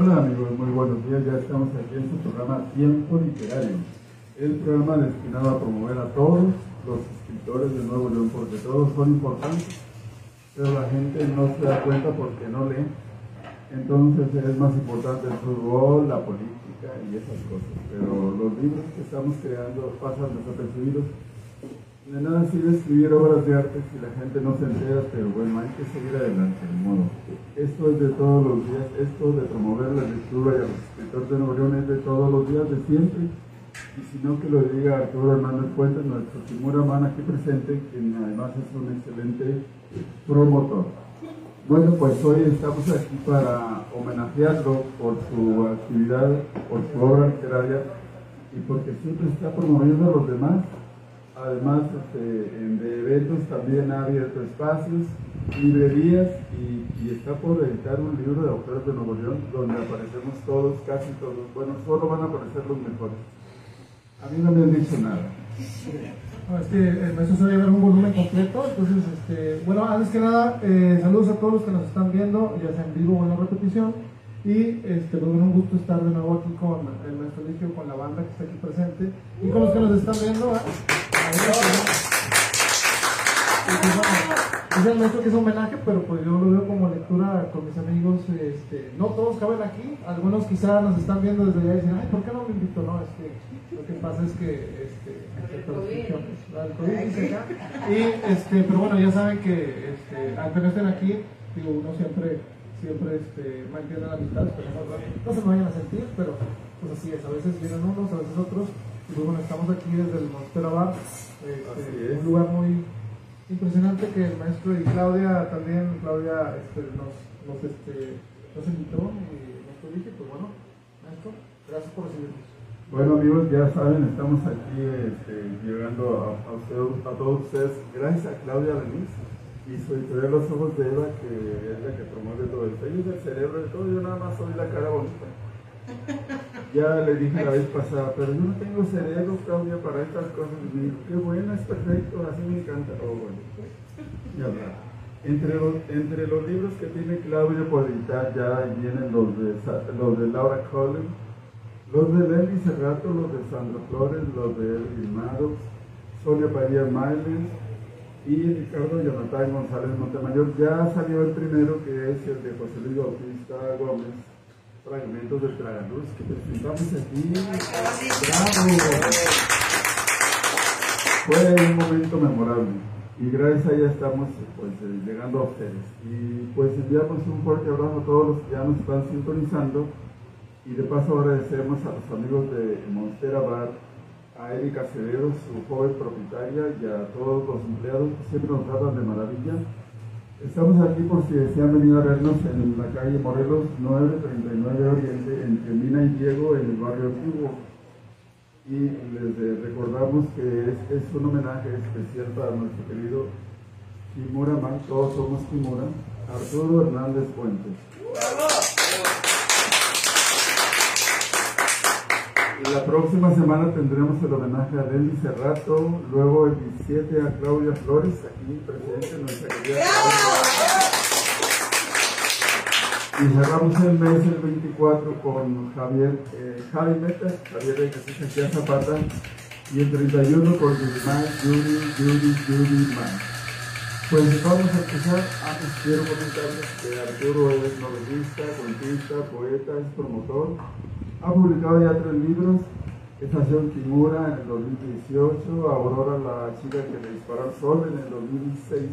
Hola amigos, muy buenos días. Ya estamos aquí en su programa Tiempo Literario, el programa destinado a promover a todos los escritores de Nuevo León, porque todos son importantes, pero la gente no se da cuenta porque no lee. Entonces es más importante el fútbol, la política y esas cosas. Pero los libros que estamos creando pasan desapercibidos de nada sirve escribir obras de arte si la gente no se entera, pero bueno, hay que seguir adelante, de modo. Esto es de todos los días, esto de promover la lectura y a los escritores de Nuevo León es de todos los días, de siempre. Y si no, que lo diga Arturo Hernández Fuentes, nuestro Timura Man aquí presente, quien además es un excelente promotor. Bueno, pues hoy estamos aquí para homenajearlo por su actividad, por su obra literaria y porque siempre está promoviendo a los demás Además, este, de eventos también ha abierto espacios, librerías y, está por editar un libro de autores de Nuevo León donde aparecemos todos, casi todos. Bueno, solo van a aparecer los mejores. A mí no me han dicho nada. No, es que el maestro se un volumen completo, entonces, este, bueno, antes que nada, eh, saludos a todos los que nos están viendo, ya sea en vivo o en la repetición. Y este, pues, un gusto estar de nuevo aquí con el maestro Ligio, con la banda que está aquí presente y con los que nos están viendo. ¿eh? es el maestro que es un homenaje, pero pues yo lo veo como lectura con mis amigos. Este, no todos caben aquí, algunos quizás nos están viendo desde allá y dicen, ay, ¿por qué no me invito? No, es que lo que pasa es que este, Y este, pero bueno, ya saben que este, aunque no estén aquí, digo, uno siempre siempre este, mantiene la amistad, pero no, se me vayan a sentir, pero pues así es, a veces vienen unos, a veces otros, y pues bueno, estamos aquí desde el Monstera Bar, este, un lugar muy impresionante que el maestro y Claudia también, Claudia este, nos, nos, este, nos invitó y nos dije, pues bueno, maestro, gracias por recibirnos. Bueno amigos, ya saben, estamos aquí este, llegando a, a, a todos ustedes, gracias a Claudia Denise y su editorial Los Ojos de Eva, que es la que promueve todo esto. Ella es el cerebro de todo, yo nada más soy la cara bonita. Ya le dije la vez pasada, pero yo no tengo cerebro, Claudia, para estas cosas. Y me dijo, qué bueno, es perfecto, así me encanta. Oh, bueno, Entre los, entre los libros que tiene Claudia por editar ya vienen los de, los de Laura Collins, los de Lenny Serrato, los de Sandra Flores, los de Elvin Maddox, Sonia Padilla Miles, y Ricardo Jonathan González Montemayor. Ya salió el primero, que es el de José Luis Bautista Gómez, Fragmentos de Tragaluz, que presentamos aquí. ¡Bravo! Fue un momento memorable y gracias a ella estamos pues, eh, llegando a ustedes. Y pues enviamos un fuerte abrazo a todos los que ya nos están sintonizando y de paso agradecemos a los amigos de Monstera Bar a Erika Acevedo, su joven propietaria, y a todos los empleados siempre nos tratan de maravilla. Estamos aquí por si desean venir a vernos en la calle Morelos 939 Oriente, entre Mina y Diego, en el barrio antiguo. Y les recordamos que es, un homenaje especial para nuestro querido Kimura Man, todos somos Kimura, Arturo Hernández Fuentes. La próxima semana tendremos el homenaje a Lenny Cerrato, luego el 17 a Claudia Flores, aquí presente nuestra querida Y cerramos el mes el 24 con Javier eh, Jaime Javier de Casilla Zapata, y el 31 con Yuri Yuri, Yuri, Yuri Man. Pues vamos a empezar. Antes quiero comentarles que Arturo es novelista, cuentista, poeta, es promotor ha publicado ya tres libros, Estación Kimura en el 2018, Aurora la chica que le disparó al sol en el 2016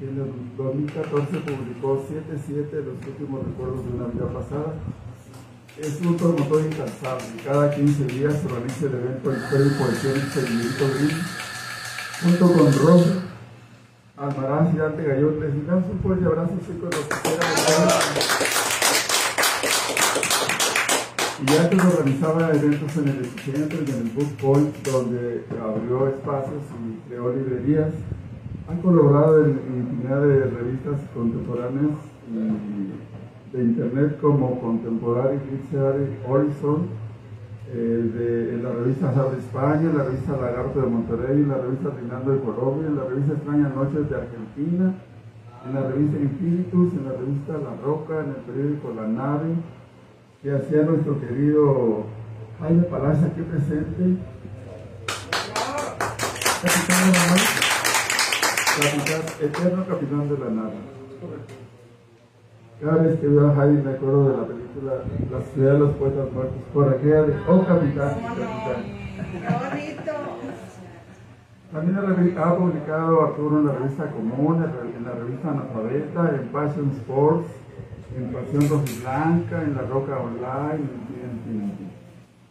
y en el 2014 publicó 7-7 los últimos recuerdos de una vida pasada. Es un promotor incansable, cada 15 días se organiza el evento Historia y Poesía en Seguimiento Green, junto con Rosa, Almaraz y Dante Gallón. Les damos un fuerte abrazo, chicos, los que quieran. Y antes organizaba eventos en el estudiante y en el Book Point, donde abrió espacios y creó librerías. Han colaborado en infinidad de revistas contemporáneas y de internet como Contemporary Literary Horizon, eh, en la revista de España, en la revista Lagarto de Monterrey, en la revista Reinando de Colombia, en la revista Extrañas Noches de Argentina, en la revista Infinitus, en la revista La Roca, en el periódico La Nave, que hacía nuestro querido Jaime Palacio aquí presente. Capitán de la nave. Capitán, eterno capitán de la nave. Cada vez que veo a Jaime me acuerdo de la película La ciudad de los poetas muertos. Por aquella de, oh capitán, capitán. También ha publicado Arturo en la revista Común, en la- en la revista Analfabeta, en Passion Sports, en Pasión Roja y Blanca, en La Roca Online, en, en- en-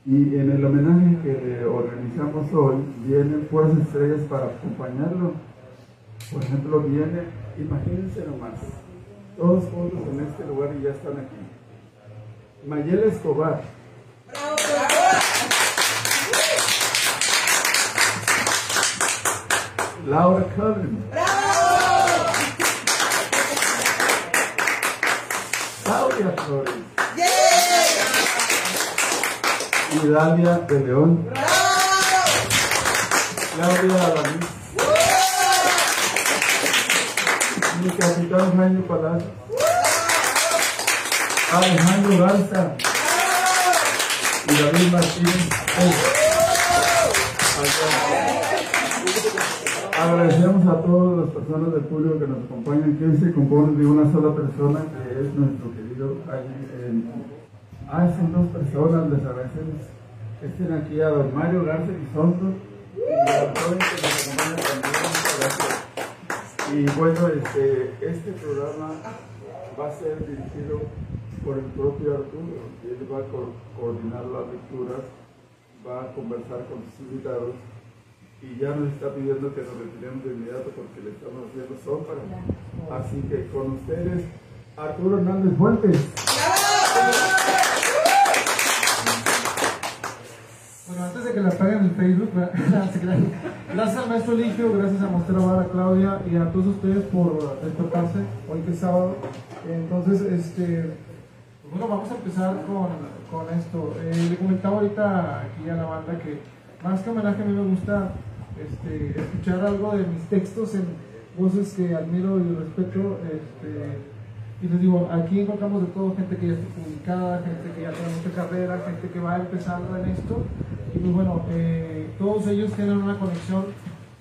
y en el homenaje que organizamos hoy, vienen puras estrellas para acompañarlo. Por ejemplo, viene, imagínense nomás, todos juntos en este lugar y ya están aquí. Mayela Escobar, Laura Cullen. Claudia Flores. Y Dalia de León. Claudia. Mi capitán Jaime Palacio. Alejandro Garza. Y David Martínez. Agradecemos a todas las personas del público que nos acompañan, que se compone de una sola persona, que es nuestro querido eh, ah, son dos personas, les agradecemos que estén aquí a don Mario Garza y a. Y bueno, este, este programa va a ser dirigido por el propio Arturo, él va a co- coordinar las lecturas, va a conversar con sus invitados y ya nos está pidiendo que nos retiremos de inmediato porque le estamos haciendo sombra. Así que con ustedes, Arturo Hernández Fuentes. Bueno, antes de que la paguen en Facebook, gracias al maestro Eligio, gracias a Mostero Vara, Claudia y a todos ustedes por despertarse hoy que es sábado. Entonces, este, pues bueno, vamos a empezar con, con esto. Eh, le comentaba ahorita aquí a la banda que más que homenaje a mí me gusta este, escuchar algo de mis textos en voces que admiro y respeto. Este, y les digo, aquí encontramos de todo, gente que ya está publicada, gente que ya tiene mucha carrera, gente que va empezando en esto. Y pues bueno, eh, todos ellos tienen una conexión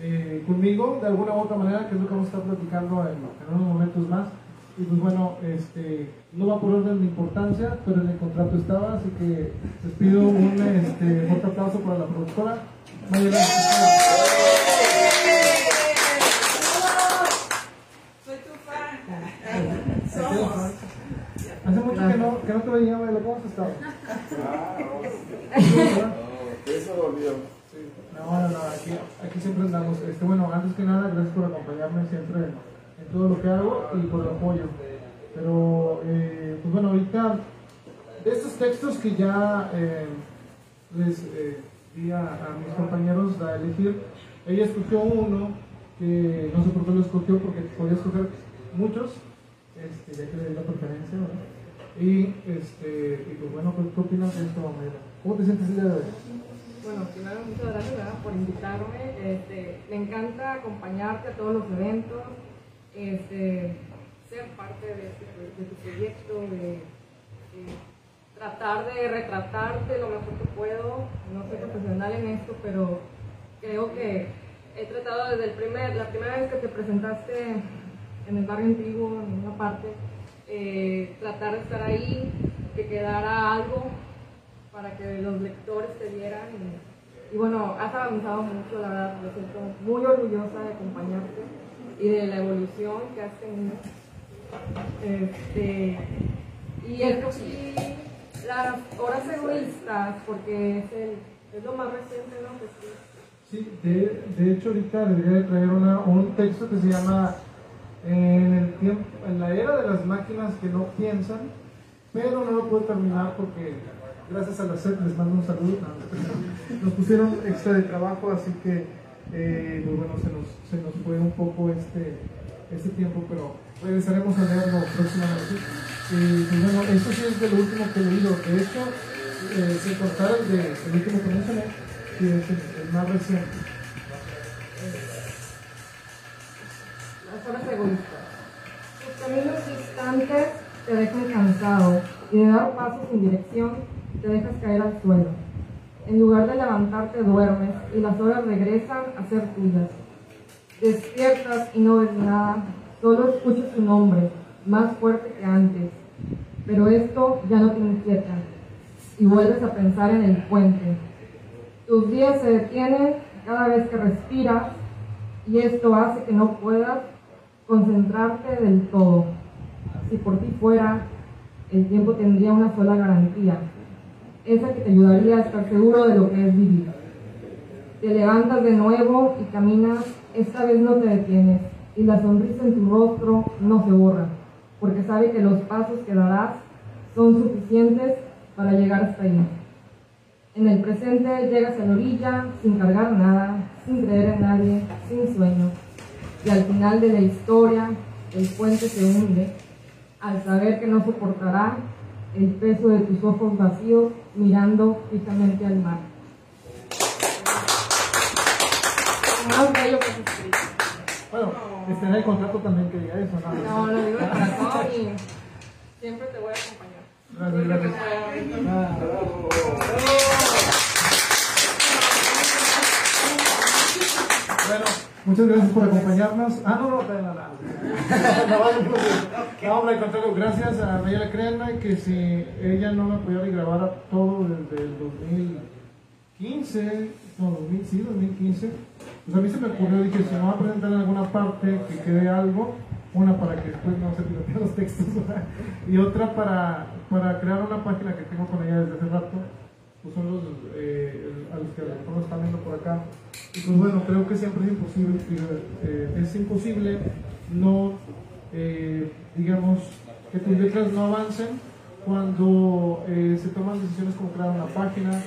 eh, conmigo de alguna u otra manera, que es lo que vamos a estar platicando en, en unos momentos más. Y pues bueno, este, no va por orden de importancia, pero en el contrato estaba, así que les pido un este, fuerte aplauso para la productora. Mayela, Soy tu fan. ¿se quedó, Fran? Hace mucho que no, que no te veía, Mayela, ¿cómo has estado? Eso dolió. No, no, no, aquí, aquí siempre andamos. Este, bueno, antes que nada, gracias por acompañarme siempre en, en todo lo que hago y por el apoyo. Pero, eh, pues bueno, ahorita, de estos textos que ya eh, les eh, di a, mis compañeros a elegir, ella escogió uno que no sé por qué lo escogió, porque podía escoger muchos, este, ya que le di la preferencia, ¿verdad? Y, este, y pues bueno, ¿qué, qué opinas de esto, Mayra? ¿Cómo te sientes el día de hoy? Bueno, primero muchas gracias ¿verdad? por invitarme. Este, me encanta acompañarte a todos los eventos, este, ser parte de, este, de tu proyecto, de, de tratar de retratarte lo mejor que puedo. No soy profesional en esto, pero creo que he tratado desde el primer, la primera vez que te presentaste en el barrio antiguo, en una parte, eh, tratar de estar ahí, que quedara algo para que los lectores te vieran. Y, y bueno, has avanzado mucho, la verdad, me siento muy orgullosa de acompañarte y de la evolución que has tenido. Este, y escogí las horas egoístas porque es, el, es lo más reciente, ¿no? Que sí. Sí, de, de hecho ahorita debería de traer una, un texto que se llama en, el tiempo, en la era de las máquinas que no piensan, pero no lo puedo terminar porque gracias a la SED les mando un saludo. No, nos pusieron extra de trabajo, así que eh, pues bueno, se nos, se nos fue un poco este, este tiempo, pero regresaremos a leerlo próximamente. Y pues bueno, esto sí es de lo último que he leído. De hecho, eh, sin contar el, de, el último que mencioné, es el, el más reciente. Las horas egoístas. Tus caminos distantes te dejan cansado y de dar pasos sin dirección, te dejas caer al suelo. En lugar de levantarte, duermes y las horas regresan a ser tuyas. Despiertas y no ves nada, solo escuchas tu nombre, más fuerte que antes. Pero esto ya no te inquieta y vuelves a pensar en el puente. Tus días se detienen cada vez que respiras y esto hace que no puedas concentrarte del todo. Si por ti fuera, el tiempo tendría una sola garantía, esa que te ayudaría a estar seguro de lo que es vivir. Te levantas de nuevo y caminas, esta vez no te detienes y la sonrisa en tu rostro no se borra, porque sabe que los pasos que darás son suficientes para llegar hasta ahí. En el presente llegas a la orilla sin cargar nada, sin creer en nadie, sin sueño. Y al final de la historia, el puente se hunde al saber que no soportará el peso de tus ojos vacíos mirando fijamente al mar. Más bello que. Bueno, este, en el contrato también que diga eso, ¿no? No, lo digo de corazón y siempre te voy a acompañar. Gracias, gracias. Bueno, muchas gracias por acompañarnos. Ah, no, no, no, no, no. Al contrario, gracias a Mayela, créanme que si ella no me apoyara y grabara todo desde el 2015, no, 2000, sí, 2015, pues a mí se me ocurrió, dije, si me va a presentar en alguna parte que quede algo, una para que después no se piloteen los textos, y otra para, para crear una página que tengo con ella desde hace rato, pues son los, eh, a los que a lo mejor nos están viendo por acá. Y pues bueno, creo que siempre es imposible, eh, es imposible no, eh, digamos, que tus letras no avancen cuando eh, se toman decisiones como crear una página.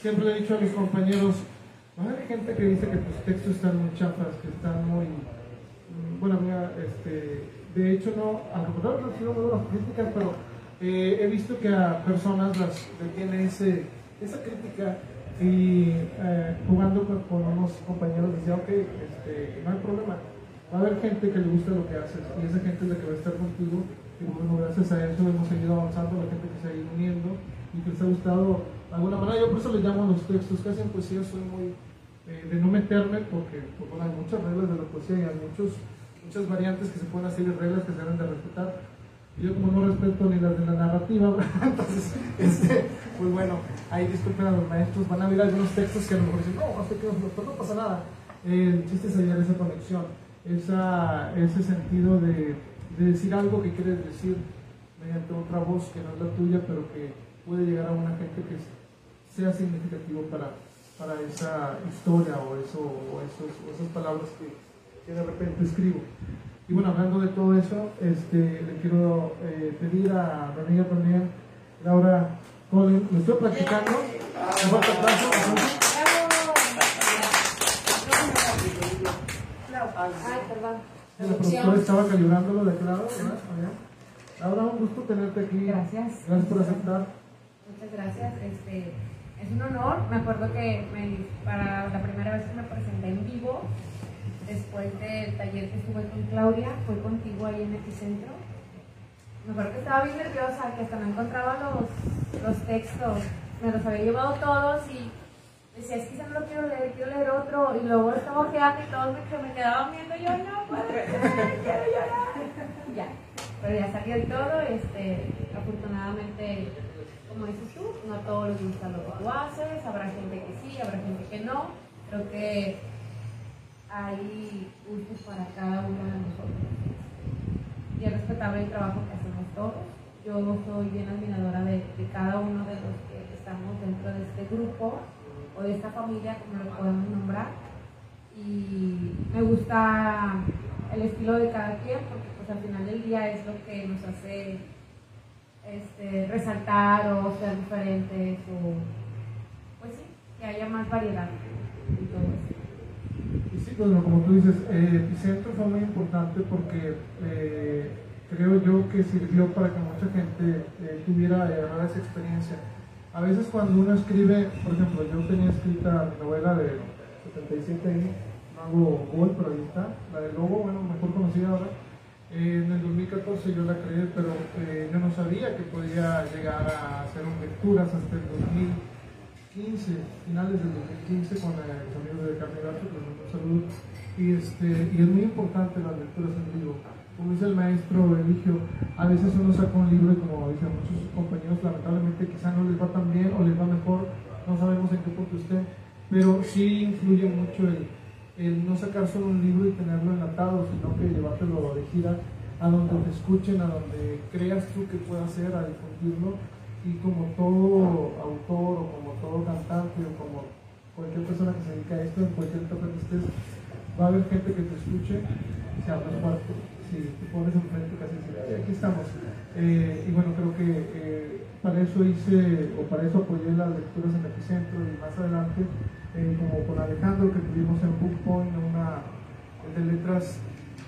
Siempre le he dicho a mis compañeros, haber gente que dice que tus textos están muy chafas, que están muy... mm, Bueno, mira, este, de hecho no, a lo mejor no sido muy buenas críticas, pero eh, he visto que a personas las detiene ese, esa crítica y eh, jugando con, unos compañeros decía, ok, este, no hay problema, va a haber gente que le gusta lo que haces y esa gente es la que va a estar contigo y bueno, gracias a eso hemos seguido avanzando, la gente que se ha ido uniendo y que les ha gustado de alguna manera, yo por eso les llamo a los textos, casi en poesía soy muy eh, de no meterme porque bueno, hay muchas reglas de la poesía y hay muchos, muchas variantes que se pueden hacer y reglas que se deben de respetar. Yo como no respeto ni las de la narrativa, entonces, este, pues bueno, ahí disculpen a los maestros, van a haber algunos textos que a lo mejor dicen, no, hasta que no, no pasa nada. El chiste es hallar esa conexión, esa, ese sentido de, de decir algo que quieres decir mediante otra voz que no es la tuya, pero que puede llegar a una gente que sea significativo para, para esa historia o, eso, o, esos, o esas palabras que, que de repente escribo. Y bueno, hablando de todo eso, este, le quiero eh, pedir a mi amiga también, Laura Colin, lo estoy practicando. Me falta aplauso. Ay, perdón. La productora estaba calibrándolo de lado, ¿verdad? Laura, un gusto tenerte aquí. Gracias. Gracias por aceptar. Muchas gracias. Este, es un honor. Me acuerdo que me- para la primera vez que me presenté en vivo, después del taller que estuve con Claudia, fue contigo ahí en Epicentro. Me acuerdo que estaba bien nerviosa, que hasta no encontraba los, los textos. Me los había llevado todos y decía, es que no lo quiero leer, quiero leer otro. Y luego estaba ojeando y todos me, me quedaban viendo. Yo no ser, quiero llorar. ya, pero ya salió todo. Este, afortunadamente, como dices tú, no a todos les gusta lo que tú haces. Habrá gente que sí, habrá gente que no. Creo que hay gustos para cada uno de nosotros y es respetable el trabajo que hacemos todos. Yo soy bien admiradora de, de cada uno de los que estamos dentro de este grupo o de esta familia, como lo podemos nombrar. Y me gusta el estilo de cada quien porque pues al final del día es lo que nos hace este, resaltar o ser diferentes o pues sí, que haya más variedad y todo eso. Y sí, bueno, como tú dices, eh, Epicentro fue muy importante porque eh, creo yo que sirvió para que mucha gente eh, tuviera eh, esa experiencia. A veces cuando uno escribe, por ejemplo, yo tenía escrita mi novela de 77 ahí, no hago gol, pero ahí está, la de Lobo, bueno, mejor conocida ahora. Eh, en el 2014 yo la creé, pero eh, yo no sabía que podía llegar a hacer lecturas hasta el 2015, finales del 2015 con el sonido de Carmen Gato, salud. Y, este, y es muy importante las lecturas en vivo. Como dice el maestro Eligio, a veces uno saca un libro y como dicen muchos compañeros, lamentablemente quizá no les va tan bien o les va mejor, no sabemos en qué punto esté, pero sí influye mucho el, el no sacar solo un libro y tenerlo enlatado, sino que llevártelo de gira a donde te escuchen, a donde creas tú que pueda ser, a difundirlo. Y como todo autor o como todo cantante o como cualquier persona que se dedica a esto, en cualquier etapa que estés, va a haber gente que te escuche, si hablas fuerte, si te pones enfrente casi así, aquí estamos. Eh, y bueno, creo que eh, para eso hice, o para eso apoyé las lecturas en Epicentro y más adelante eh, como con Alejandro, que tuvimos en Bookpoint una de letras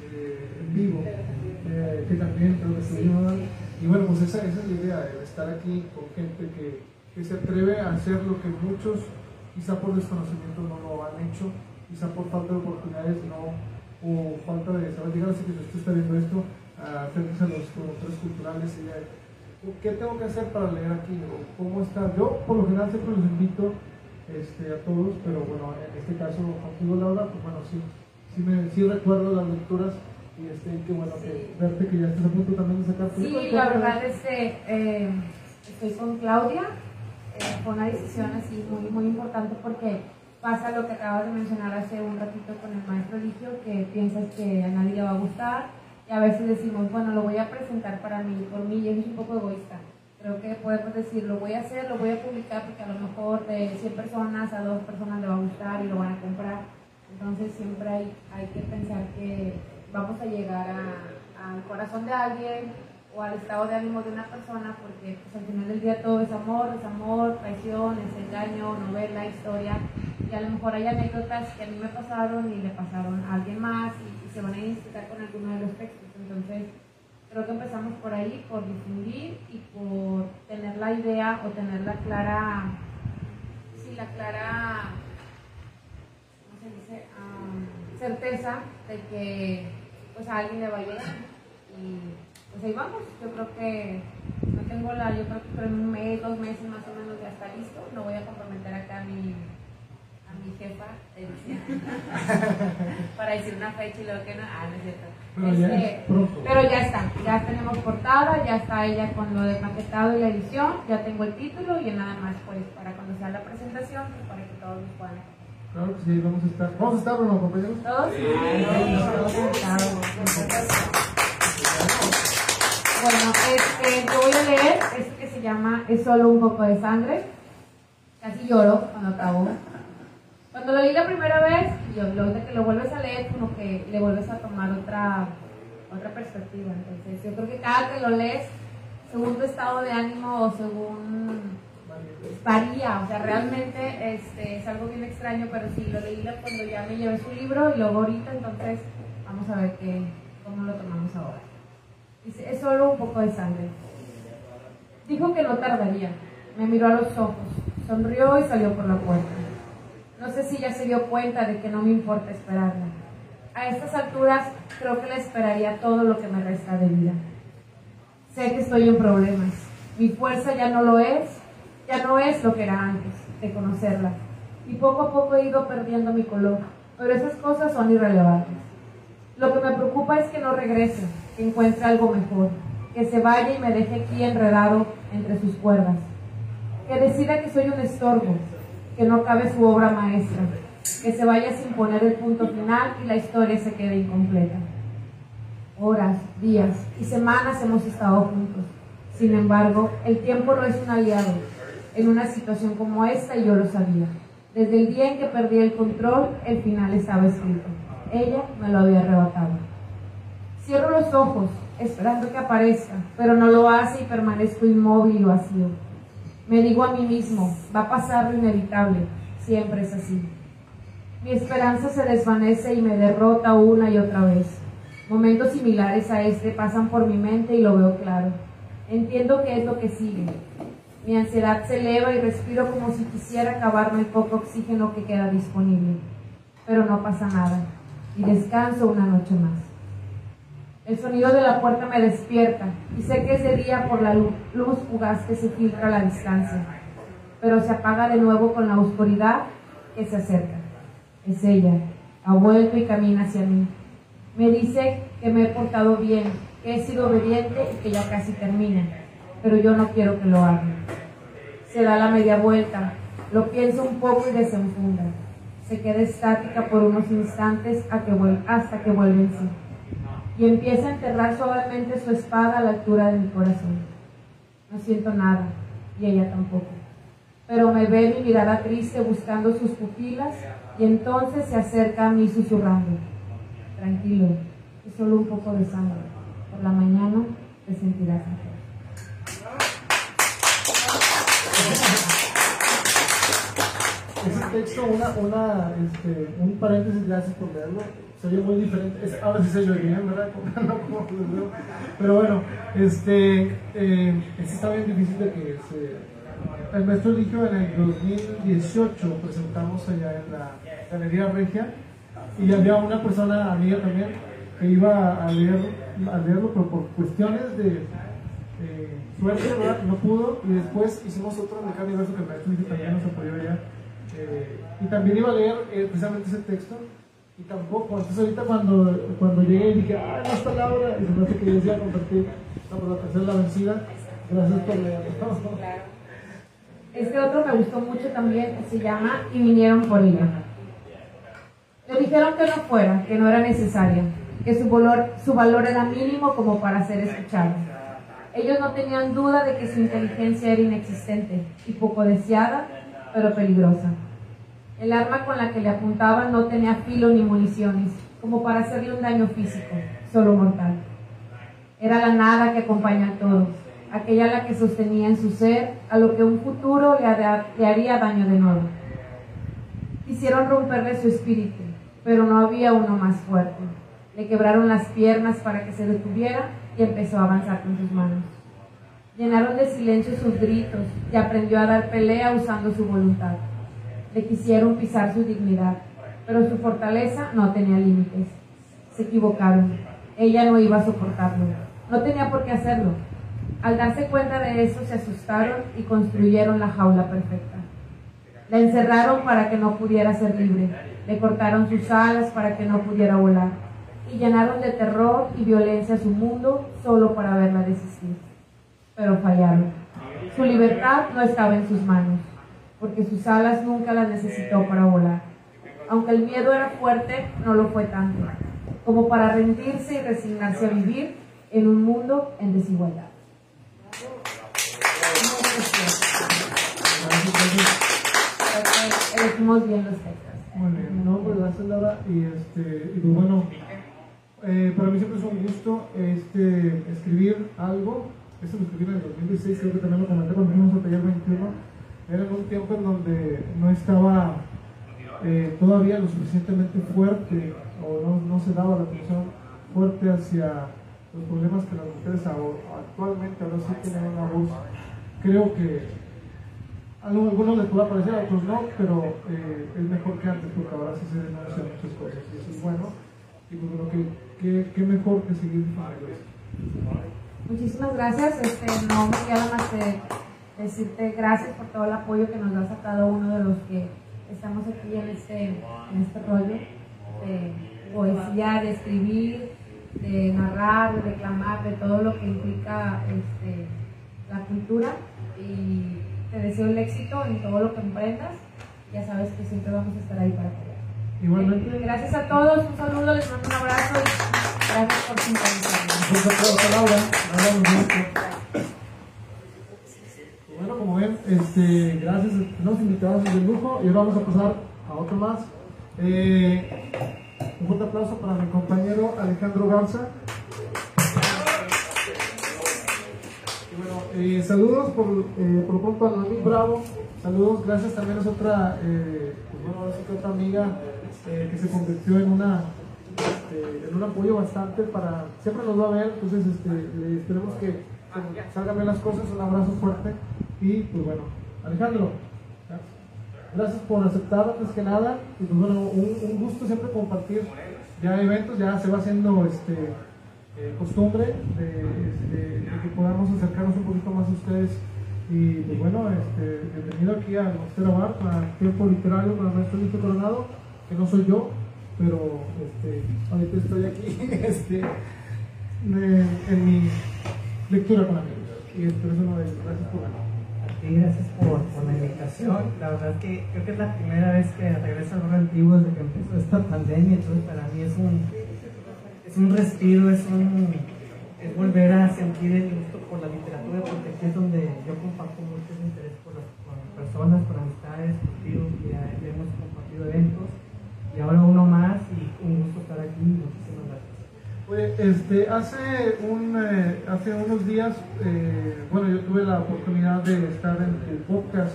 en vivo, que también creo que se Y bueno, pues esa, esa, es la idea, de estar aquí con gente que, que, se atreve a hacer lo que muchos, quizá por desconocimiento, no lo han hecho, quizá por falta de oportunidades, no, o falta de saber, así que si usted está viendo esto, frente a los promotores culturales y ¿qué tengo que hacer para leer aquí? ¿O ¿Cómo está? Yo por lo general siempre los invito este, a todos, pero bueno, en este caso contigo Laura, pues bueno, sí, sí, me, sí recuerdo las lecturas y este, qué bueno que verte que ya estás a punto también de sacar Sí, la verdad es que eh, estoy con Claudia, eh, fue una decisión así muy, muy importante porque pasa lo que acabas de mencionar hace un ratito con el maestro Eligio, que piensas que a nadie le va a gustar y a veces decimos, bueno, lo voy a presentar para mí, por mí, y es un poco egoísta creo que podemos decir, lo voy a hacer, lo voy a publicar porque a lo mejor de 100 personas a dos personas le va a gustar y lo van a comprar. Entonces siempre hay, hay que pensar que vamos a llegar al corazón de alguien o al estado de ánimo de una persona porque pues, al final del día todo es amor, es amor, traición, es engaño, novela, historia y a lo mejor hay anécdotas que a mí me pasaron y le pasaron a alguien más y, y se van a identificar con alguno de los textos. Entonces Creo que empezamos por ahí, por difundir y por tener la idea o tener la clara, sí, la clara, ¿cómo se dice? certeza de que pues a alguien le va a llegar. Y pues ahí vamos, yo creo que no tengo la, yo creo que en un mes, dos meses más o menos ya está listo, no voy a comprometer acá a mi a mi jefa para decir una fecha y luego que no, ah, no es cierto. Pero, ya este, pero ya está, ya tenemos portada, ya está ella con lo de maquetado y la edición, ya tengo el título y nada más pues para cuando sea la presentación, pues, para que todos nos puedan. Claro que sí, vamos a estar. ¿Vamos a estar o no, compañeros? ¿Todos? Sí. Bueno, este, yo voy a leer este que se llama Es solo un poco de sangre. Casi lloro cuando acabo. Cuando lo leí la primera vez, yo, lo de que lo vuelves a leer, como que le vuelves a tomar otra, otra perspectiva. Entonces, yo creo que cada que lo lees, según tu estado de ánimo o según varía, o sea, realmente este, es algo bien extraño, pero sí, lo leí cuando ya me llevé su libro y luego ahorita, entonces vamos a ver qué, cómo lo tomamos ahora. Dice, es solo un poco de sangre. Dijo que no tardaría, me miró a los ojos, sonrió y salió por la puerta. No sé si ya se dio cuenta de que no me importa esperarla. A estas alturas creo que le esperaría todo lo que me resta de vida. Sé que estoy en problemas. Mi fuerza ya no lo es, ya no es lo que era antes de conocerla. Y poco a poco he ido perdiendo mi color, pero esas cosas son irrelevantes. Lo que me preocupa es que no regrese, encuentre algo mejor, que se vaya y me deje aquí enredado entre sus cuerdas, que decida que soy un estorbo, que no cabe su obra maestra, que se vaya sin poner el punto final y la historia se quede incompleta. Horas, días y semanas hemos estado juntos. Sin embargo, el tiempo no es un aliado en una situación como esta yo lo sabía. Desde el día en que perdí el control, el final estaba escrito. Ella me lo había arrebatado. Cierro los ojos, esperando que aparezca, pero no lo hace y permanezco inmóvil y vacío. Me digo a mí mismo, va a pasar lo inevitable, siempre es así. Mi esperanza se desvanece y me derrota una y otra vez. Momentos similares a este pasan por mi mente y lo veo claro. Entiendo qué es lo que sigue. Mi ansiedad se eleva y respiro como si quisiera acabarme el poco oxígeno que queda disponible. Pero no pasa nada y descanso una noche más. El sonido de la puerta me despierta y sé que es de día por la luz, fugaz que se filtra a la distancia, pero se apaga de nuevo con la oscuridad que se acerca. Es ella, ha vuelto y camina hacia mí. Me dice que me he portado bien, que he sido obediente y que ya casi termina, pero yo no quiero que lo haga. Se da la media vuelta, lo pienso un poco y desenfunda. Se queda estática por unos instantes hasta que vuelve en sí. Y empieza a enterrar suavemente su espada a la altura de mi corazón. No siento nada, y ella tampoco. Pero me ve mi mirada triste buscando sus pupilas y entonces se acerca a mí susurrando. Tranquilo, es solo un poco de sangre. Por la mañana te sentirás mejor. Ese texto, una, una, este, un paréntesis, gracias por leerlo. Se muy diferente. Es- ahora sí se oye bien, ¿verdad? No. Pero bueno, este, eh, está bien difícil de que se. El maestro dijo en el 2018 presentamos allá en la Galería Regia y había una persona amiga también que iba a, leer, a leerlo, pero por cuestiones de suerte, ¿verdad? No pudo y después hicimos otro el cada universo que el maestro también nos apoyó allá eh, y también iba a leer eh, precisamente ese texto y tampoco, entonces ahorita cuando, cuando llegué dije, ah, no está Laura, y se me hace que yo compartir, no, pues la tercera la vencida, gracias por leerlo. Este otro me gustó mucho también, se llama Y vinieron por ella. Le dijeron que no fuera, que no era necesaria, que su valor, su valor era mínimo como para ser escuchado. Ellos no tenían duda de que su inteligencia era inexistente y poco deseada, pero peligrosa. El arma con la que le apuntaban no tenía filo ni municiones, como para hacerle un daño físico, solo mortal. Era la nada que acompaña a todos, aquella la que sostenía en su ser a lo que un futuro le, hará- le haría daño de nuevo. Quisieron romperle su espíritu, pero no había uno más fuerte. Le quebraron las piernas para que se detuviera y empezó a avanzar con sus manos. Llenaron de silencio sus gritos y aprendió a dar pelea usando su voluntad. Le quisieron pisar su dignidad, pero su fortaleza no tenía límites. Se equivocaron. Ella no iba a soportarlo. No tenía por qué hacerlo. Al darse cuenta de eso, se asustaron y construyeron la jaula perfecta. La encerraron para que no pudiera ser libre. Le cortaron sus alas para que no pudiera volar. Y llenaron de terror y violencia su mundo solo para verla desistir. Pero fallaron. Su libertad no estaba en sus manos, porque sus alas nunca las necesitó para volar. Aunque el miedo era fuerte, no lo fue tanto, como para rendirse y resignarse a vivir en un mundo en desigualdad. Elegimos bien los textos. Muy bien, no, pues gracias Laura. Y, este, y pues bueno, eh, para mí siempre es un gusto este, escribir algo. Eso lo escribí en el 2016, creo que también lo comenté cuando fuimos a taller 21. Era en un tiempo en donde no estaba eh, todavía lo suficientemente fuerte o no, no se daba la atención fuerte hacia los problemas que las mujeres actualmente ahora sí tienen una voz. Creo que a algunos les puede parecer, a otros no, pero eh, es mejor que antes porque ahora sí se denuncian muchas cosas y eso es bueno. Y pues bueno, que, que, que mejor que seguir. Muchísimas gracias. Este, no me queda más que decirte gracias por todo el apoyo que nos das a cada uno de los que estamos aquí en este, en este rollo de poesía, de escribir, de narrar, de declamar, de todo lo que implica este, la cultura. Y te deseo el éxito en todo lo que emprendas. Ya sabes que siempre vamos a estar ahí para apoyar. Igualmente, Gracias a todos, un saludo, les mando un abrazo y gracias por sintonizarnos. un aplauso a Laura. Laura nos gusta. Bueno, como ven, este, gracias a los invitados de lujo y ahora vamos a pasar a otro más. Eh, un fuerte aplauso para mi compañero Alejandro Garza. Bueno, eh, saludos por, eh, por pronto a Noemí Bravo. Saludos, gracias también a otra, eh, pues otra amiga eh, que se convirtió en una este, en un apoyo bastante para siempre nos va a ver entonces este, esperemos que salgan bien las cosas un abrazo fuerte y pues bueno Alejandro gracias por aceptar antes que nada y pues bueno un, gusto siempre compartir ya eventos ya se va haciendo este eh, costumbre de, este, de que podamos acercarnos un poquito más a ustedes. Y pues bueno, este, bienvenido aquí a Mostera Bar, para tiempo literario con el maestro Luis Coronado, que no soy yo, pero este, ahorita estoy aquí este, en, mi lectura con amigos. Y no es. Gracias por gracias por, la invitación. La verdad que creo que es la primera vez que regreso al antiguo desde que empezó esta pandemia, entonces para mí es un, es un respiro, es, un, es volver a sentir el gusto por la literatura, porque aquí es donde yo comparto mucho ese interés por las personas, por amistades, contigo, ya, ya hemos compartido eventos, y ahora uno más, y un gusto estar aquí. Oye, este, hace, un, eh, hace unos días, eh, bueno, yo tuve la oportunidad de estar en tu podcast.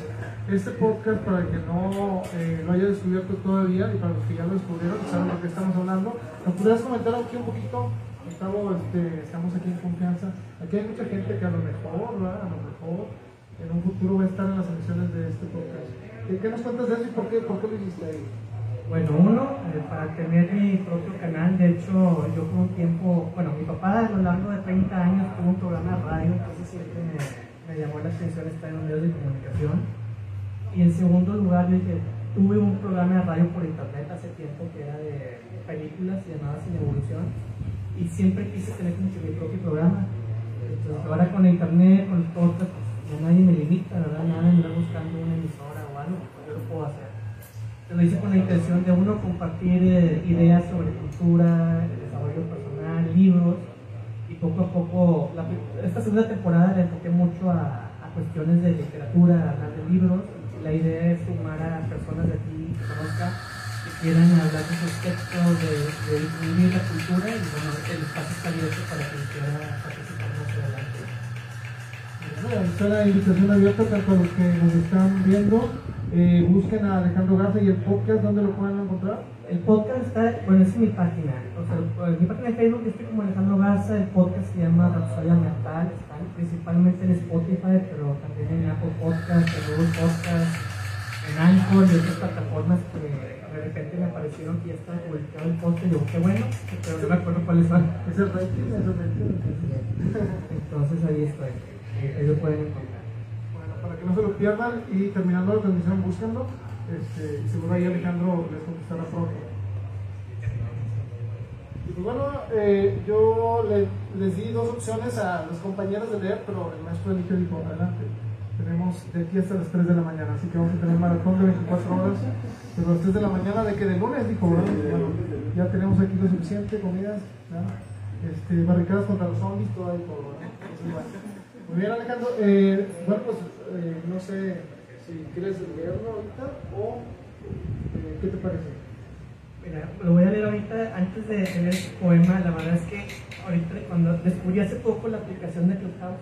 Este podcast, para el que no eh, lo haya descubierto todavía y para los que ya lo descubrieron, saben de qué estamos hablando, ¿nos podrías comentar aquí un poquito? Gustavo, este, estamos aquí en confianza. Aquí hay mucha gente que a lo mejor, ¿verdad? A lo mejor en un futuro va a estar en las emisiones de este podcast. ¿Qué, qué nos cuentas de eso y por qué, por qué lo hiciste ahí? Bueno, uno, eh, para tener mi propio canal, de hecho, yo por un tiempo, bueno, mi papá a lo largo de 30 años tuvo un programa de radio, entonces siempre me, llamó la atención estar en un medio de comunicación. Y en segundo lugar, yo dije, tuve un programa de radio por internet hace tiempo que era de películas llamado Sin Evolución, y siempre quise tener mi propio programa. Entonces, ahora con internet, con el podcast, pues ya nadie me limita, ¿verdad? Nada de andar buscando una emisora o algo, yo lo puedo hacer. Lo hice con la intención de uno compartir eh, ideas sobre cultura, el desarrollo personal, libros y poco a poco, esta segunda temporada le enfoqué mucho a, cuestiones de literatura, a hablar de libros. La idea es sumar a personas de aquí que conozcan, que quieran hablar de sus textos, de, incluir la cultura y bueno, el espacio está abierto para quien quiera participar más adelante. Bueno, está la invitación abierta tanto a los que nos están viendo. Eh, busquen a Alejandro Garza y el podcast, ¿dónde lo pueden encontrar? El podcast está, bueno, es en mi página. O sea, en mi página de Facebook estoy como Alejandro Garza. El podcast se llama Rapsodia Mental. Están principalmente en Spotify, pero también en Apple Podcast, en Google Podcast, en Anchor y otras plataformas que de repente me aparecieron que ya estaba publicado el podcast. Y digo, qué bueno, pero no me acuerdo cuáles son. Es el rating, es el. Entonces ahí estoy. Ahí lo pueden encontrar. Que no se lo pierdan y terminando la transmisión, búsquenlo. Este, y seguro ahí Alejandro les contestará pronto. Y pues bueno, eh, yo le, les di dos opciones a los compañeros de leer, pero el maestro eligió dijo, adelante. Tenemos de aquí hasta las 3 de la mañana, así que vamos a tener maratón de 24 horas. Pero a las 3 de la mañana de que de lunes dijo, ¿verdad? Bueno, ya tenemos aquí lo suficiente, comidas, ¿verdad? este, barricadas contra los zombies, todo ahí por Entonces, bueno. Muy bien, Alejandro. Eh, bueno, pues eh, no sé si quieres leerlo ahorita o eh, qué te parece. Mira, lo voy a leer ahorita antes de leer el poema. La verdad es que ahorita cuando descubrí hace poco la aplicación de Clubhouse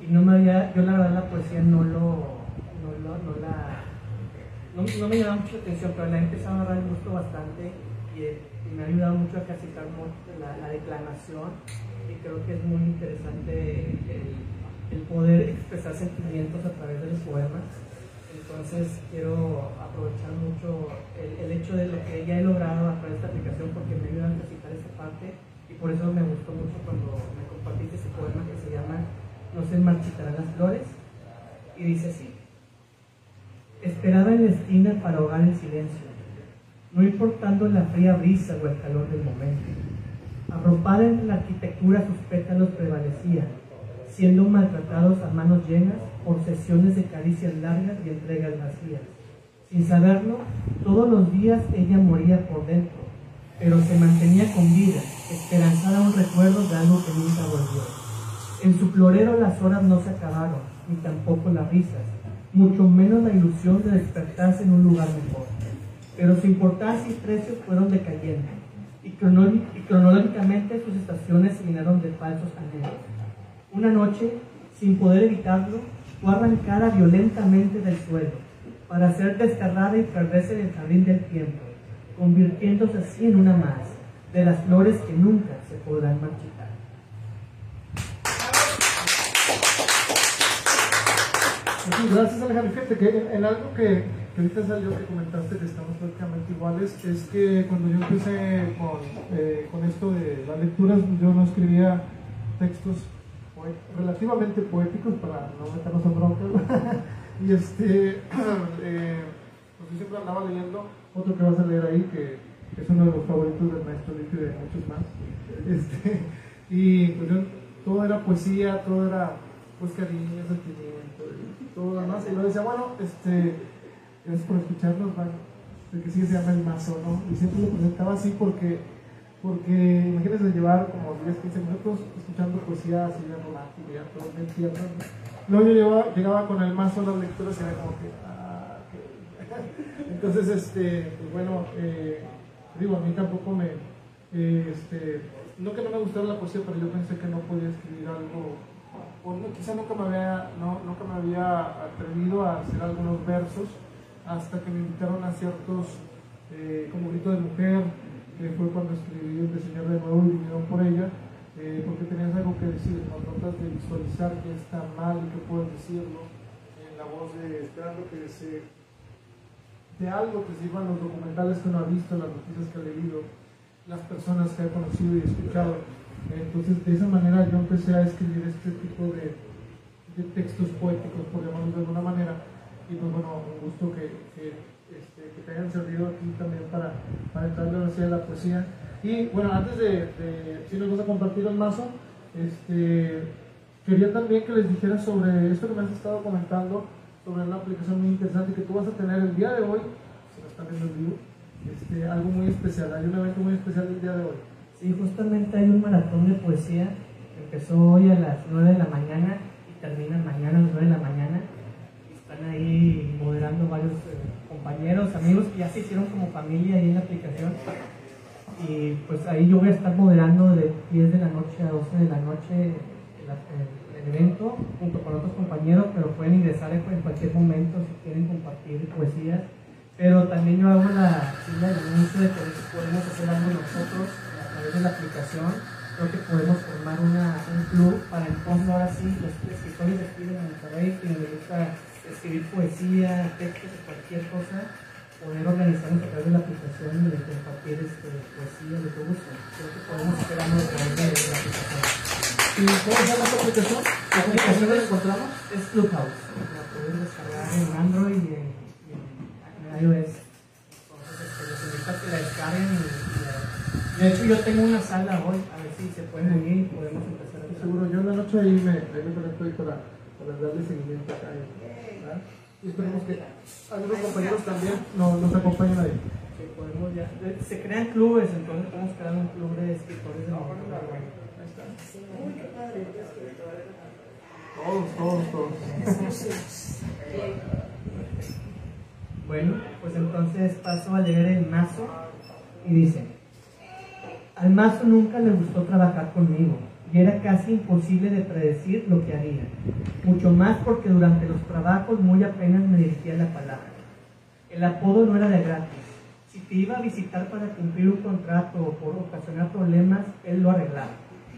y no me había, yo la verdad la poesía no lo, no, lo, no la, no, me llamaba mucho atención, pero la he empezado a dar el gusto bastante y, y me ha ayudado mucho a mucho la, la declamación y creo que es muy interesante el, el poder expresar sentimientos a través de los poemas. Entonces quiero aprovechar mucho el, hecho de lo que ya he logrado a través de esta aplicación porque me ayuda a ejercitar esa parte y por eso me gustó mucho cuando me compartiste ese poema que se llama No se marchitarán las flores y dice así. Esperaba en la esquina para ahogar el silencio, no importando la fría brisa o el calor del momento. Arropada en la arquitectura sus pétalos prevalecían, siendo maltratados a manos llenas por sesiones de caricias largas y entregas vacías. Sin saberlo, todos los días ella moría por dentro, pero se mantenía con vida, esperanzada un recuerdo de algo que nunca volvió. En su florero las horas no se acabaron, ni tampoco las risas, mucho menos la ilusión de despertarse en un lugar mejor. Pero su importancia y precios fueron decayendo, y, y cronológicamente sus estaciones se llenaron de falsos anhelos. Una noche, sin poder evitarlo, fue arrancada violentamente del suelo para ser desterrada y perderse en el jardín del tiempo, convirtiéndose así en una más de las flores que nunca se podrán marchitar. Gracias Alejandro. Fíjate que en, en algo que, que ahorita salió que comentaste que estamos prácticamente iguales, es que cuando yo empecé con, eh, con esto de las lecturas, yo no escribía textos relativamente poéticos para no meternos en broncas. y este, eh, pues yo siempre andaba leyendo otro que vas a leer ahí, que es uno de los favoritos del maestro Lick y de muchos más. Este, y pues yo, todo era poesía, todo era pues cariño, sentimiento, y todo lo demás. Y yo decía, bueno, este, gracias por escucharnos, ¿vale? El que sigue se llama El Mazo, ¿no? Y siempre lo presentaba así porque, porque imagínense llevar como 10, 15 minutos escuchando poesía así de romántica, ya todo bien tierno. ¿no? Luego yo llegaba, llegaba con el mazo a las lecturas y era como que, ah, ok. Entonces, este, pues bueno, eh, digo, a mí tampoco me, eh, este, no que no me gustara la poesía, pero yo pensé que no podía escribir algo, o no, quizá nunca me había, no, nunca me había atrevido a hacer algunos versos hasta que me invitaron a ciertos, eh, como grito de mujer, que fue cuando escribí El diseñar de nuevo y vinieron por ella, eh, porque tenías algo que decir, no tratas de visualizar que está mal y que puedes decirlo en la voz de esperando que se de algo que sirvan los documentales que uno ha visto, las noticias que ha leído, las personas que ha conocido y escuchado. Entonces, de esa manera yo empecé a escribir este tipo de, de textos poéticos, por llamarlos de alguna manera. Y pues bueno, un gusto que, aquí también para, para entrarle ahora sí a la poesía. Y bueno, antes de, de si nos vas a compartir el mazo, este, quería también que les dijera sobre esto que me has estado comentando, sobre una aplicación muy interesante que tú vas a tener el día de hoy, si no están viendo el vivo, este, algo muy especial, hay un evento muy especial el día de hoy. Sí, justamente hay un maratón de poesía. Empezó hoy a las 9 de la mañana y termina mañana a las 9 de la mañana. Y están ahí moderando varios eh, compañeros, amigos que ya se hicieron como familia ahí en la aplicación. Y pues ahí yo voy a estar moderando de 10 de la noche a 12 de la noche el, evento junto con otros compañeros, pero pueden ingresar en cualquier momento si quieren compartir poesías. Pero también yo hago la, la anuncio de que podemos hacer algo nosotros a través de la aplicación. Creo que podemos formar una, un club para entonces ahora sí los escritores de aquí de Monterrey, que les gusta escribir poesía, textos o cualquier cosa, poder organizarnos a través de la aplicación y de compartir este, poesía, lo que gusten. Creo que podemos hacer algo a través de la aplicación. ¿Y cómo se llama esta aplicación? La aplicación la encontramos es Clubhouse. La pueden descargar en Android y en, y en iOS. Entonces, este, les invito a que la descarguen. Y, y de hecho, yo tengo una sala hoy, a ver si se pueden unir y podemos empezar a seguro, yo en la noche ahí me, ahí me conecto ahí para, para darle seguimiento acá. Y esperemos que algunos compañeros también nos, nos acompañen ahí. Que podemos ya, de- se crean clubes, entonces podemos crear un club de escritores de Monterrey. Ahí está. Todos, todos, todos. Bueno, pues entonces paso a leer el mazo y dice, al mazo nunca le gustó trabajar conmigo y era casi imposible de predecir lo que haría, mucho más porque durante los trabajos muy apenas me dirigía la palabra. El apodo no era de gratis. Si te iba a visitar para cumplir un contrato o por ocasionar problemas, él lo arreglaba.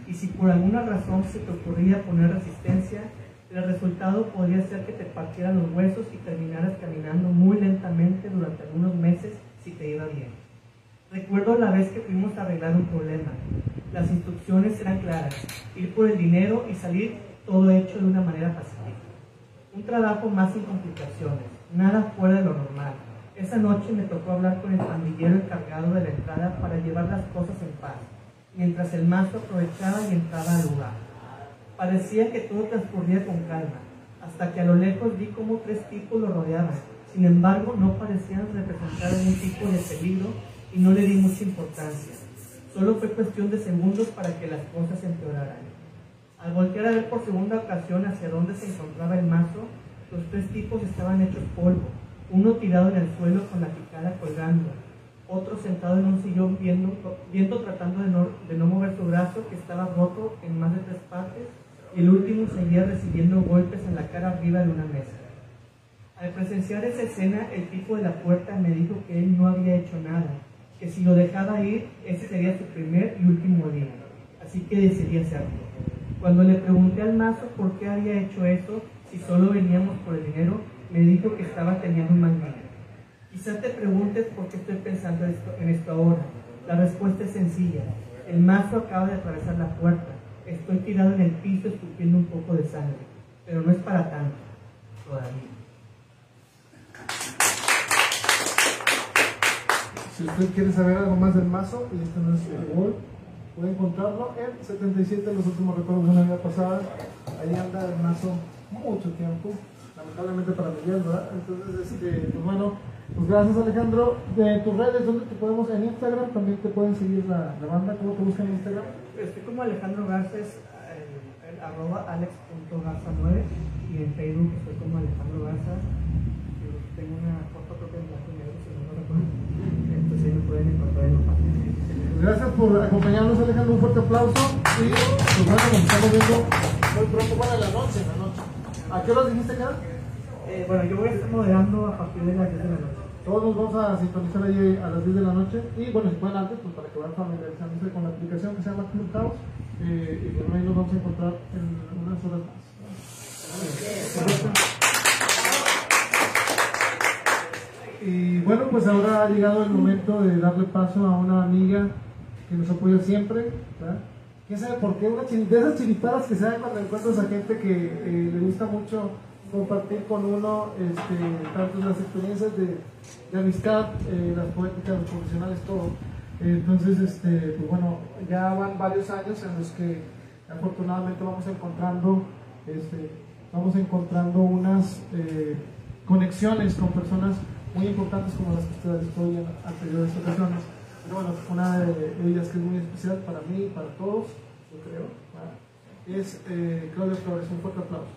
Y si por alguna razón se te ocurría poner resistencia, el resultado podría ser que te partieran los huesos y terminaras caminando muy lentamente durante algunos meses si te iba bien. Recuerdo la vez que fuimos a arreglar un problema. Las instrucciones eran claras, ir por el dinero y salir todo hecho de una manera pacífica. Un trabajo más sin complicaciones, nada fuera de lo normal. Esa noche me tocó hablar con el pandillero encargado de la entrada para llevar las cosas en paz, mientras el mazo aprovechaba y entraba al lugar. Parecía que todo transcurría con calma, hasta que a lo lejos vi cómo tres tipos lo rodeaban. Sin embargo, no parecían representar algún tipo de peligro y no le di mucha importancia. Solo fue cuestión de segundos para que las cosas empeoraran. Al voltear a ver por segunda ocasión hacia dónde se encontraba el mazo, los tres tipos estaban hechos polvo, uno tirado en el suelo con la picada colgando, otro sentado en un sillón viendo, viendo tratando de no, de no mover su brazo que estaba roto en más de tres partes, y el último seguía recibiendo golpes en la cara arriba de una mesa. Al presenciar esa escena, el tipo de la puerta me dijo que él no había hecho nada, que si lo dejaba ir, ese sería su primer y último día, así que decidí hacerlo. Cuando le pregunté al mazo por qué había hecho eso, si solo veníamos por el dinero, me dijo que estaba teniendo un mal día. Quizá te preguntes por qué estoy pensando esto, en esto ahora. La respuesta es sencilla. El mazo acaba de atravesar la puerta. Estoy tirado en el piso escupiendo un poco de sangre, pero no es para tanto, todavía. Si usted quiere saber algo más del mazo, y este no es el gol, puede encontrarlo en 77, los últimos recuerdos de una vida pasada. Ahí anda el mazo mucho tiempo, lamentablemente para Miguel, ¿verdad? Entonces, este, pues bueno, pues gracias Alejandro. De tus redes, ¿dónde te podemos? En Instagram también te pueden seguir la, la banda, ¿cómo te buscan en Instagram? Estoy como Alejandro Garces, en arroba alex.garza9 y en Facebook estoy como Alejandro Garza. Tengo una foto propia en blanco y negro, si no me recuerdo. Entonces ahí me pueden encontrar en los Pues gracias por acompañarnos Alejandro, un fuerte aplauso. Y pues bueno, nos estamos viendo muy pronto para la noche, la noche. ¿A qué hora dijiste era? Eh, bueno, yo voy a estar moderando a partir de las 10 de la noche. Todos nos vamos a sintonizar ahí a las 10 de la noche y bueno, si pueden antes, pues para que vayan familiarizándose con la aplicación que se llama Clubhouse eh, y bueno, ahí nos vamos a encontrar en unas horas más. Y bueno, pues ahora ha llegado el momento de darle paso a una amiga que nos apoya siempre. ¿Quién sabe por qué? De esas chiripadas que se dan cuando encuentras a gente que eh, le gusta mucho compartir con uno este, tanto las experiencias de, amistad, eh, las poéticas, los profesionales, todo. Entonces, este, pues bueno, ya van varios años en los que afortunadamente vamos encontrando, este, vamos encontrando unas eh, conexiones con personas muy importantes como las que ustedes hoy en anteriores ocasiones. Pero bueno, una de ellas que es muy especial para mí y para todos, yo creo, ¿verdad? es eh, Claudia Flores. Un fuerte aplauso.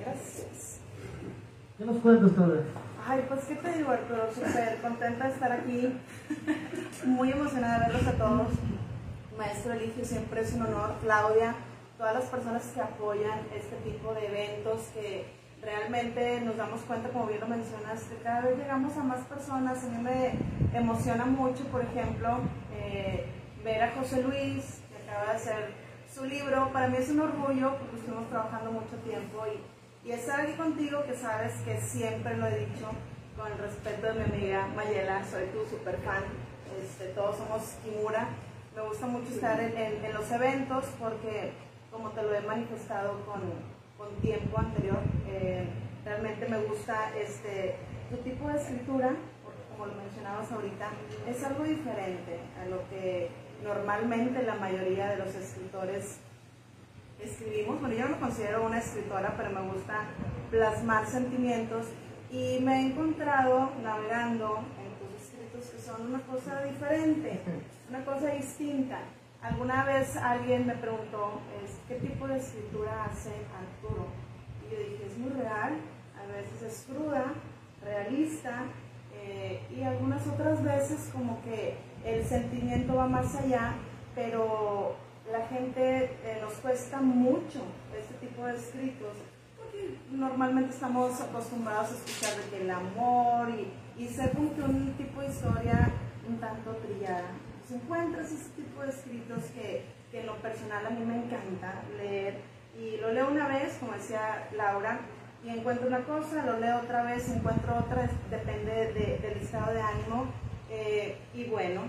Gracias. ¿Qué nos cuentas, Claudia? Ay, pues qué te digo, Arturo, súper contenta de estar aquí. Muy emocionada de verlos a todos. Maestro Eligio, siempre es un honor. Claudia, todas las personas que apoyan este tipo de eventos que realmente nos damos cuenta, como bien lo mencionaste, cada vez llegamos a más personas. A mí me emociona mucho, por ejemplo, eh, ver a José Luis, que acaba de hacer su libro. Para mí es un orgullo porque estuvimos trabajando mucho tiempo y, y estar aquí contigo, que sabes que siempre lo he dicho, con el respeto de mi amiga Mayela, soy tu super fan. Este, todos somos Kimura. Me gusta mucho estar en, en- en los eventos porque, como te lo he manifestado con, con tiempo anterior, eh, realmente me gusta este, tu tipo de escritura, porque como lo mencionabas ahorita, es algo diferente a lo que normalmente la mayoría de los escritores escribimos. Bueno, yo no me considero una escritora, pero me gusta plasmar sentimientos y me he encontrado navegando en tus escritos que son una cosa diferente, una cosa distinta. Alguna vez alguien me preguntó qué tipo de escritura hace Arturo y yo dije es muy real, a veces es cruda, realista eh, y algunas otras veces como que el sentimiento va más allá, pero la gente eh, nos cuesta mucho este tipo de escritos porque normalmente estamos acostumbrados a escuchar de que el amor y, y ser como que un tipo de historia un tanto trillada. Encuentras ese tipo de escritos que, que en lo personal a mí me encanta leer y lo leo una vez, como decía Laura, y encuentro una cosa, lo leo otra vez, encuentro otra, depende de- del estado de ánimo. eh, y bueno,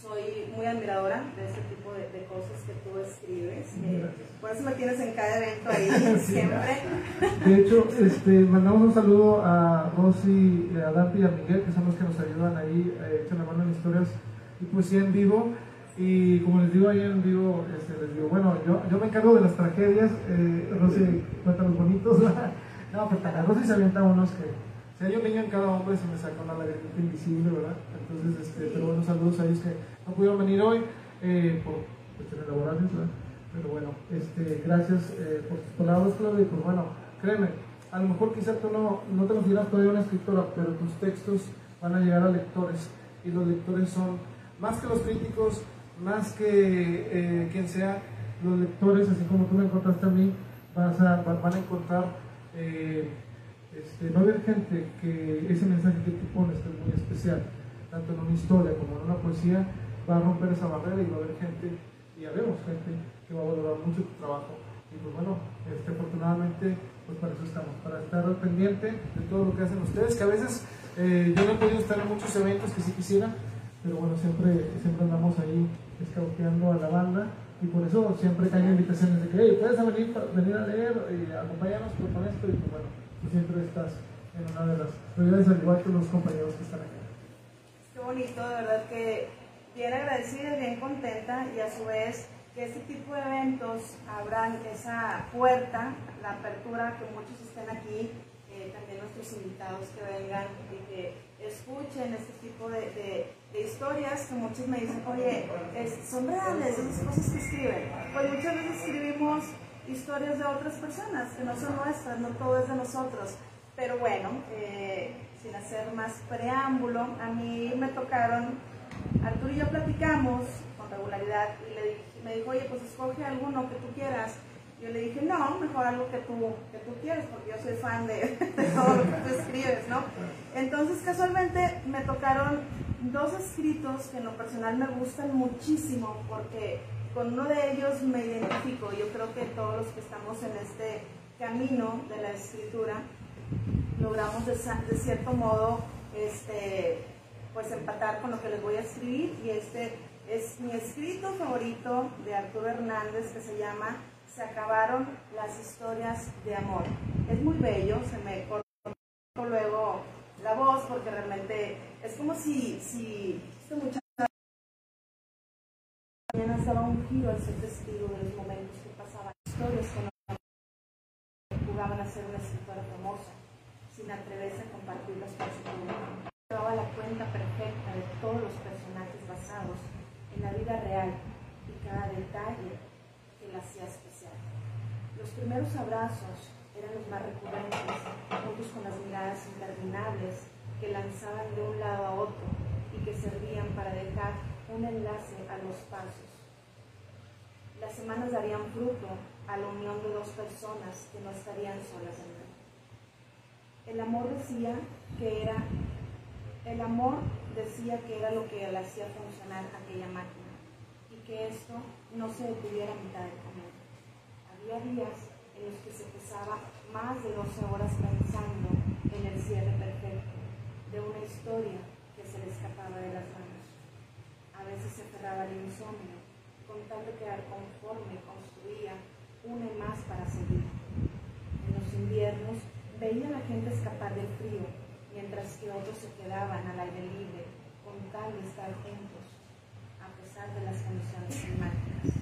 soy muy admiradora de este tipo de, de cosas que tú escribes. eh, por eso me tienes en cada evento ahí, siempre. De hecho, este, mandamos un saludo a Rosy, a Dante y a Miguel, que son los que nos ayudan ahí, eh, echan la mano en historias y poesía en vivo. Y como les digo ahí en vivo, este, les digo, bueno, yo, yo me encargo de las tragedias, eh, Rosy cuenta los bonitos. no, pero a Rosy se avienta unos que, si hay un niño en cada hombre, se me saca una lagrimita invisible, ¿verdad? Entonces, este, pero bueno, saludos a ellos que no pudieron venir hoy eh, por cuestiones laborales, ¿verdad? Pero bueno, este, gracias eh, por tus palabras, Claudia. Y pues bueno, créeme, a lo mejor quizá tú no, no te consideras todavía una escritora, pero tus textos van a llegar a lectores. Y los lectores son, más que los críticos, más que eh, quien sea, los lectores, así como tú me encontraste a mí, vas a, va- van a encontrar, eh, este, a haber gente que ese mensaje que tú pones que es muy especial, tanto en una historia como en una poesía, va a romper esa barrera y va a haber gente, y ya vemos gente que va a valorar mucho tu trabajo. Y pues bueno, este, afortunadamente, pues para eso estamos, para estar pendiente de todo lo que hacen ustedes, que a veces eh, yo no he podido estar en muchos eventos que sí quisiera, pero bueno, siempre, siempre andamos ahí escauteando a la banda. Y por eso siempre caen invitaciones de que, hey, puedes venir, venir a leer y acompañarnos con esto y pues bueno, tú siempre estás en una de las prioridades al igual que los compañeros que están aquí. Qué bonito, de verdad que bien agradecida bien contenta. Y a su vez que este tipo de eventos abran esa puerta, la apertura, que muchos estén aquí, eh, también nuestros invitados que vengan y que escuchen este tipo de, de, historias que muchos me dicen, oye, son reales esas cosas que escriben. Pues muchas veces escribimos historias de otras personas que no son nuestras, no todo es de nosotros. Pero bueno, eh, sin hacer más preámbulo, a mí me tocaron, Arturo y yo platicamos con regularidad y le dije, me dijo, oye, pues escoge alguno que tú quieras. Yo le dije, no, mejor algo que tú, que tú quieres, porque yo soy fan de, todo lo que tú escribes, ¿no? Entonces, casualmente me tocaron dos escritos que en lo personal me gustan muchísimo, porque con uno de ellos me identifico. Yo creo que todos los que estamos en este camino de la escritura logramos de, de cierto modo este, pues empatar con lo que les voy a escribir y este es mi escrito favorito de Arturo Hernández que se llama Se acabaron las historias de amor. Es muy bello, se me cortó luego la voz porque realmente es como si, si este muchacho también daba un giro al ser testigo de los momentos que pasaban, historias que jugaban a ser una escritora famosa, sin atreverse a compartirlas con su público. Llevaba la cuenta perfecta de todos los personajes basados en la vida real y cada detalle que la hacía especial. Los primeros abrazos eran los más recurrentes, juntos con las miradas interminables que lanzaban de un lado a otro y que servían para dejar un enlace a los pasos. Las semanas darían fruto a la unión de dos personas que no estarían solas en él. El amor decía que era el amor decía que era lo que le hacía funcionar aquella máquina y que esto no se detuviera a mitad del camino. Había días en los que se pasaba más de 12 horas pensando en el cierre perfecto de una historia que se le escapaba de las manos. A veces se cerraba el insomnio, con tal de quedar conforme construía una más para seguir. En los inviernos veía a la gente escapar del frío mientras que otros se quedaban al aire libre con tal de estar juntos, a pesar de las condiciones climáticas.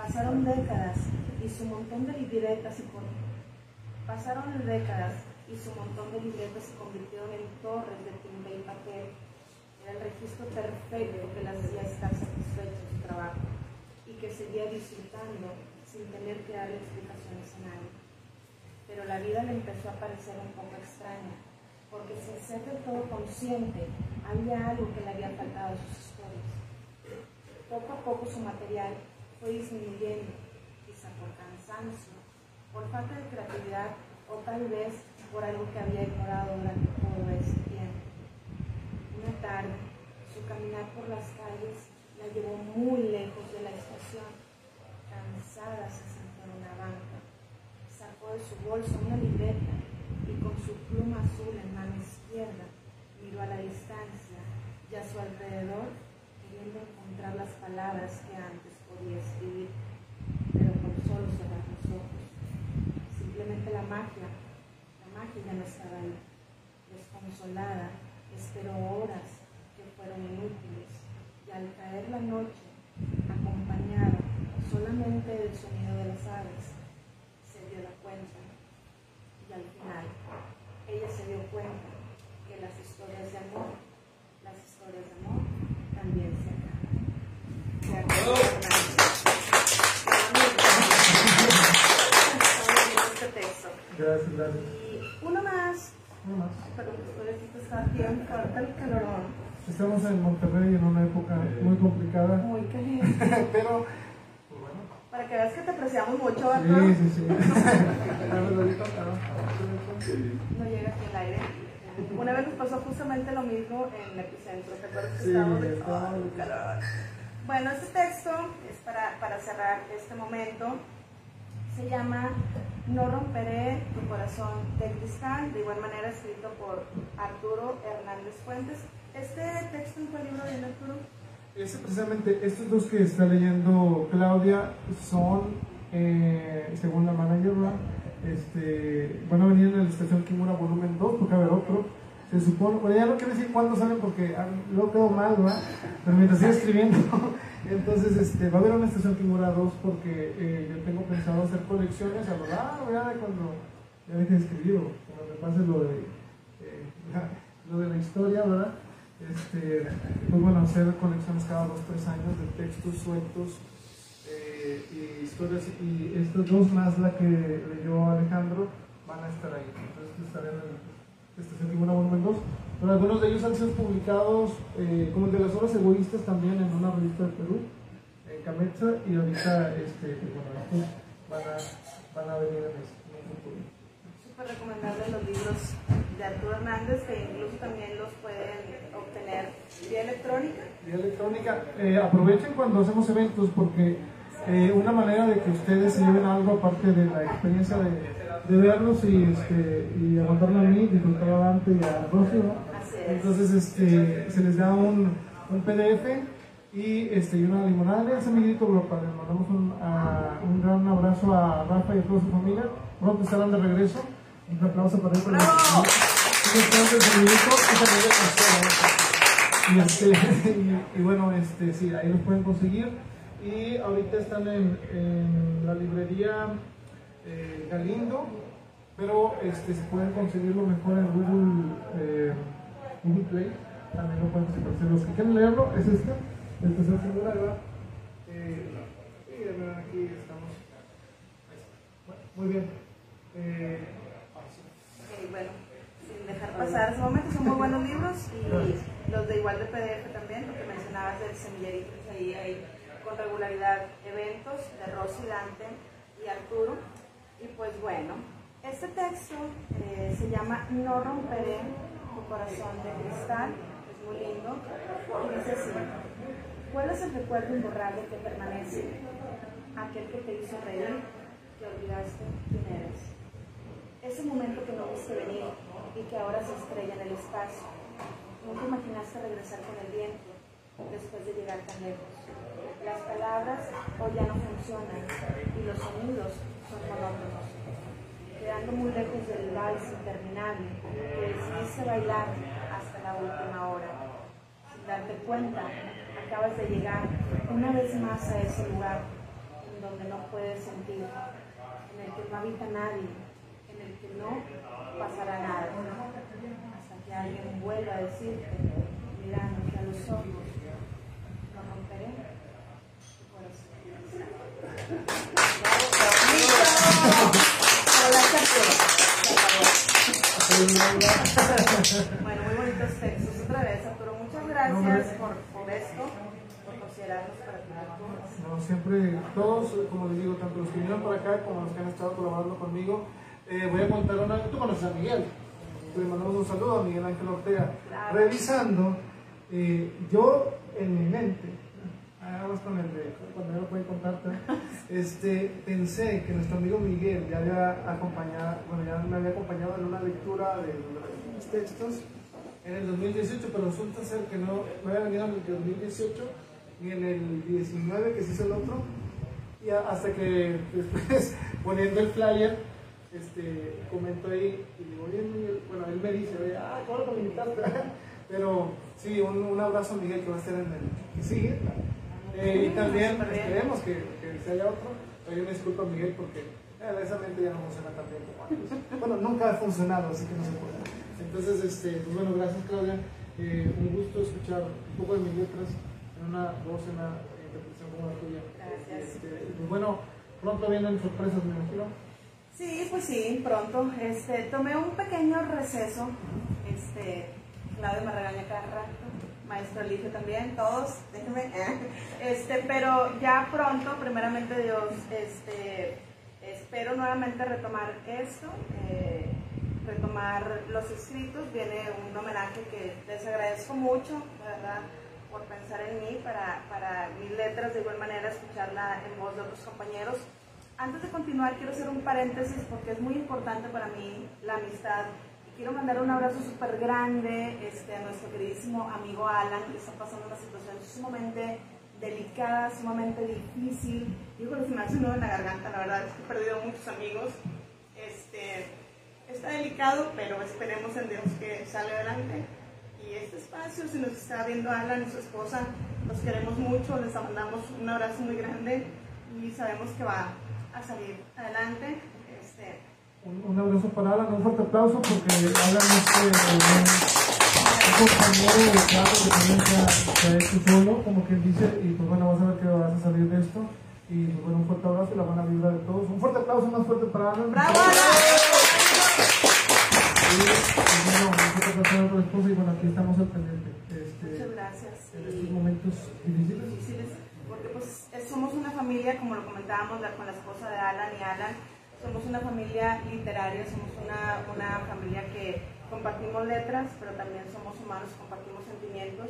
Pasaron décadas y su montón de libretas y pasaron décadas y su montón de libretas se convirtieron en torres de timbre y papel. Era el registro perfecto que las hacía estar satisfecho de su trabajo y que seguía disfrutando sin tener que darle explicaciones a nadie. Pero la vida le empezó a parecer un poco extraña porque sin ser del todo consciente, había algo que le había faltado a sus historias. Poco a poco su material fue disminuyendo, quizá por cansancio, por falta de creatividad o tal vez por algo que había ignorado durante todo ese tiempo. Una tarde, su caminar por las calles la llevó muy lejos de la estación. Cansada se sentó en una banca, sacó de su bolsa una libreta y con su pluma azul en mano izquierda miró a la distancia y a su alrededor queriendo encontrar las palabras que antes podía escribir, pero con solo cerrar los ojos. Simplemente la magia, la magia no estaba ahí. Desconsolada, esperó horas que fueron inútiles y al caer la noche, acompañada solamente del sonido de las aves, se dio la cuenta y al final ella se dio cuenta que las historias de amor, las historias de amor también se acaban. Gracias, gracias. Y uno más. Uno más. Pero después está bien fuerte el calorón. Estamos en Monterrey en una época muy complicada, Muy caliente. pero pues bueno. Para que veas que te apreciamos mucho, Sí, ¿verdad? sí, sí. No llega aquí el aire. Una vez nos pasó justamente lo mismo en el epicentro. ¿Te acuerdas que Sí, estábamos de estábamos "Ay, de- calor"? Bueno, este texto es para, para cerrar este momento. Se llama No romperé tu corazón de cristal, de igual manera escrito por Arturo Hernández Fuentes. ¿Este texto en cuál libro viene Arturo? Ese, precisamente, estos dos que está leyendo Claudia son, eh, según la manager, este, van a venir en la estación Kimura volumen 2, porque haber otro. Se supone, bueno, ya no quiero decir cuándo salen porque ah, luego quedo mal, ¿verdad? Pero mientras sigo escribiendo, entonces este, va a haber una estación Kimura 2 porque eh, yo tengo pensado hacer colecciones a lo largo ya de cuando ya deje de escribir o cuando me pase lo de, eh, lo de la historia, ¿verdad? Este, pues bueno, hacer colecciones cada dos, tres años de textos sueltos eh, y historias y estos dos más la que leyó Alejandro van a estar ahí. Entonces estarán en Estación Tribuna Volumen 2. Pero algunos de ellos han sido publicados, eh, como el de las obras egoístas también en una revista de Perú, en Camecha, y ahorita este, pues bueno, van a, van a venir en, este, en un futuro. Súper recomendable los libros de Arturo Hernández, que incluso también los pueden obtener vía electrónica. Vía electrónica. Eh, aprovechen cuando hacemos eventos porque eh, una manera de que ustedes se lleven algo aparte de la experiencia de, de verlos y, este, y a mí, disfrutar a Dante y a Rosy, ¿no? Entonces este, se les da un, un PDF y, este, y una limonada. Ese amiguito, bro, padre. mandamos un, a- un gran abrazo a Rafa y a toda su familia. Pronto estarán de regreso. Un aplauso para él. Para ¿no? y, este, y, y bueno, este, sí, ahí los pueden conseguir. Y ahorita están en, en la librería eh, Galindo, pero este, se pueden conseguirlo mejor en Google, eh, Google Play. También lo pueden conseguir. Los que quieren leerlo, es este, el tercer. Eh, y a ver, aquí estamos. Bueno, muy bien. Eh, sí. Bueno, sin dejar pasar ese momento, son muy buenos libros y los de igual de PDF también, lo que mencionabas del semillerito, pues ahí hay con regularidad eventos de Rosy Dante y Arturo. Y pues bueno, este texto eh, se llama No romperé tu corazón de cristal, es muy lindo, y dice así, ¿cuál es el recuerdo imborrable que permanece? Aquel que te hizo reír, que olvidaste quién eres. Ese momento que no viste venir y que ahora se estrella en el espacio. Nunca imaginaste regresar con el viento después de llegar tan lejos. Las palabras hoy ya no funcionan y los sonidos son monótonos. Quedando muy lejos del vals interminable que decidiste bailar hasta la última hora. Sin darte cuenta, acabas de llegar una vez más a ese lugar en donde no puedes sentir, en el que no habita nadie, en el que no pasará nada, hasta que alguien vuelva a decirte, mirándote a los ojos, no romperé tu corazón. Bueno, muy bonitos textos. Otra vez, Arturo, muchas gracias por, por esto, por considerarnos para tu. No, siempre, todos, como les digo, tanto los que vinieron para acá como los que han estado colaborando conmigo, eh, voy a contar una. Tú conoces a Miguel. Le mandamos un saludo a Miguel Ángel Ortega. Claro. Revisando, eh, yo en mi mente, vamos con el de cuando yo lo pueden contarte, este, pensé que nuestro amigo Miguel ya había acompañado, bueno, ya me había acompañado en una lectura de los textos en el 2018, pero resulta ser que no, no había venido en el 2018 ni en el 19 que se hizo el otro y hasta que después poniendo el flyer este, comento ahí y digo, oye Miguel, bueno, él me dice, ah, ¿cómo lo invitaste? Pero sí, un, un abrazo Miguel que va a estar en el que sigue. Eh, y también esperemos que, que se haya otro. Pero yo me disculpo a Miguel porque eh, esa mente ya no funciona tan bien como antes. Bueno, nunca ha funcionado, así que no se puede. Entonces, este, pues bueno, gracias Claudia. Eh, un gusto escuchar un poco de mis letras en una voz, en una interpretación como la tuya. Gracias. Este, pues bueno, pronto vienen sorpresas, me imagino. Sí, pues sí, pronto. Este, tomé un pequeño receso. Este, Claudio me regaña cada rato. Maestro Eligio también, todos, déjenme. Este, pero ya pronto, primeramente Dios, este, espero nuevamente retomar esto, eh, retomar los escritos. Viene un homenaje que les agradezco mucho, verdad, por pensar en mí, para, para mis letras de igual manera escucharla en voz de otros compañeros antes de continuar quiero hacer un paréntesis porque es muy importante para mí la amistad. Quiero mandar un abrazo súper grande este, a nuestro queridísimo amigo Alan, que está pasando una situación sumamente delicada, sumamente difícil. Creo que se me hace un nudo en la garganta, la verdad es que he perdido muchos amigos. Este, está delicado, pero esperemos en Dios que salga adelante. Y este espacio, si nos está viendo Alan y su esposa, los queremos mucho, les mandamos un abrazo muy grande y sabemos que va a salir adelante. Un, un abrazo para Alan, un fuerte aplauso porque Alan es eh, un compañero de clase que también se ha, hecho solo, como quien dice, y pues bueno, vas a ver que vas a salir de esto. Y pues bueno, un fuerte abrazo y la buena vibra de todos. Un fuerte aplauso más fuerte para Alan. ¡Bravo! Y, y bueno, aquí estamos al pendiente. Este, Muchas gracias. en estos momentos difíciles. difíciles, porque pues es- somos una familia, como lo comentábamos la- con la esposa de Alan y Alan, somos una familia literaria, somos una, una familia que compartimos letras, pero también somos humanos, compartimos sentimientos.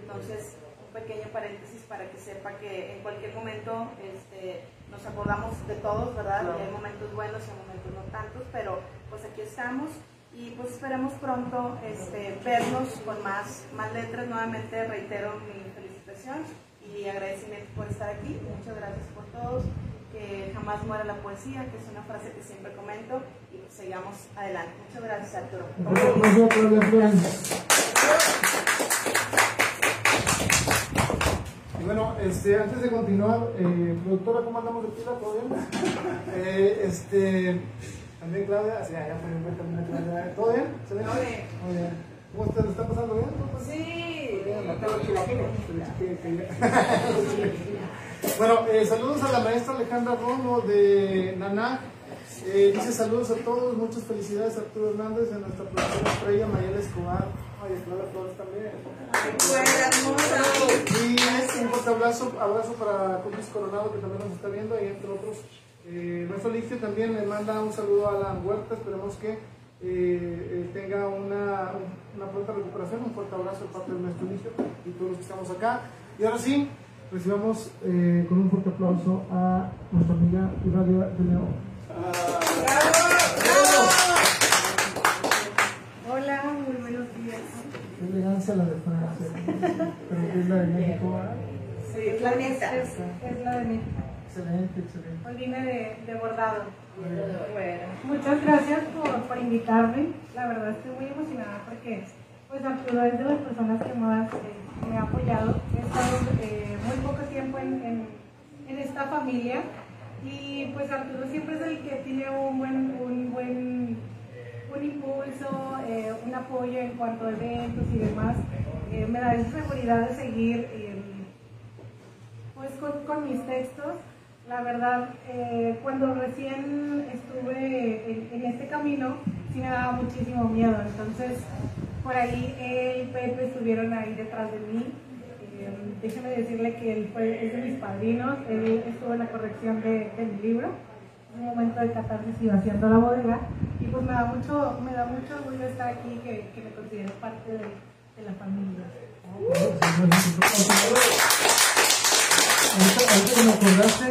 Entonces, un pequeño paréntesis para que sepa que en cualquier momento este, nos acordamos de todos, ¿verdad? Y hay momentos buenos y hay momentos no tantos, pero pues aquí estamos y pues esperemos pronto este, vernos con más, más letras. Nuevamente reitero mi felicitación y agradecimiento por estar aquí. Muchas gracias por todos. Que jamás muera la poesía, que es una frase que siempre comento y pues sigamos adelante. Muchas gracias Arturo. Y bueno, este, antes de continuar, eh, productora, ¿cómo andamos de pila? ¿Todo bien? Eh, este, también Claudia, así, ya fue también Claudia. ¿Todo bien? ¿Se ve? Todo bien. ¿Cómo está? ¿Lo está pasando bien? Sí. Bueno, eh, saludos a la maestra Alejandra Romo de Naná. Eh, dice saludos a todos, muchas felicidades a Arturo Hernández, a nuestra profesora estrella Mayela Escobar. Ay, Clara Flores también. Hermosa. Y un fuerte abrazo, abrazo para Cookies Coronado que también nos está viendo, y entre otros. Eh, nuestro Ligia también le manda un saludo a Alan Huerta, esperemos que eh, eh, tenga una, una pronta recuperación, un fuerte abrazo de parte de nuestro Ligia y todos los que estamos acá. Y ahora sí, recibamos eh, con un fuerte aplauso a nuestra amiga Iradia de León. Hola, muy buenos días. Qué elegancia la de Francia, pero es la de México. Sí, la. Es, es la de México. Excelente, excelente. Hoy vine de, de bordado. Bueno. Muchas gracias por, por invitarme. La verdad estoy muy emocionada porque pues Arturo es de las personas que más eh, me ha apoyado. He estado eh, muy poco tiempo en, en, esta familia y pues Arturo siempre es el que tiene un buen, un buen un impulso, eh, un apoyo en cuanto a eventos y demás. Me da esa seguridad de seguir pues con, con mis textos. La verdad, eh, cuando recién estuve en, en este camino, sí me daba muchísimo miedo. Entonces, por ahí él y Pepe estuvieron ahí detrás de mí. Eh, déjeme decirle que él fue, es de mis padrinos. Él estuvo en la corrección de, de mi libro. Es un momento de catarsis y haciendo la bodega. Y pues me da mucho, me da mucho orgullo estar aquí, que, que me considero parte de, de la familia. Ahorita, ahorita que me acordaste,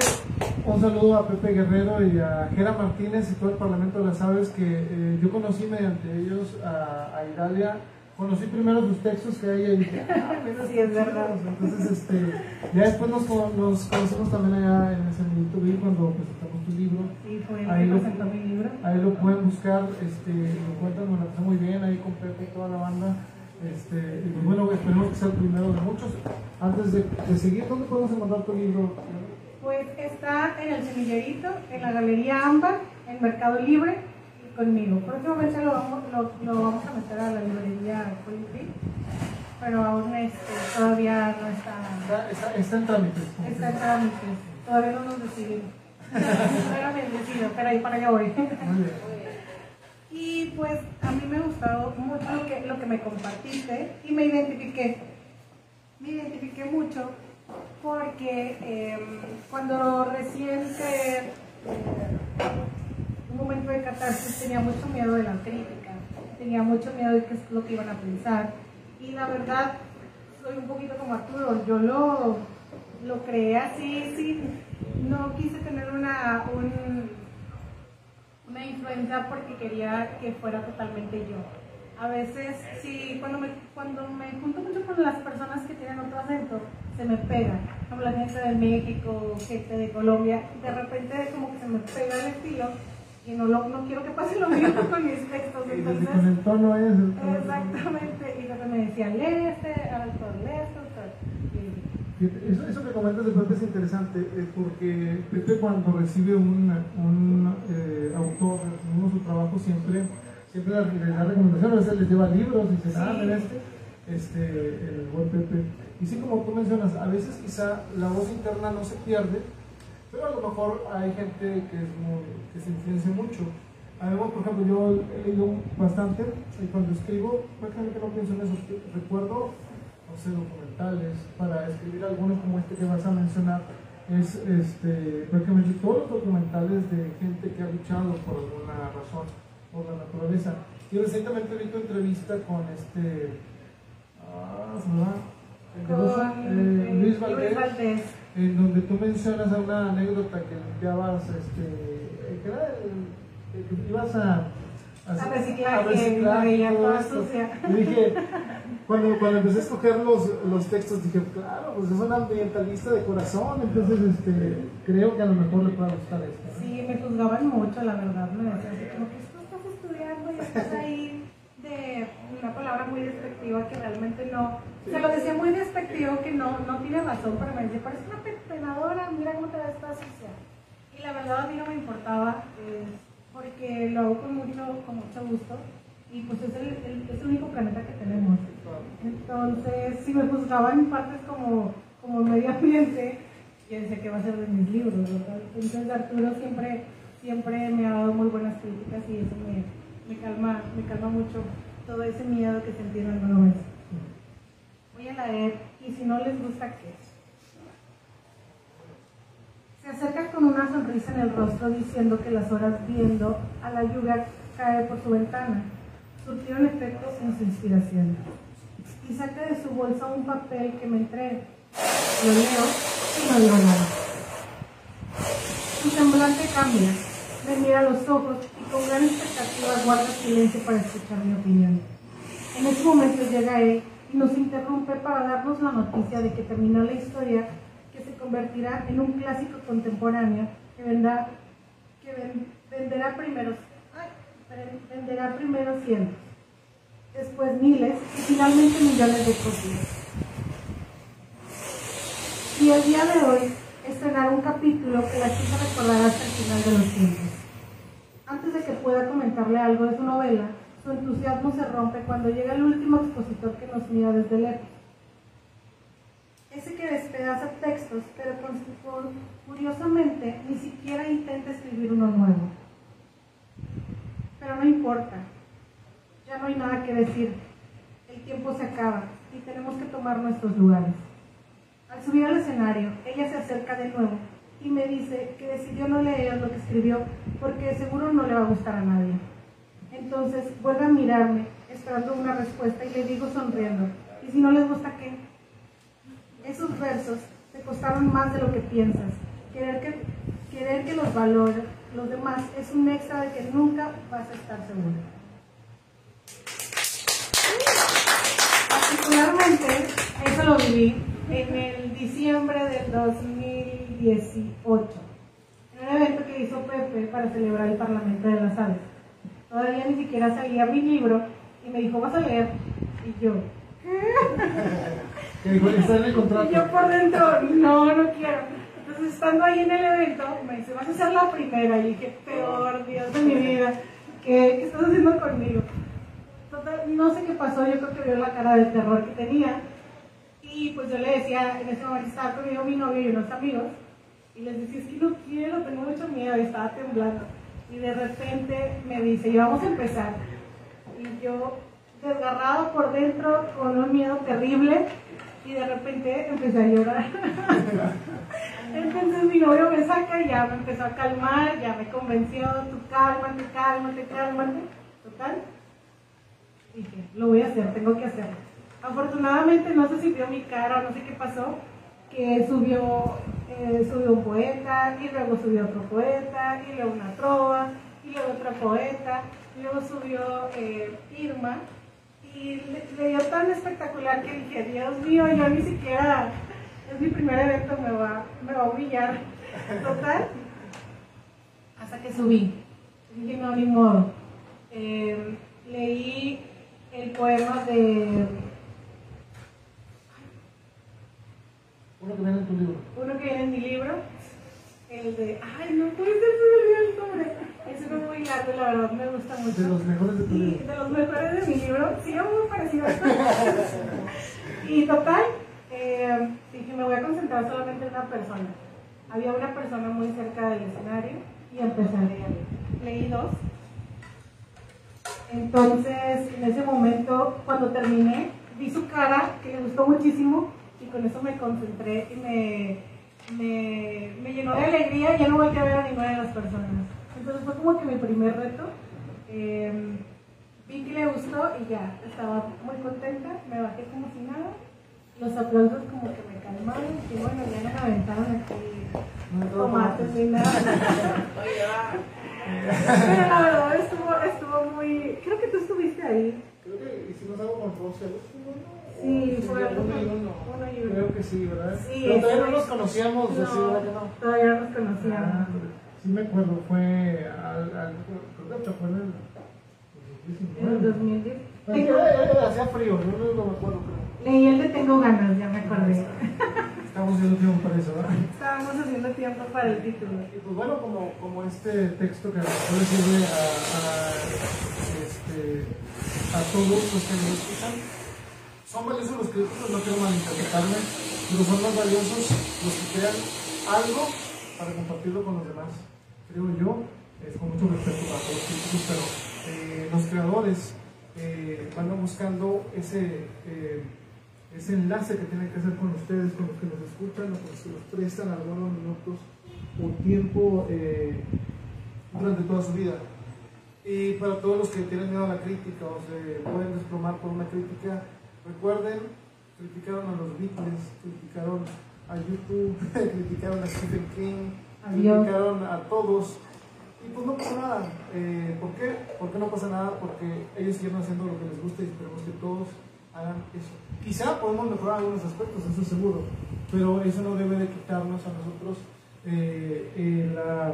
un saludo a Pepe Guerrero y a Jera Martínez y todo el Parlamento de las Aves que eh, yo conocí mediante ellos a, a Idalia. Conocí primero sus textos que hay dije, ah, Sí, es verdad. Entonces, este, ya después nos, nos conocimos también allá en ese Benito Bill cuando presentamos tu libro. Fue Ahí lo- presentó mi libro. Ahí lo pueden buscar, este, lo cuentan, me lo pasé muy bien ahí con Pepe y toda la banda. Este, y pues bueno, esperemos que sea el primero de muchos. Antes de, de seguir, ¿dónde podemos encontrar tu libro? Pues está en el semillerito, en la Galería Ámbar, en Mercado Libre y conmigo. Próximamente lo vamos, lo, lo vamos a meter a la librería Colibrí, pero aún este, todavía no está, Está, está, está en trámites. está en trámites. Todavía no nos decidimos. Todavía me decido, pero ahí para allá voy. Muy bien. Y pues a mí me gustó mucho lo que, lo que me compartiste y me identifiqué. Me identifiqué mucho porque eh, cuando recién te, eh, un momento de catarsis tenía mucho miedo de la crítica, tenía mucho miedo de qué es lo que iban a pensar. Y la verdad, soy un poquito como Arturo, yo lo, lo creé así, sin, no quise tener una, un, influenza porque quería que fuera totalmente yo. A veces, sí, cuando me, cuando me junto mucho con las personas que tienen otro acento, se me pega. Como la gente de México, gente de Colombia, de repente como que se me pega el estilo y no, lo, no quiero que pase lo mismo con mis textos. Entonces, con el tono es. exactamente. Y luego me decía, lee este, autor, lee Fíjate, Eso, eso que comentas de pronto es interesante, eh, porque Pepe cuando recibe un, un eh, autor, uno de su trabajo, siempre, siempre le da recomendaciones, a veces les lleva libros y dice, ah, mira este, este, el buen Pepe. Y sí, como tú mencionas, a veces quizá la voz interna no se pierde, pero a lo mejor hay gente que, es muy- que se influencia mucho. Además, por ejemplo, yo he leído bastante y cuando escribo, prácticamente no pienso en eso. Recuerdo, no sé, documentales, para escribir algunos como este que vas a mencionar, es este, prácticamente todos los documentales de gente que ha luchado por alguna razón, por la naturaleza. Y recientemente vi tu entrevista con este, ah, Con eh, eh, Luis Valdés Valdés. en donde tú mencionas a una anécdota que limpiabas, este, que era el, que ibas a, A reciclaje, me veía todo toda esto. sucia. Y dije, cuando, cuando empecé a escoger los, los textos, dije, claro, pues es un ambientalista de corazón, entonces este, creo que a lo mejor le pueda gustar esto. ¿no? Sí, me juzgaban mucho, la verdad. Me decían así como que esto estás estudiando y estás ahí de una palabra muy despectiva que realmente no. Se lo decía muy despectivo que no, no tiene razón, pero me decía, parece una pe- penadora, mira cómo te ves toda sucia. Y la verdad a mí no me importaba, eh, porque lo hago con mucho, con mucho gusto. Y pues es el, es el único planeta que tenemos. Entonces, si me juzgaban en partes como, como medio ambiente, yo decía que va a ser de mis libros. Entonces Arturo siempre, siempre me ha dado muy buenas críticas y eso me, me calma, me calma mucho todo ese miedo que sentí en alguna vez. Voy a leer y si no les gusta, ¿qué? Se acerca con una sonrisa en el rostro diciendo que las horas viendo a la lluvia caer por su ventana surtieron efectos en su inspiración. Y saca de su bolsa un papel que me entrega. Lo leo y no digo nada. Su semblante cambia, me mira a los ojos y con gran expectativa guarda silencio para escuchar mi opinión. En ese momento llega él y nos interrumpe para darnos la noticia de que terminó la historia que se convertirá en un clásico contemporáneo que, vendrá, que ven- venderá primeros, venderá primero cientos, después miles y finalmente millones de copias. Y el día de hoy estrenará un capítulo que la chica recordará hasta el final de los tiempos. Antes de que pueda comentarle algo de su novela, su entusiasmo se rompe cuando llega el último expositor que nos mira desde lejos. Ese que despedaza textos, pero con curiosamente ni siquiera intenta escribir uno nuevo. Pero no importa, ya no hay nada que decir. El tiempo se acaba y tenemos que tomar nuestros lugares. Al subir al escenario, ella se acerca de nuevo y me dice que decidió no leer lo que escribió porque seguro no le va a gustar a nadie. Entonces vuelve a mirarme, esperando una respuesta, y le digo sonriendo, ¿y si no les gusta qué? Esos versos te costaron más de lo que piensas. Querer que, querer que los valore los demás es un extra de que nunca vas a estar seguro. Particularmente, eso lo viví en el diciembre del 2018, en un evento que hizo Pepe para celebrar el Parlamento de las Aves. Todavía ni siquiera salía mi libro y me dijo, ¿vas a leer? Y yo, Que dijo, está en el contrato. y yo por dentro, no, no quiero. Estando ahí en el evento, me dice, vas a ser la primera. Y dije, peor Dios de mi vida, ¿qué, qué estás haciendo conmigo? Total, no sé qué pasó, yo creo que vio la cara de terror que tenía. Y pues yo le decía, en ese momento estaba conmigo mi novio y unos amigos. Y les decía, es que no quiero, tengo mucho miedo, y estaba temblando. Y de repente me dice, y vamos a empezar. Y yo, desgarrado por dentro, con un miedo terrible, y de repente empecé a llorar. Entonces mi novio me saca y ya me empezó a calmar, ya me convenció, tú cálmate, cálmate, cálmate. Total, dije, lo voy a hacer, tengo que hacerlo. Afortunadamente no sé si mi cara o no sé qué pasó, que subió, eh, subió un poeta y luego subió otro poeta y luego una trova y luego otra poeta, y luego subió eh, Irma, y le, le dio tan espectacular que dije, Dios mío, yo ni siquiera, es mi primer evento, me va, me va a humillar. Total, hasta que subí. Dije, no, ni modo. Eh, leí el poema de Uno que viene en tu libro. uno que viene en mi libro, el de, ay, no puede ser, se me olvidó el nombre. Es uno muy largo, la verdad, me gusta mucho. De los mejores de tu libro. de los mejores de mi libro, sí, muy parecido a esto. y total, eh, dije, me voy a concentrar solamente en una persona. Había una persona muy cerca del escenario y empecé a leer. Leí dos. Entonces, en ese momento, cuando terminé, vi su cara, que le gustó muchísimo, y con eso me concentré y me, me, me llenó de alegría ya no volví a ver a ninguna de las personas. Entonces fue como que mi primer reto. Eh, vi que le gustó y ya estaba muy contenta, me bajé como si nada. Los aplausos como que me calmaron y bueno, ya me aventaron aquí tomates ni nada. Pero la verdad estuvo, estuvo muy... Creo que tú estuviste ahí. Creo que hicimos algo con así, ¿no? Sí, fue uno y uno, y uno. Creo que sí, ¿verdad? Sí, Pero todavía no nos conocíamos, así, ¿verdad que no? No, todavía no nos conocíamos. Ah, sí me acuerdo, fue al, al creo que fue en el En el 2019. 2010. Pero es que Tengo- era- era- hacía frío, no, no, no me acuerdo, pero Leí el de Tengo ganas, ya me acordé. estamos viendo tiempo para eso, ¿verdad? Estábamos haciendo tiempo para el título. Y pues bueno, como, como este texto que nos puede sirve a, a, este, a todos los que nos escuchan, son valiosos los críticos, no quiero malinterpretarme, pero son más valiosos los que crean algo para compartirlo con los demás. Creo yo, es con mucho respeto para todos los críticos, pero eh, los creadores eh, van buscando ese, eh, ese enlace que tienen que hacer con ustedes, con los que nos escuchan, o con los que nos prestan algunos minutos o tiempo eh, durante toda su vida. Y para todos los que tienen miedo a la crítica o se pueden desplomar por una crítica, recuerden, criticaron a los Beatles, criticaron a YouTube, criticaron a Stephen King, Adiós. criticaron a todos. Y pues no pasa nada. Eh, ¿Por qué? ¿Por qué no pasa nada? Porque ellos siguen haciendo lo que les gusta y esperemos que todos hagan eso. Quizá podemos mejorar algunos aspectos, eso seguro, pero eso no debe de quitarnos a nosotros eh, eh, la,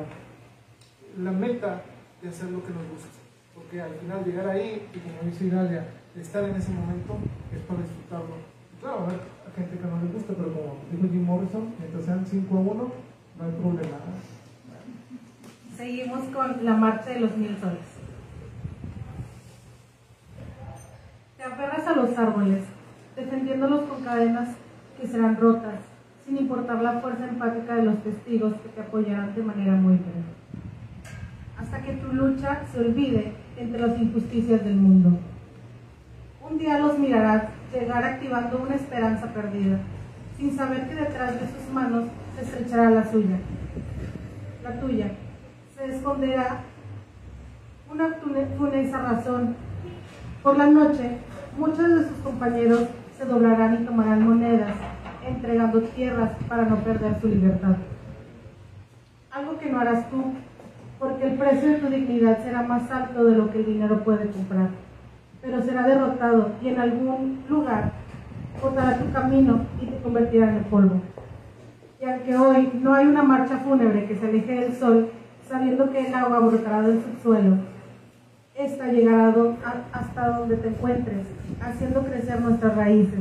la meta de hacer lo que nos gusta. Porque al final llegar ahí, y como dice Iralia, estar en ese momento es para disfrutarlo. Claro, a haber gente que no le gusta, pero como dijo Jim Morrison, mientras sean 5 a 1, no hay problema. Seguimos con la marcha de los mil soles. Te aferras a los árboles, defendiéndolos con cadenas que serán rotas, sin importar la fuerza empática de los testigos que te apoyarán de manera muy breve. Hasta que tu lucha se olvide entre las injusticias del mundo. Un día los mirarás llegar activando una esperanza perdida, sin saber que detrás de sus manos se estrechará la suya la tuya, se esconderá una tune- funesta razón. Por la noche, muchos de sus compañeros se doblarán y tomarán monedas, entregando tierras para no perder su libertad. Algo que no harás tú, porque el precio de tu dignidad será más alto de lo que el dinero puede comprar, pero será derrotado y en algún lugar cortará tu camino y te convertirá en el polvo. Y aunque hoy no hay una marcha fúnebre que se aleje del sol, sabiendo que el agua brotará del subsuelo, esta llegará hasta donde te encuentres, haciendo crecer nuestras raíces,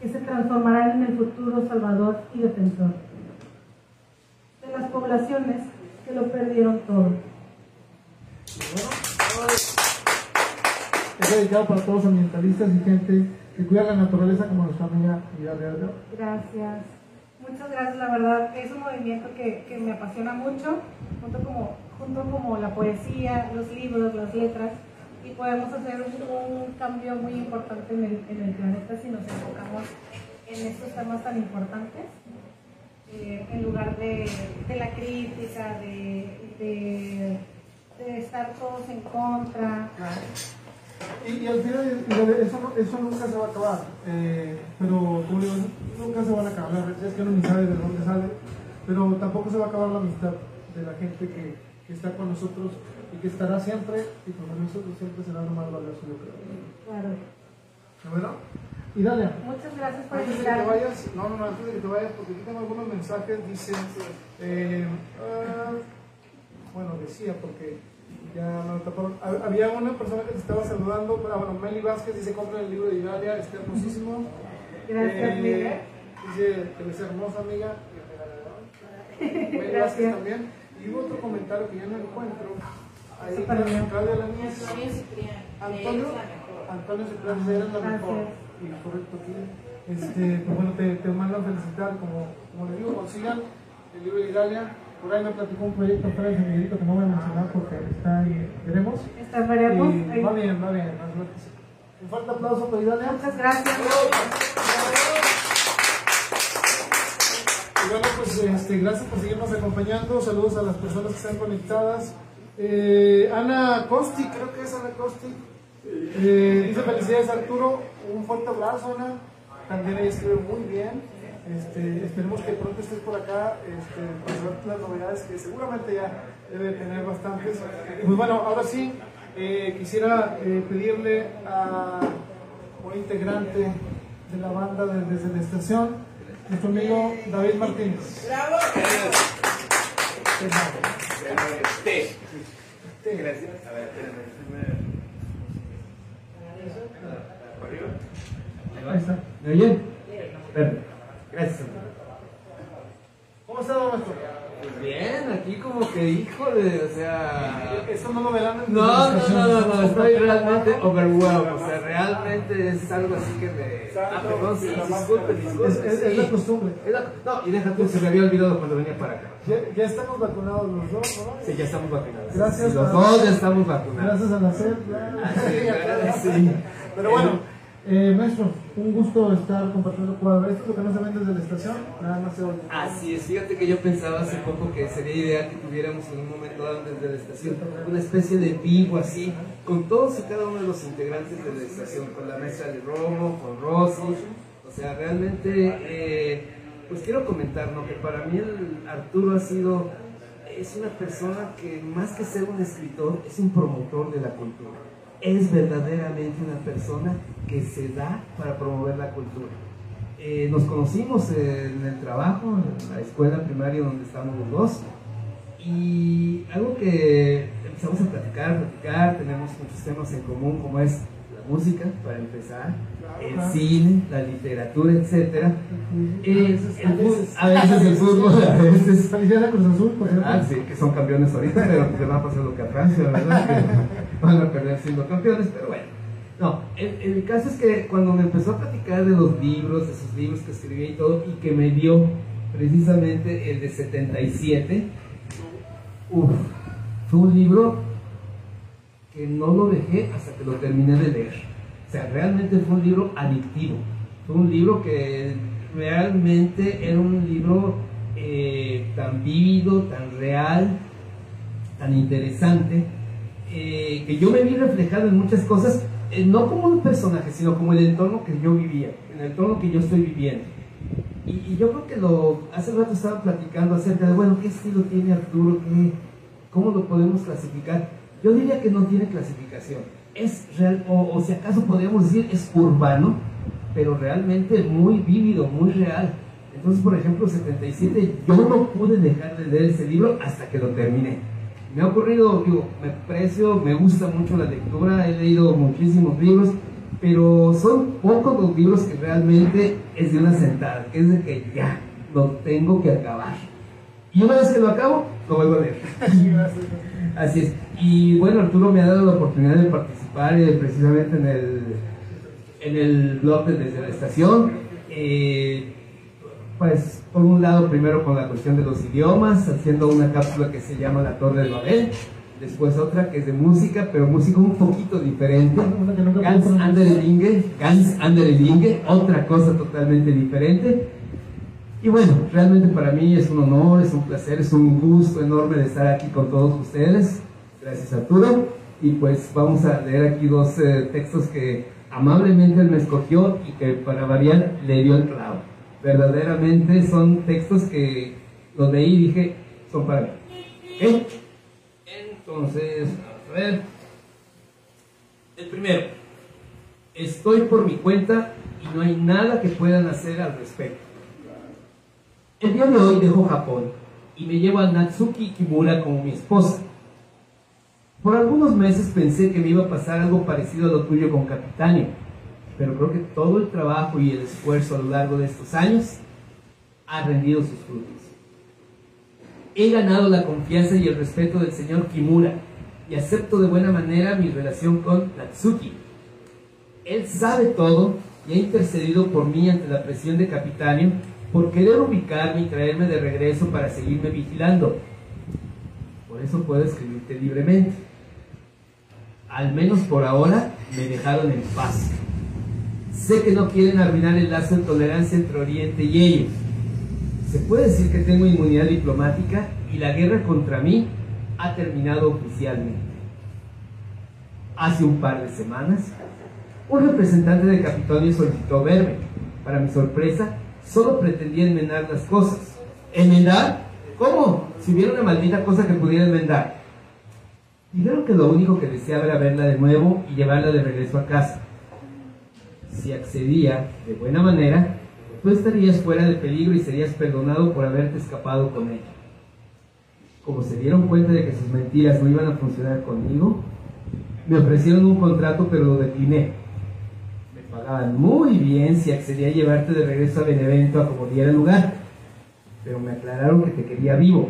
que se transformarán en el futuro salvador y defensor de las poblaciones que lo perdieron todo. Es dedicado para todos los ambientalistas y gente que cuida la naturaleza como nuestra amiga. ¿no? Gracias. Muchas gracias, la verdad es un movimiento que, que me apasiona mucho, junto como, junto como la poesía, los libros, las letras, y podemos hacer un, cambio muy importante en el, en el planeta si nos enfocamos en estos temas tan importantes, eh, en lugar de, de la crítica, de, de, estar todos en contra. Y, y al final, eso, eso nunca se va a acabar. Eh, pero, como digo, nunca se van a acabar. Es que uno ni sabe de dónde sale. Pero tampoco se va a acabar la amistad de la gente que, que está con nosotros y que estará siempre y con nosotros siempre será lo más valioso, yo creo. Claro. ¿Bueno? Y dale. Muchas gracias por Antes de que vayas, no, no, no, antes de que te vayas, porque aquí tengo algunos mensajes, dice, eh, ah, bueno, decía, porque ya no taparon. Hab- Había una persona que te estaba saludando, ah, bueno, Meli Vázquez dice, compra el libro de Idalia, está hermosísimo. Gracias, Eh. Dice que eres hermosa, amiga. Meli Vázquez también. Y hubo otro comentario que ya no encuentro. Ahí, bien. Claudia Laníez. Antonio Antonio, la Ciprián, eres la mejor. Y correcto aquí. Este, pues bueno, te, te mando a felicitar, como, como le digo, consigan el libro de Italia. Por ahí me platicó un proyecto Fred de Miguelito que no voy a mencionar porque está ahí, veremos. Está, veremos. Y va bien, va bien, más. Un fuerte aplauso para Italia. Muchas gracias. Y bueno, pues este, gracias por seguirnos acompañando. Saludos a las personas que están conectadas. Eh, Ana Costi, creo que es Ana Costi. Eh, dice felicidades Arturo. Un fuerte abrazo, Ana. También ella escribe muy bien. Este, esperemos que pronto estés por acá este, para saber las novedades que seguramente ya debe tener bastantes. Pues bueno, ahora sí, eh, quisiera eh, pedirle a un integrante de la banda de- desde la estación, nuestro amigo David Martínez. ¡Bravo! Gracias. A ver, espérenme. Ahí está. ¿Me oyen? Perfecto. Gracias. ¿Cómo está, don Néstor? Pues bien, aquí como que, híjole, o sea... Esto no lo verán en No, la no, no, no, no, estoy realmente overwhelmed, o sea, realmente es algo así que me... Ah, perdón, sí, disculpen, disculpen. Es, es- es la costumbre. Es la- No, y deja tú, se me había olvidado cuando venía para acá. Ya, ya estamos vacunados los dos, ¿no? Sí, ya estamos vacunados. Gracias Los dos ya estamos vacunados. Gracias a la claro. Ah, sí, sí. Pero bueno, eh, maestro, un gusto estar compartiendo cuadro. Esto es lo que no se ven desde la estación, nada más se oye. Así es, fíjate que yo pensaba hace poco que sería ideal que tuviéramos en un momento dado desde la estación una especie de vivo así, con todos y cada uno de los integrantes de la estación, con la mesa de Romo, con Rosy, o sea, realmente, eh, pues quiero comentar, ¿no? Que para mí el Arturo ha sido, es una persona que más que ser un escritor, es un promotor de la cultura. Es verdaderamente una persona que se da para promover la cultura. Eh, nos conocimos en el trabajo, en la escuela primaria donde estábamos los dos, y algo que empezamos a platicar, platicar, tenemos muchos temas en común, como es la música, para empezar, el cine, la literatura, etc. Eh, a veces el fútbol, a veces Felicidades a Cruz Azul, por cierto. Ah, sí, que son campeones ahorita, pero que va a pasar lo que a Francia, ¿verdad? Que van a perder siendo campeones, pero bueno. No, el, caso es que cuando me empezó a platicar de los libros, de sus libros que escribía y todo, y que me dio precisamente el de 77, uff, fue un libro que no lo dejé hasta que lo terminé de leer. O sea, realmente fue un libro adictivo. Fue un libro que realmente era un libro eh, tan vívido, tan real, tan interesante, eh, que yo me vi reflejado en muchas cosas, no como un personaje, sino como el entorno que yo vivía, el entorno que yo estoy viviendo. Y, yo creo que lo, hace rato estaba platicando acerca de, bueno, ¿qué estilo tiene Arturo? ¿Qué, ¿Cómo lo podemos clasificar? Yo diría que no tiene clasificación. Es real, o, o si acaso podríamos decir, es urbano, pero realmente muy vívido, muy real. Entonces, por ejemplo, 77, yo no pude dejar de leer ese libro hasta que lo terminé. Me ha ocurrido, digo, me aprecio, me gusta mucho la lectura, he leído muchísimos libros, pero son pocos los libros que realmente es de una sentada, que es de que ya, lo tengo que acabar. Y una vez que lo acabo, lo vuelvo a leer. Así es. Y bueno, Arturo me ha dado la oportunidad de participar eh, precisamente en el, en el blog de desde la estación. Eh, pues por un lado primero con la cuestión de los idiomas, haciendo una cápsula que se llama La Torre de Babel, después otra que es de música, pero música un poquito diferente, puedo andere Dinge, Ganz andere Dinge, otra cosa totalmente diferente. Y bueno, realmente para mí es un honor, es un placer, es un gusto enorme de estar aquí con todos ustedes. Gracias Arturo. Y pues vamos a leer aquí dos eh, textos que amablemente él me escogió y que para variar le dio el clavo. Verdaderamente son textos que los leí y dije, son para mí. ¿Ok? Entonces, a ver. El primero. Estoy por mi cuenta y no hay nada que puedan hacer al respecto. El día de hoy dejo Japón y me llevo a Natsuki Kimura como mi esposa. Por algunos meses pensé que me iba a pasar algo parecido a lo tuyo con Capitanio, pero creo que todo el trabajo y el esfuerzo a lo largo de estos años ha rendido sus frutos. He ganado la confianza y el respeto del señor Kimura y acepto de buena manera mi relación con Natsuki. Él sabe todo y ha intercedido por mí ante la presión de Capitanio por querer ubicarme y traerme de regreso para seguirme vigilando. Por eso puedo escribirte libremente. Al menos por ahora me dejaron en paz. Sé que no quieren arruinar el lazo de tolerancia entre Oriente y ellos. Se puede decir que tengo inmunidad diplomática y la guerra contra mí ha terminado oficialmente. Hace un par de semanas, un representante de Capitolio solicitó verme. Para mi sorpresa, solo pretendía enmendar las cosas. ¿Enmendar? ¿Cómo? Si hubiera una maldita cosa que pudiera enmendar. Dijeron que lo único que deseaba era verla de nuevo y llevarla de regreso a casa. Si accedía de buena manera, tú estarías fuera de peligro y serías perdonado por haberte escapado con ella. Como se dieron cuenta de que sus mentiras no iban a funcionar conmigo, me ofrecieron un contrato pero lo decliné. Me pagaban muy bien si accedía a llevarte de regreso a Benevento a como diera lugar, pero me aclararon que te quería vivo.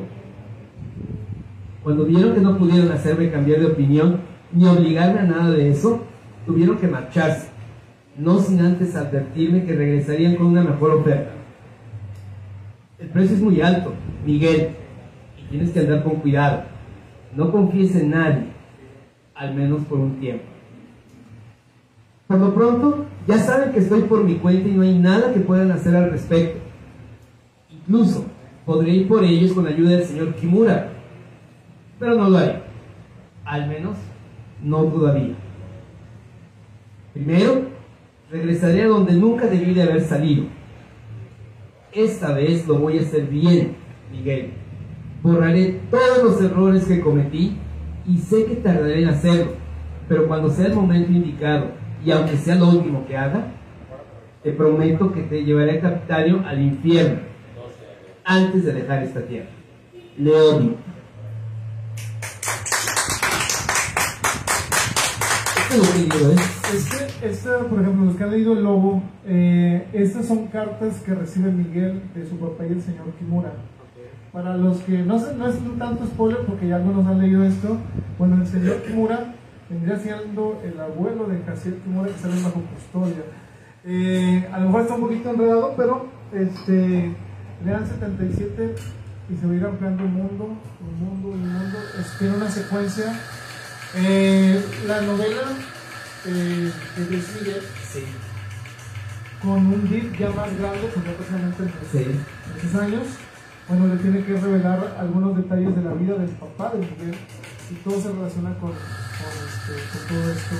Cuando vieron que no pudieron hacerme cambiar de opinión ni obligarme a nada de eso, tuvieron que marcharse, no sin antes advertirme que regresarían con una mejor oferta. El precio es muy alto, Miguel, y tienes que andar con cuidado. No confíes en nadie, al menos por un tiempo. Por lo pronto, ya saben que estoy por mi cuenta y no hay nada que puedan hacer al respecto. Incluso podré ir por ellos con ayuda del señor Kimura, pero no lo haré. Al menos, no todavía. Primero, regresaré a donde nunca debí de haber salido. Esta vez lo voy a hacer bien, Miguel. Borraré todos los errores que cometí y sé que tardaré en hacerlo, pero cuando sea el momento indicado y aunque sea lo último que haga, te prometo que te llevaré a al infierno antes de dejar esta tierra. Le odio. Esto es lo que ¿eh? Es que, esta, por ejemplo, los que han leído El Lobo, eh, estas son cartas que recibe Miguel de su papá y el señor Kimura. Para los que no, no es un tanto spoiler, porque ya algunos han leído esto, bueno, el señor Kimura vendría siendo el abuelo de Jaciel Kimura que sale bajo custodia. Eh, a lo mejor está un poquito enredado, pero este, lean 77 y se va a ir ampliando un mundo, un mundo, un mundo. Es, tiene una secuencia. Eh, la novela eh, de Luis Miguel, Sí. con un deal ya más grande, porque precisamente en Sí. esos años, bueno, le tiene que revelar algunos detalles de la vida del papá de Miguel y todo se relaciona con, con, este, con todo esto.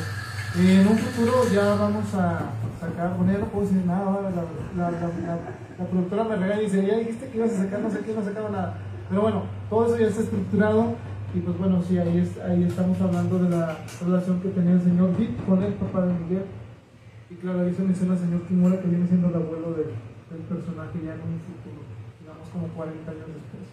Eh, en un futuro ya vamos a sacar, ya no puedo decir nada, la, la, la, la, la productora me regaña y dice, ya dijiste que ibas a sacar no sé qué, no sacaba nada. Pero bueno, todo eso ya está estructurado y pues bueno, sí, ahí, es, ahí estamos hablando de la relación que tenía el señor Dick con el papá de Miguel. Y claro, ahí se menciona el señor Kimura que viene siendo el abuelo de- del personaje ya en un futuro, digamos como 40 años después.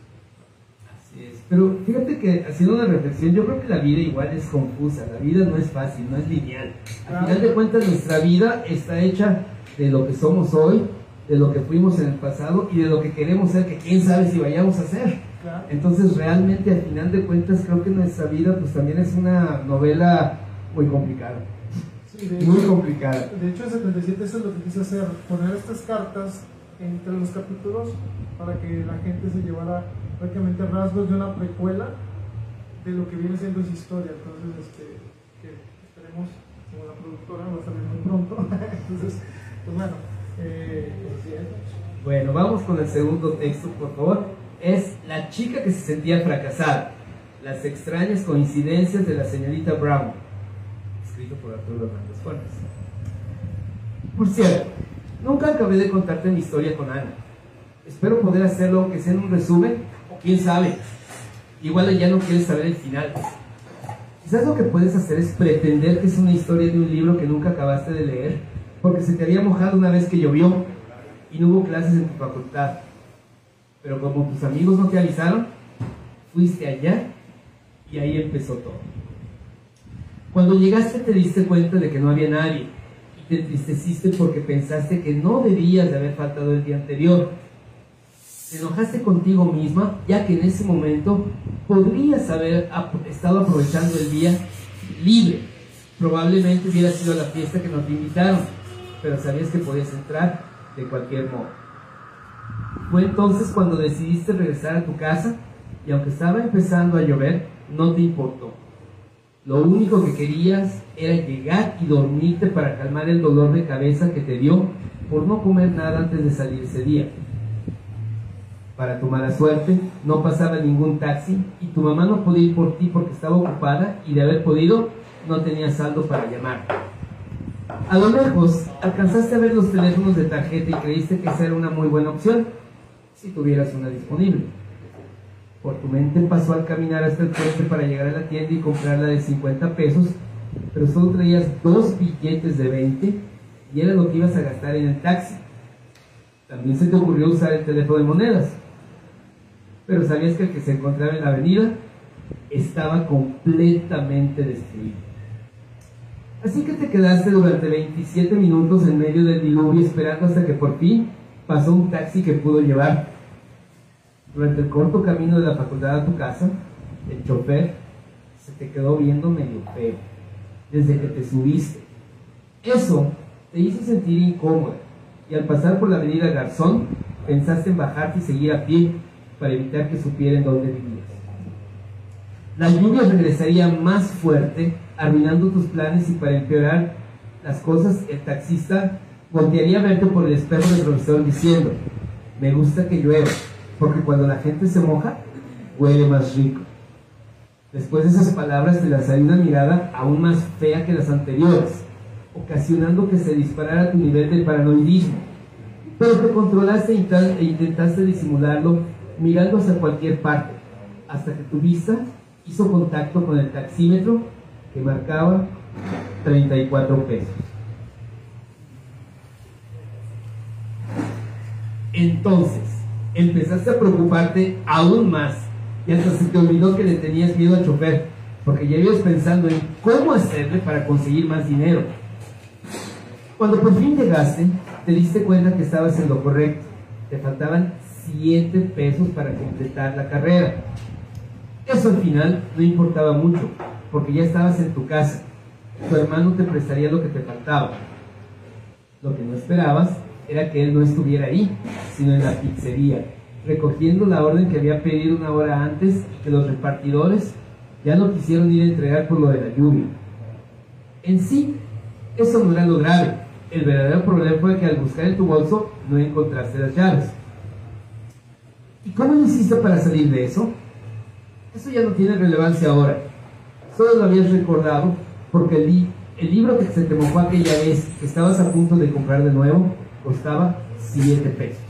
Así es. Pero fíjate que haciendo una reflexión, yo creo que la vida igual es confusa, la vida no es fácil, no es lineal. Al final de cuentas, nuestra vida está hecha de lo que somos hoy, de lo que fuimos en el pasado y de lo que queremos ser, que quién sabe si vayamos a ser. Claro. Entonces, realmente, al final de cuentas, creo que nuestra vida, pues también es una novela muy complicada. Sí, de Muy hecho- complicada. De hecho, en 77 eso es lo que quise hacer, poner estas cartas entre los capítulos para que la gente se llevara prácticamente rasgos de una precuela de lo que viene siendo esa historia. Entonces, este, que esperemos, como la productora va a salir muy pronto. Entonces, pues bueno, eh. Bueno, vamos con el segundo texto, por favor. Es La chica que se sentía fracasada. Las extrañas coincidencias de la señorita Brown. Escrito por Arturo Hernández Fuentes. Por cierto, nunca acabé de contarte mi historia con Ana. Espero poder hacerlo aunque sea en un resumen, o quién sabe. Igual ella no quiere saber el final. Quizás lo que puedes hacer es pretender que es una historia de un libro que nunca acabaste de leer, porque se te había mojado una vez que llovió y no hubo clases en tu facultad. Pero como tus amigos no te avisaron, fuiste allá y ahí empezó todo. Cuando llegaste te diste cuenta de que no había nadie y te entristeciste porque pensaste que no debías de haber faltado el día anterior. Te enojaste contigo misma ya que en ese momento podrías haber estado aprovechando el día libre. Probablemente hubiera sido la fiesta que no te invitaron, pero sabías que podías entrar de cualquier modo. Fue entonces cuando decidiste regresar a tu casa y aunque estaba empezando a llover, no te importó. Lo único que querías era llegar y dormirte para calmar el dolor de cabeza que te dio por no comer nada antes de salir ese día. Para tu mala suerte, no pasaba ningún taxi y tu mamá no podía ir por ti porque estaba ocupada y de haber podido, no tenía saldo para llamar. A lo lejos, alcanzaste a ver los teléfonos de tarjeta y creíste que esa era una muy buena opción, si tuvieras una disponible. Por tu mente pasó al caminar hasta el puente para llegar a la tienda y comprarla de 50 pesos, pero solo traías dos billetes de 20 y era lo que ibas a gastar en el taxi. También se te ocurrió usar el teléfono de monedas, pero sabías que el que se encontraba en la avenida estaba completamente destruido. Así que te quedaste durante 27 minutos en medio del diluvio esperando hasta que por fin pasó un taxi que pudo llevar. Durante el corto camino de la facultad a tu casa, el chofer se te quedó viendo medio feo desde que te subiste. Eso te hizo sentir incómoda y al pasar por la avenida Garzón pensaste en bajarte y seguir a pie para evitar que supieran dónde vivías. La lluvia regresaría más fuerte arruinando tus planes y para empeorar las cosas, el taxista voltearía a verte por el espejo del profesor diciendo, me gusta que llueva, porque cuando la gente se moja, huele más rico. Después de esas palabras te lanzaría una mirada aún más fea que las anteriores, ocasionando que se disparara tu nivel de paranoidismo. Pero te controlaste e intentaste disimularlo mirando hacia cualquier parte, hasta que tu vista hizo contacto con el taxímetro que marcaba 34 pesos. Entonces, empezaste a preocuparte aún más y hasta se te olvidó que le tenías miedo al chofer, porque ya ibas pensando en cómo hacerle para conseguir más dinero. Cuando por fin llegaste, te diste cuenta que estabas en lo correcto. Te faltaban 7 pesos para completar la carrera. Eso al final no importaba mucho, porque ya estabas en tu casa. Tu hermano te prestaría lo que te faltaba. Lo que no esperabas era que él no estuviera ahí, sino en la pizzería, recogiendo la orden que había pedido una hora antes que los repartidores ya no quisieron ir a entregar por lo de la lluvia. En sí, eso no era lo grave. El verdadero problema fue que al buscar en tu bolso no encontraste las llaves. ¿Y cómo lo hiciste para salir de eso? Eso ya no tiene relevancia ahora. Solo lo habías recordado porque el, libro que se te mojó aquella vez que estabas a punto de comprar de nuevo costaba 7 pesos.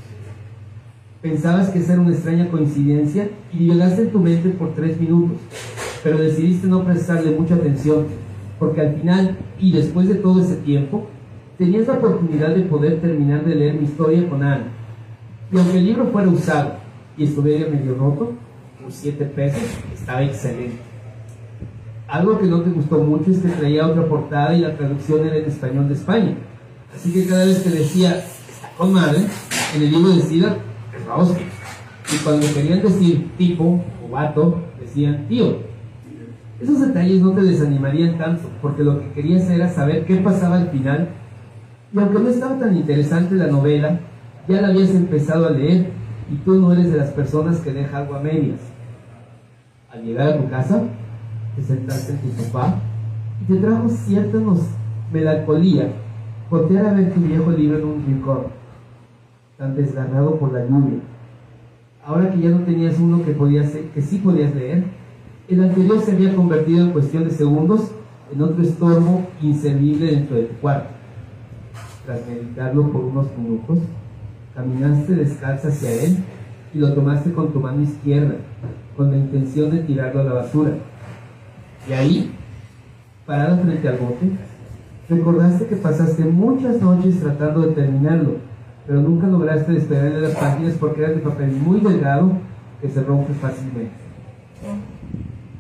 Pensabas que esa era una extraña coincidencia y divagaste en tu mente por 3 minutos, pero decidiste no prestarle mucha atención porque al final y después de todo ese tiempo tenías la oportunidad de poder terminar de leer mi historia con Ana. Y aunque el libro fuera usado y estuviera medio roto, por 7 pesos estaba excelente. Algo que no te gustó mucho es que traía otra portada y la traducción era en español de España. Así que cada vez que decía, con madre, en el libro decía, es Y cuando querían decir tipo o vato, decían tío. Esos detalles no te desanimarían tanto, porque lo que querías era saber qué pasaba al final. Y aunque no estaba tan interesante la novela, ya la habías empezado a leer y tú no eres de las personas que deja algo a medias. Al llegar a tu casa, te sentaste en tu sofá y te trajo cierta melancolía voltear a ver tu viejo libro en un rincón, tan desgarrado por la lluvia. Ahora que ya no tenías uno que, podías, que sí podías leer, el anterior se había convertido en cuestión de segundos en otro estorbo inservible dentro de tu cuarto. Tras meditarlo por unos minutos, caminaste descalza hacia él y lo tomaste con tu mano izquierda, con la intención de tirarlo a la basura. Y ahí parada frente al bote, recordaste que pasaste muchas noches tratando de terminarlo, pero nunca lograste despegarle las páginas porque era de papel muy delgado que se rompe fácilmente.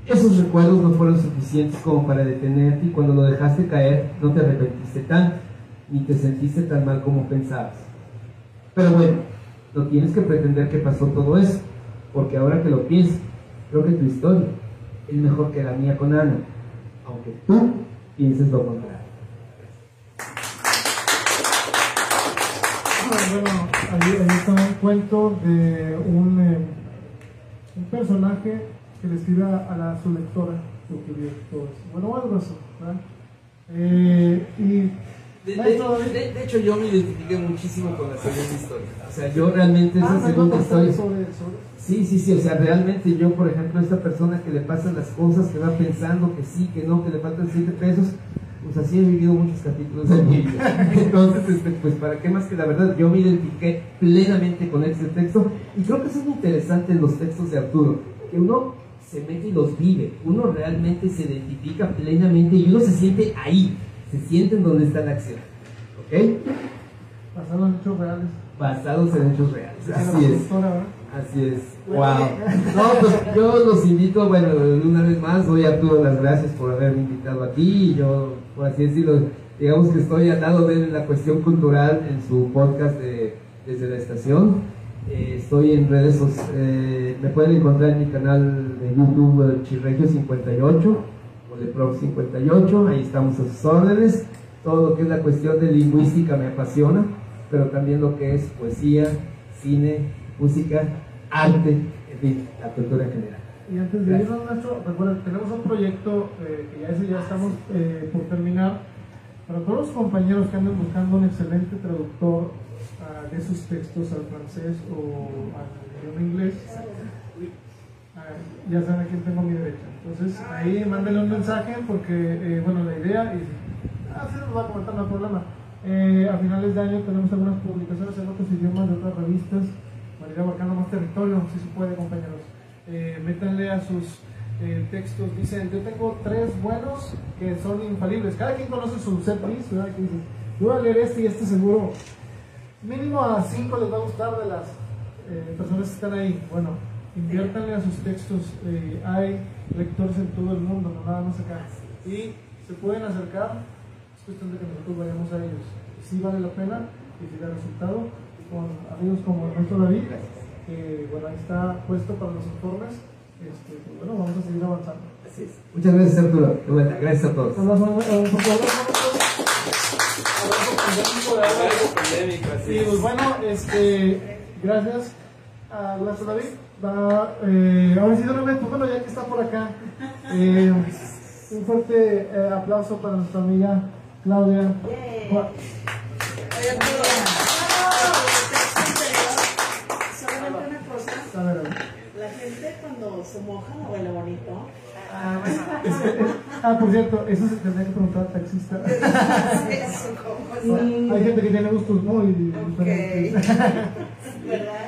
Esos recuerdos no fueron suficientes como para detenerte y cuando lo dejaste caer no te arrepentiste tanto, ni te sentiste tan mal como pensabas. Pero bueno, no tienes que pretender que pasó todo eso, porque ahora que lo pienso, creo que tu historia es mejor que la mía con Ana, aunque tú pienses lo contrario. Bueno, ahí, ahí está un cuento de un, eh, un personaje que le escribe a, a la, su lectora lo que vio todo eso. Bueno, algo así, ¿verdad? Eh, y De, Maestro de- David. de- de hecho, yo me identifiqué muchísimo con la segunda historia. O sea, yo realmente esa Ah, me segunda historia. sobre, sobre Sí, sí, sí, o sea, realmente yo, por ejemplo, esta persona que le pasan las cosas, que va pensando que sí, que no, que le faltan 7 pesos, pues así he vivido muchos capítulos de mi vida. Entonces, este, pues para qué más que la verdad, yo me identifiqué plenamente con ese texto y creo que eso es lo interesante en los textos de Arturo, que uno se mete y los vive, uno realmente se identifica plenamente y uno se siente ahí, se siente en donde está la acción. ¿Ok? basado en hechos reales. Basados en hechos reales. Así es. Así es. Wow. No, pues yo los invito, bueno, una vez más, doy a Arturo las gracias por haberme invitado aquí. Yo, por así decirlo, digamos que estoy al lado de la cuestión cultural en su podcast de, desde la estación. Eh, estoy en redes sociales, me pueden encontrar en mi canal de YouTube eh, Chirregio58 o Leprox58, ahí estamos a sus órdenes. Todo lo que es la cuestión de lingüística me apasiona, pero también lo que es poesía, cine, música, arte, en la cultura en general. Y antes de irnos, Nacho, recuerda, tenemos un proyecto eh, que ya, ese ya estamos eh, por terminar. Para todos los compañeros que andan buscando un excelente traductor ah, de sus textos al francés o al idioma inglés, ah, ya saben a quién tengo a mi derecha. Entonces, ahí mándenle un mensaje porque, eh, bueno, la idea, y ah, sí nos va a comentar, no hay problema. Eh, a finales de año tenemos algunas publicaciones en otros idiomas de otras revistas ir abarcando más territorio, si se puede, compañeros. Eh, métanle a sus eh, textos, dicen, yo tengo tres buenos que son infalibles. Cada quien conoce su set list, ¿verdad? Que yo voy a leer este y este seguro. Mínimo a cinco les va a gustar de las eh, personas que están ahí. Bueno, inviértanle a sus textos. eh, hay lectores en todo el mundo, no nada más acá. Y se pueden acercar, es cuestión de que nosotros vayamos a ellos. Si vale la pena y si da resultado. Con amigos como el maestro David, que bueno, ahí está puesto para los informes. Este, pues, bueno, vamos a seguir avanzando. Así es. Muchas gracias, Arturo. De vuelta, gracias a todos. Abrazo. Sí, pues bueno, este, gracias a Lazo David. Va, eh, ahora sí, pues bueno, ya que está por acá, eh, un fuerte eh, aplauso para nuestra amiga Claudia. Gua- Solamente una cosa, A ver, a ver. la gente cuando se moja huele bonito. Ah, por cierto, eso se tendría que preguntar al taxista. Eso, ¿cómo es? Hay gente que tiene gustos muy diferentes. ¿Verdad?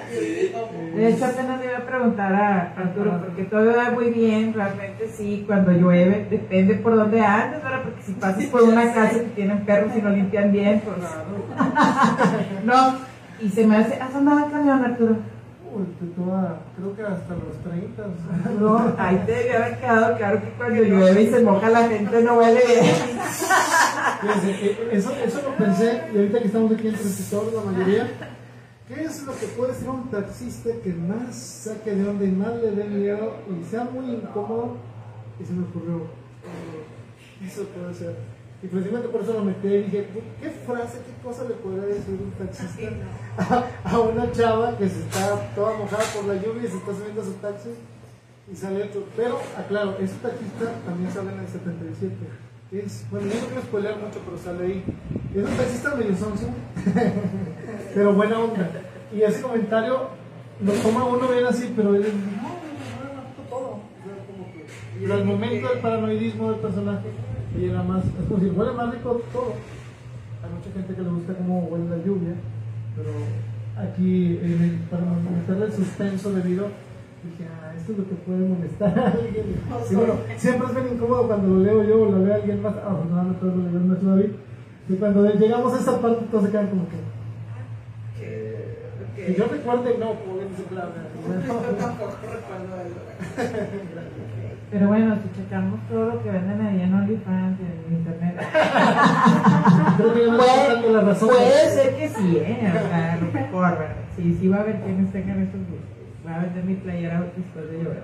De hecho, apenas le iba a preguntar a Arturo, porque todo va muy bien, realmente sí, cuando llueve, depende por dónde andes, ¿verdad? Porque si pasas por una casa que tienen perros y no limpian bien, pues no. Y se me hace, ¿has andado en camión, Arturo? Toda- creo que hasta los 30. No, ahí te debe haber quedado claro que cuando llueve y se moja la gente no huele bien. Eh, eso, eso lo pensé, y ahorita que estamos aquí en Transistor, la mayoría, ¿qué es lo que puede ser un taxista que más saque de onda y más le dé miedo y sea muy incómodo? Y se me ocurrió, eh, eso puede ser. Y precisamente por eso lo metí y dije, ¿qué frase, qué cosa le podría decir un taxista a, a una chava que se está toda mojada por la lluvia y se está subiendo a su taxi? y sale otro. Pero, aclaro, ese taxista también sale en el 77. Es, bueno, yo no quiero spoiler mucho, pero sale ahí. Es un taxista medio sonso, pero buena onda. Y ese comentario lo toma uno bien así, pero él es, no, no, no, no, todo. O sea, como que, pero al momento del paranoidismo del personaje, y era más, es como si huele más rico todo. Hay mucha gente que le gusta cómo huele la lluvia, pero aquí, el- para meterle el suspenso debido dije, ah, esto es lo que puede molestar a alguien. Y bueno, siempre es bien incómodo cuando lo leo yo o lo lee alguien más. Afortunadamente, lo leyeron nuestro David. Y cuando llegamos a esa parte, todos se quedan como que. Que yo recuerde, no, como bien dice Claudia. Pero bueno, si checamos todo lo que venden ahí en OnlyFans y en internet. Creo que ya me está dando la razón. Puede ser que sí, ¿eh? O sea, lo mejor, ¿verdad? Sí, sí va a haber quienes tengan esos gustos. Voy a vender mi playera después de llorar.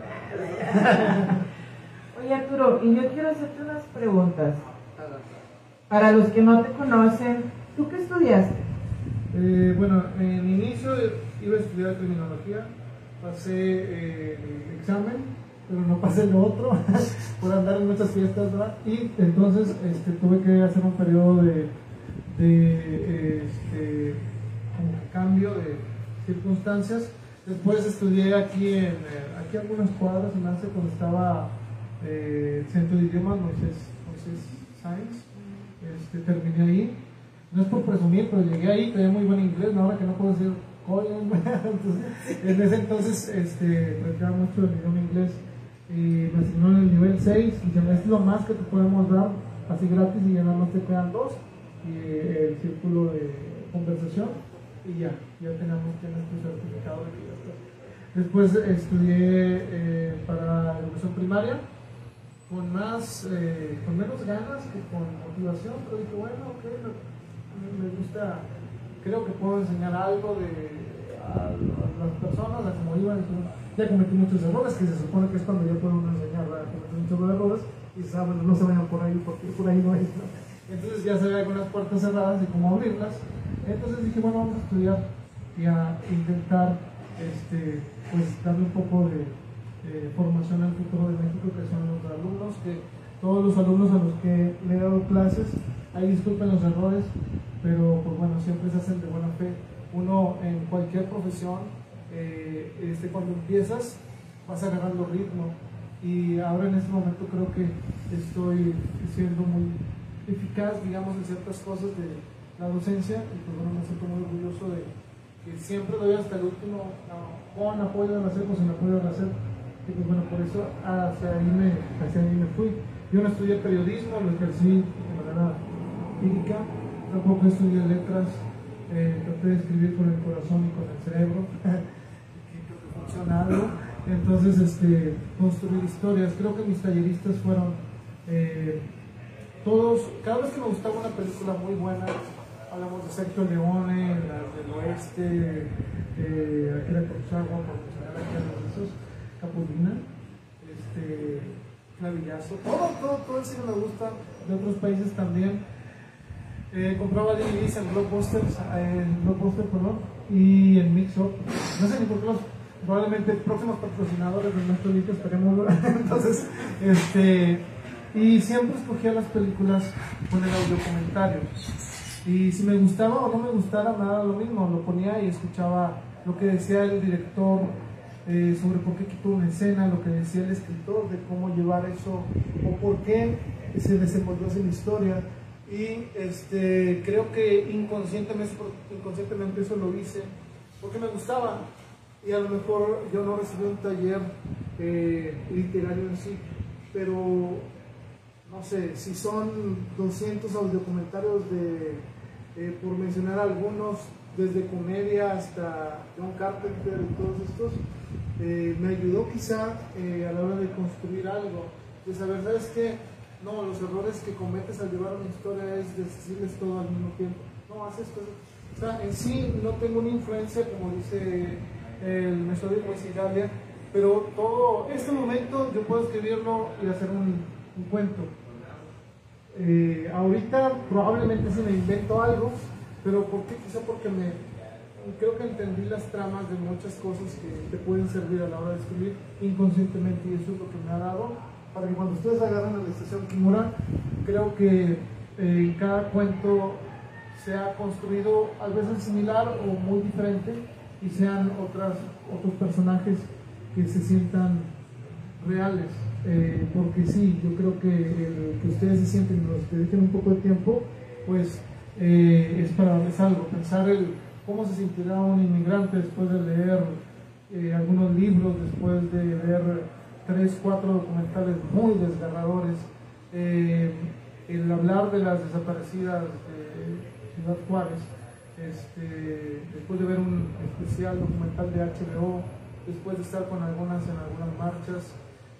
Oye, Arturo, y yo quiero hacerte unas preguntas. Para los que no te conocen, ¿tú qué estudiaste? Eh, bueno, en inicio iba a estudiar criminología, pasé eh, el examen, pero no pasé lo otro por andar en muchas fiestas. Y entonces este, tuve que hacer un periodo de, de este, cambio de circunstancias. Después estudié aquí en eh, aquí algunas cuadras en Arce cuando estaba eh, el centro de idiomas, Moisés, Moisés Science. Este, terminé ahí. No es por presumir, pero llegué ahí, tenía muy buen inglés, ahora que no puedo decir entonces, en ese entonces este, practicaba mucho el idioma inglés y me asignó en el nivel 6 y se me es lo más que te podemos dar así gratis y ya nada más te quedan dos y eh, el círculo de conversación y ya, ya tenemos tienes tu certificado de ya. Después estudié eh, para educación primaria con más, eh, con menos ganas que con motivación, pero dije, bueno, ok, me, me gusta, creo que puedo enseñar algo de a, a las personas, a cómo iban, ya cometí muchos errores, que se supone que es cuando ya puedo enseñar, ¿verdad? cometí muchos errores, y saben, no se vayan por ahí, porque por ahí no es, ¿no? Entonces ya se ve algunas puertas cerradas y cómo abrirlas. Entonces dije, bueno, vamos a estudiar y a intentar, este, pues, darle un poco de formación al futuro de México, que son los alumnos, que todos los alumnos a los que le he dado clases, ahí disculpen los errores, pero pues bueno, siempre se hacen de buena fe. Uno en cualquier profesión, este, cuando empiezas, vas agarrando ritmo. Y ahora en este momento creo que estoy siendo muy eficaz, digamos, en ciertas cosas de la docencia. Y pues bueno, me siento muy orgulloso de que siempre doy hasta el último, con apoyo de hacer, pues en apoyo de hacer. Y pues bueno, por eso hacia ahí me, hacia ahí me fui. Yo no estudié periodismo, lo ejercí de manera empírica, tampoco estudié letras, eh, traté de escribir con el corazón y con el cerebro, funciona. Entonces, este, construir historias. Creo que mis talleristas fueron eh, todos, cada vez que me gustaba una película muy buena, hablamos de Sergio Leone, las del oeste, eh, Akira Kurosawa, Capulina, este, Clavillazo, todo, todo, todo el cine me gusta, de otros países también. Eh, compraba DVDs en Blockbuster, en Blockbuster, perdón, y en Mix Up. No sé ni por qué probablemente próximos patrocinadores de nuestro libro esperemos. Entonces, este, y siempre escogía las películas con el audio comentario. Y si me gustaba o no me gustara, nada lo mismo, lo ponía y escuchaba lo que decía el director eh, sobre por qué quitó una escena, lo que decía el escritor de cómo llevar eso o por qué se desenvolvió esa historia. Y este, creo que inconscientemente, inconscientemente eso lo hice porque me gustaba. Y a lo mejor yo no recibí un taller eh, literario en sí, pero no sé, si son 200 audiocomentarios de, eh, por mencionar algunos, desde comedia hasta John Carpenter y todos estos, eh, me ayudó quizá eh, a la hora de construir algo, de saber, ¿sabes qué? No, los errores que cometes al llevar una historia es decirles todo al mismo tiempo. No, haces cosas. O sea, en sí no tengo una influencia, como dice el metodismo de Italia, pero todo, este momento yo puedo escribirlo y hacer un, cuento. Eh, ahorita probablemente se me invento algo, pero ¿por qué? Quizá porque me, creo que entendí las tramas de muchas cosas que te pueden servir a la hora de escribir inconscientemente y eso es lo que me ha dado para que cuando ustedes agarren la estación Kimura, creo que eh, cada cuento se ha construido a veces similar o muy diferente y sean otras, otros personajes que se sientan reales. Eh, porque sí, yo creo que el que ustedes se sienten, los dediquen un poco de tiempo, pues eh, es para darles algo, pensar el cómo se sentirá un inmigrante después de leer eh, algunos libros después de ver tres, cuatro documentales muy desgarradores. Eh, el hablar de las desaparecidas de Ciudad Juárez, este, después de ver un especial documental de HBO, después de estar con algunas en algunas marchas,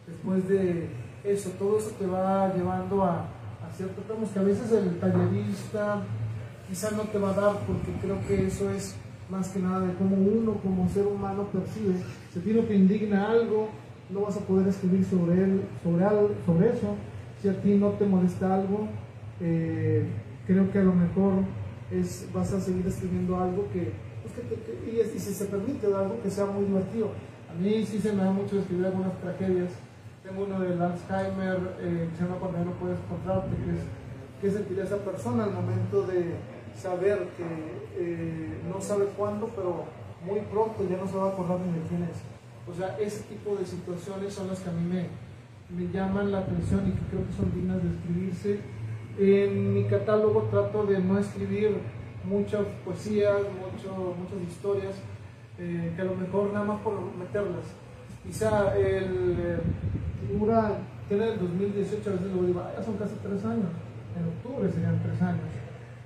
después de eso, todo eso te va llevando a, a ciertos temas que a veces el tallerista quizá no te va a dar porque creo que eso es más que nada de cómo uno como ser humano percibe. Si a ti no te indigna algo, no vas a poder escribir sobre, él, sobre, algo, sobre eso. Si a ti no te molesta algo, eh, creo que a lo mejor es, vas a seguir escribiendo algo que, pues que, te, y, si se permite, algo que sea muy divertido. A mí sí se me da mucho escribir algunas tragedias. Tengo uno del Alzheimer eh, se llama Cuando no puedes encontrarte, que qué sentirá esa persona al momento de saber que eh, no sabe cuándo, pero muy pronto ya no se va a acordar ni de quién es. O sea, ese tipo de situaciones son las que a mí me, me llaman la atención y que creo que son dignas de escribirse. En mi catálogo trato de no escribir muchas poesías, mucho, muchas historias, eh, que a lo mejor nada más por meterlas. Quizá el eh, figura tiene el 2018, a veces lo digo, ah, ya son casi tres años, en octubre serían tres años.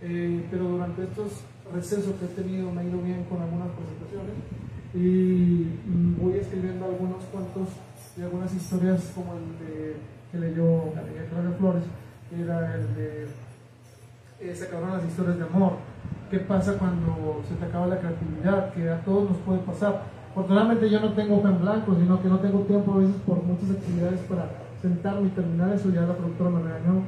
Eh, pero durante estos recesos que he tenido me ha ido bien con algunas presentaciones y voy escribiendo algunos cuentos y algunas historias como el de, que leyó Galería Clara Flores, que era el de eh, se acabaron las historias de amor. ¿Qué pasa cuando se te acaba la creatividad? Que a todos nos puede pasar. Afortunadamente yo no tengo hoja en blanco, sino que no tengo tiempo a veces por muchas actividades para sentarme y terminar eso. Ya la productora me regañó,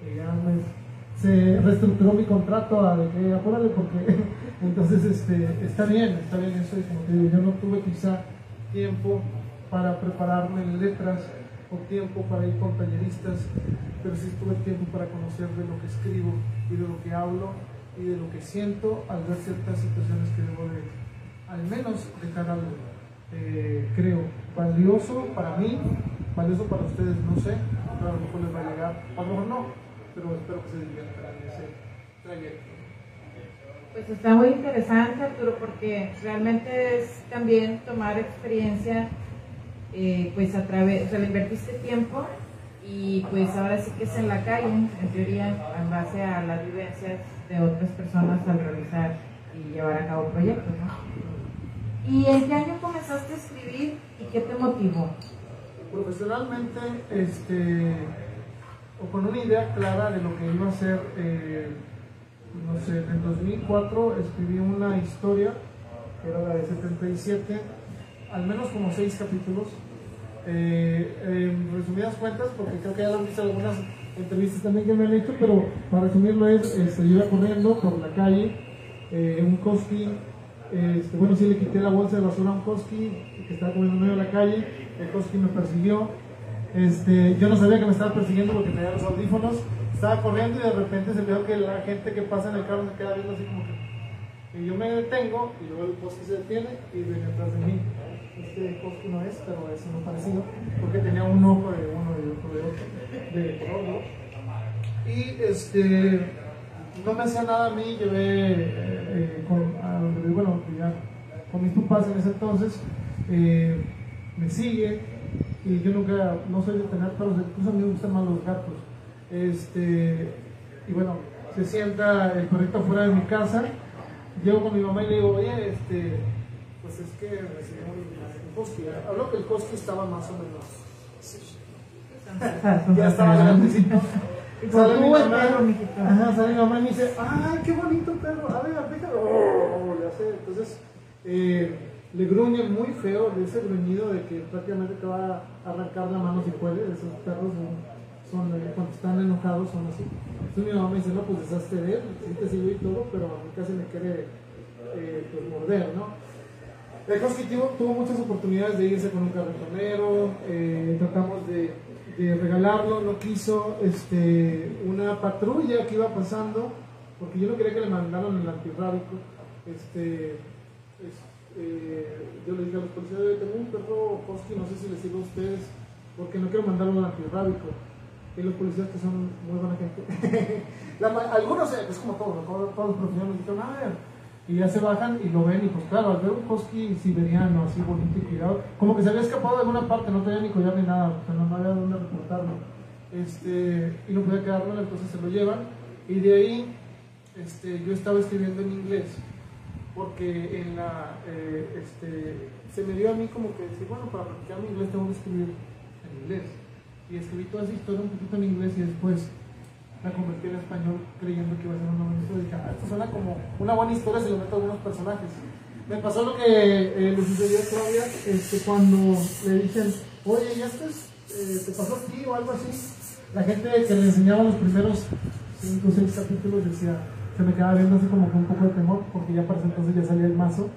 y ya me se reestructuró mi contrato a de que apúrale porque entonces este, está bien, está bien eso y como te digo, yo no tuve quizá tiempo para prepararme en letras o tiempo para ir con talleristas, pero sí tuve tiempo para conocer de lo que escribo y de lo que hablo y de lo que siento al ver ciertas situaciones que debo de, al menos dejar algo, eh, creo, valioso para mí, valioso para ustedes, no sé, pero a lo mejor les va a llegar, a lo mejor no, pero espero que se diviertan en ese trayecto. Pues está muy interesante, Arturo, porque realmente es también tomar experiencia, eh, pues a través, o sea, le invertiste tiempo y pues ahora sí que es en la calle, en teoría, en base a las vivencias de otras personas al realizar y llevar a cabo proyectos, ¿no? ¿Y en qué año comenzaste a escribir y qué te motivó? Profesionalmente, este, o con una idea clara de lo que iba a ser, eh, no sé, en 2004 escribí una historia, que era la de 77, al menos como seis capítulos. Eh, en resumidas cuentas, porque creo que ya lo han visto algunas entrevistas también que me han hecho, pero para resumirlo es, se iba corriendo por la calle, eh, un Koski, este, bueno, sí le quité la bolsa de basura a un Koski que estaba comiendo en medio de la calle, el Koski me persiguió, este, yo no sabía que me estaba persiguiendo porque tenía los audífonos. Estaba corriendo y de repente se veo que la gente que pasa en el carro se queda viendo así como que. Y yo me detengo y luego el Koski se detiene y viene atrás de mí. Este Koski no es, pero es uno parecido porque tenía un ojo de uno y otro de otro, de color, ¿no? Y este, no me hacía nada a mí, llevé eh, con, a donde, bueno, ya, con mis papás en ese entonces, eh, me sigue y yo nunca, no soy de tener perros, incluso a mí me gustan más los gatos. Este, y bueno, se sienta el perrito fuera de mi casa, llego con mi mamá y le digo, oye, este, pues es que recibimos Habló que el Koski estaba más o menos, ya estaba grandecito. Sale mi, mamá, ajá, sale mi mamá y me dice, ¡ah, qué bonito perro! A ver, déjalo. Oh, ya sé. Entonces, eh, le gruñe muy feo de ese gruñido de que prácticamente te va a arrancar la mano si puede. Esos perros son, eh, cuando están enojados son así. Entonces mi mamá me dice, no, pues deshazte de él, sí te sigo y todo, pero a mí casi me quiere eh, pues, morder, ¿no? El Husky tuvo, muchas oportunidades de irse con un carretonero, eh, tratamos de, regalarlo, no quiso este, una patrulla que iba pasando, porque yo no quería que le mandaran el antirrábico. Este, eh, yo le dije a los policías, tengo un perro husky, no sé si les sirve a ustedes, porque no quiero mandarlo al antirrábico. Y los policías que son muy buena gente. Algunos, eh, es como todos, todos, todos, los profesionales dijeron, a ver, y ya se bajan y lo ven y pues claro, al ver un husky siberiano así bonito y cuidado, como que se había escapado de alguna parte, no tenía ni collar ni nada, o sea, no había dónde reportarlo. Este, y no podía quedármelo, entonces se lo llevan y de ahí este, yo estaba escribiendo en inglés porque en la, eh, este, se me dio a mí como que decir, bueno, para practicar mi inglés tengo que escribir en inglés. Y escribí toda esa historia un poquito en inglés y después la convertí en español creyendo que iba a ser una buena historia. Y dije, ah, esto suena como una buena historia si le meto a algunos personajes. Me pasó lo que eh, le sucedió a Claudia este, cuando le dicen, oye, ¿ya estás, eh, te pasó a ti o algo así? La gente que le enseñaba los primeros 5 o 6 capítulos decía, se me quedaba viendo así como con un poco de temor, porque ya para ese entonces ya salía el mazo.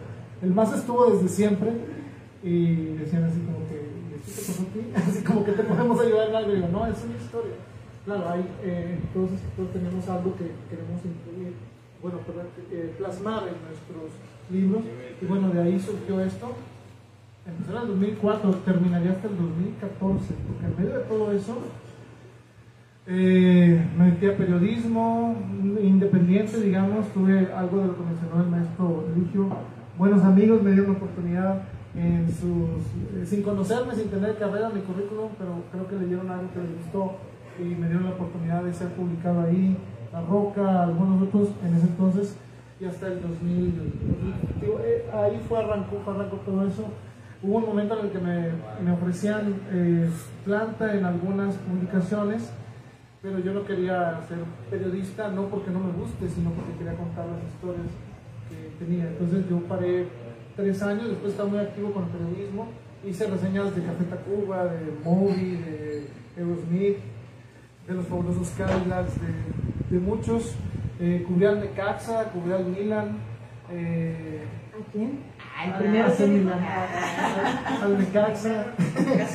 El mazo estuvo desde siempre y decían así como que, ¿qué te pasó a ti? Así como que te podemos ayudar en algo. Y digo, no, es una historia. Claro, hay, eh, todos escritores tenemos algo que queremos incluir, bueno, eh, plasmar en nuestros libros. Y bueno, de ahí surgió esto. Empezó en el 2004, terminaría hasta el 2014, porque en medio de todo eso eh, me metí a periodismo independiente, digamos, tuve algo de lo que mencionó el maestro Ligio. Buenos amigos me dieron la oportunidad en sus, eh, sin conocerme, sin tener carrera mi currículum, pero creo que le dieron algo que les gustó y me dieron la oportunidad de ser publicado ahí, La Roca, algunos otros en ese entonces y hasta el 2000. digo, eh, ahí fue arrancó, arrancó todo eso. Hubo un momento en el que me, me ofrecían eh, planta en algunas publicaciones pero yo no quería ser periodista, no porque no me guste, sino porque quería contar las historias que tenía. Entonces yo paré tres años, después estaba muy activo con el periodismo, hice reseñas de Café Tacuba, de Moby, de Aerosmith, de los fabulosos Cadillacs, de, de muchos. Eh, cubrí al Necaxa, cubrí al Milan. Eh, ¿A quién? al primero sí, al Necaxa.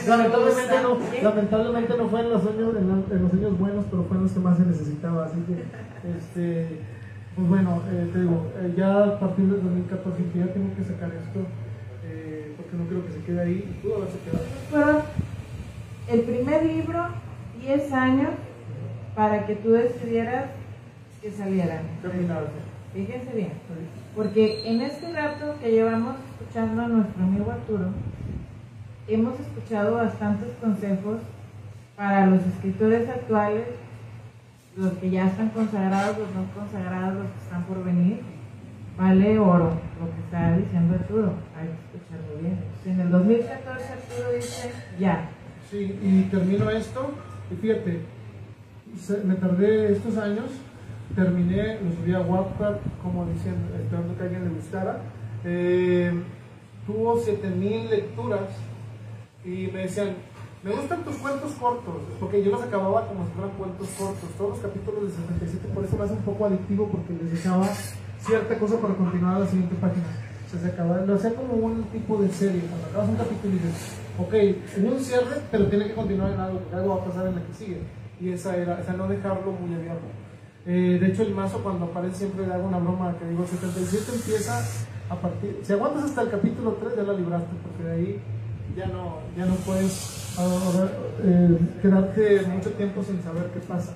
lamentablemente, no, lamentablemente no fue en los, años, en, los años buenos, pero fue en los que más se necesitaba. Así que, este, pues bueno, eh, te digo, eh, ya a partir del 2014 ya tengo que sacar esto, porque no creo que se quede ahí. Pudo haberse quedado. El primer libro, 10 años, para que tú decidieras que saliera. Fíjense bien. Porque en este rato que llevamos escuchando a nuestro amigo Arturo, hemos escuchado bastantes consejos para los escritores actuales, los que ya están consagrados, los no consagrados, los que están por venir. Vale oro lo que está diciendo Arturo, hay que escucharlo bien. En el 2014 Arturo dice ya. Sí, y termino esto, y fíjate, me tardé estos años terminé, lo subí a Wattpad, como diciendo, esperando que alguien le gustara. Eh, tuvo 7000 lecturas y me decían, me gustan tus cuentos cortos, porque yo los acababa como si fueran cuentos cortos, todos los capítulos de 77, por eso me hace un poco adictivo porque les dejaba cierta cosa para continuar a la siguiente página. Se acababa, lo hacía como un tipo de serie, cuando acabas un capítulo y dices, ok, en un cierre, pero tiene que continuar en algo, porque algo va a pasar en la que sigue. Y esa era, esa no dejarlo muy abierto. Eh, de hecho, el mazo cuando aparece siempre le hago una broma que digo, 77 empieza a partir, si aguantas hasta el capítulo 3 ya la libraste, porque de ahí ya no, ya no puedes eh, quedarte mucho tiempo sin saber qué pasa.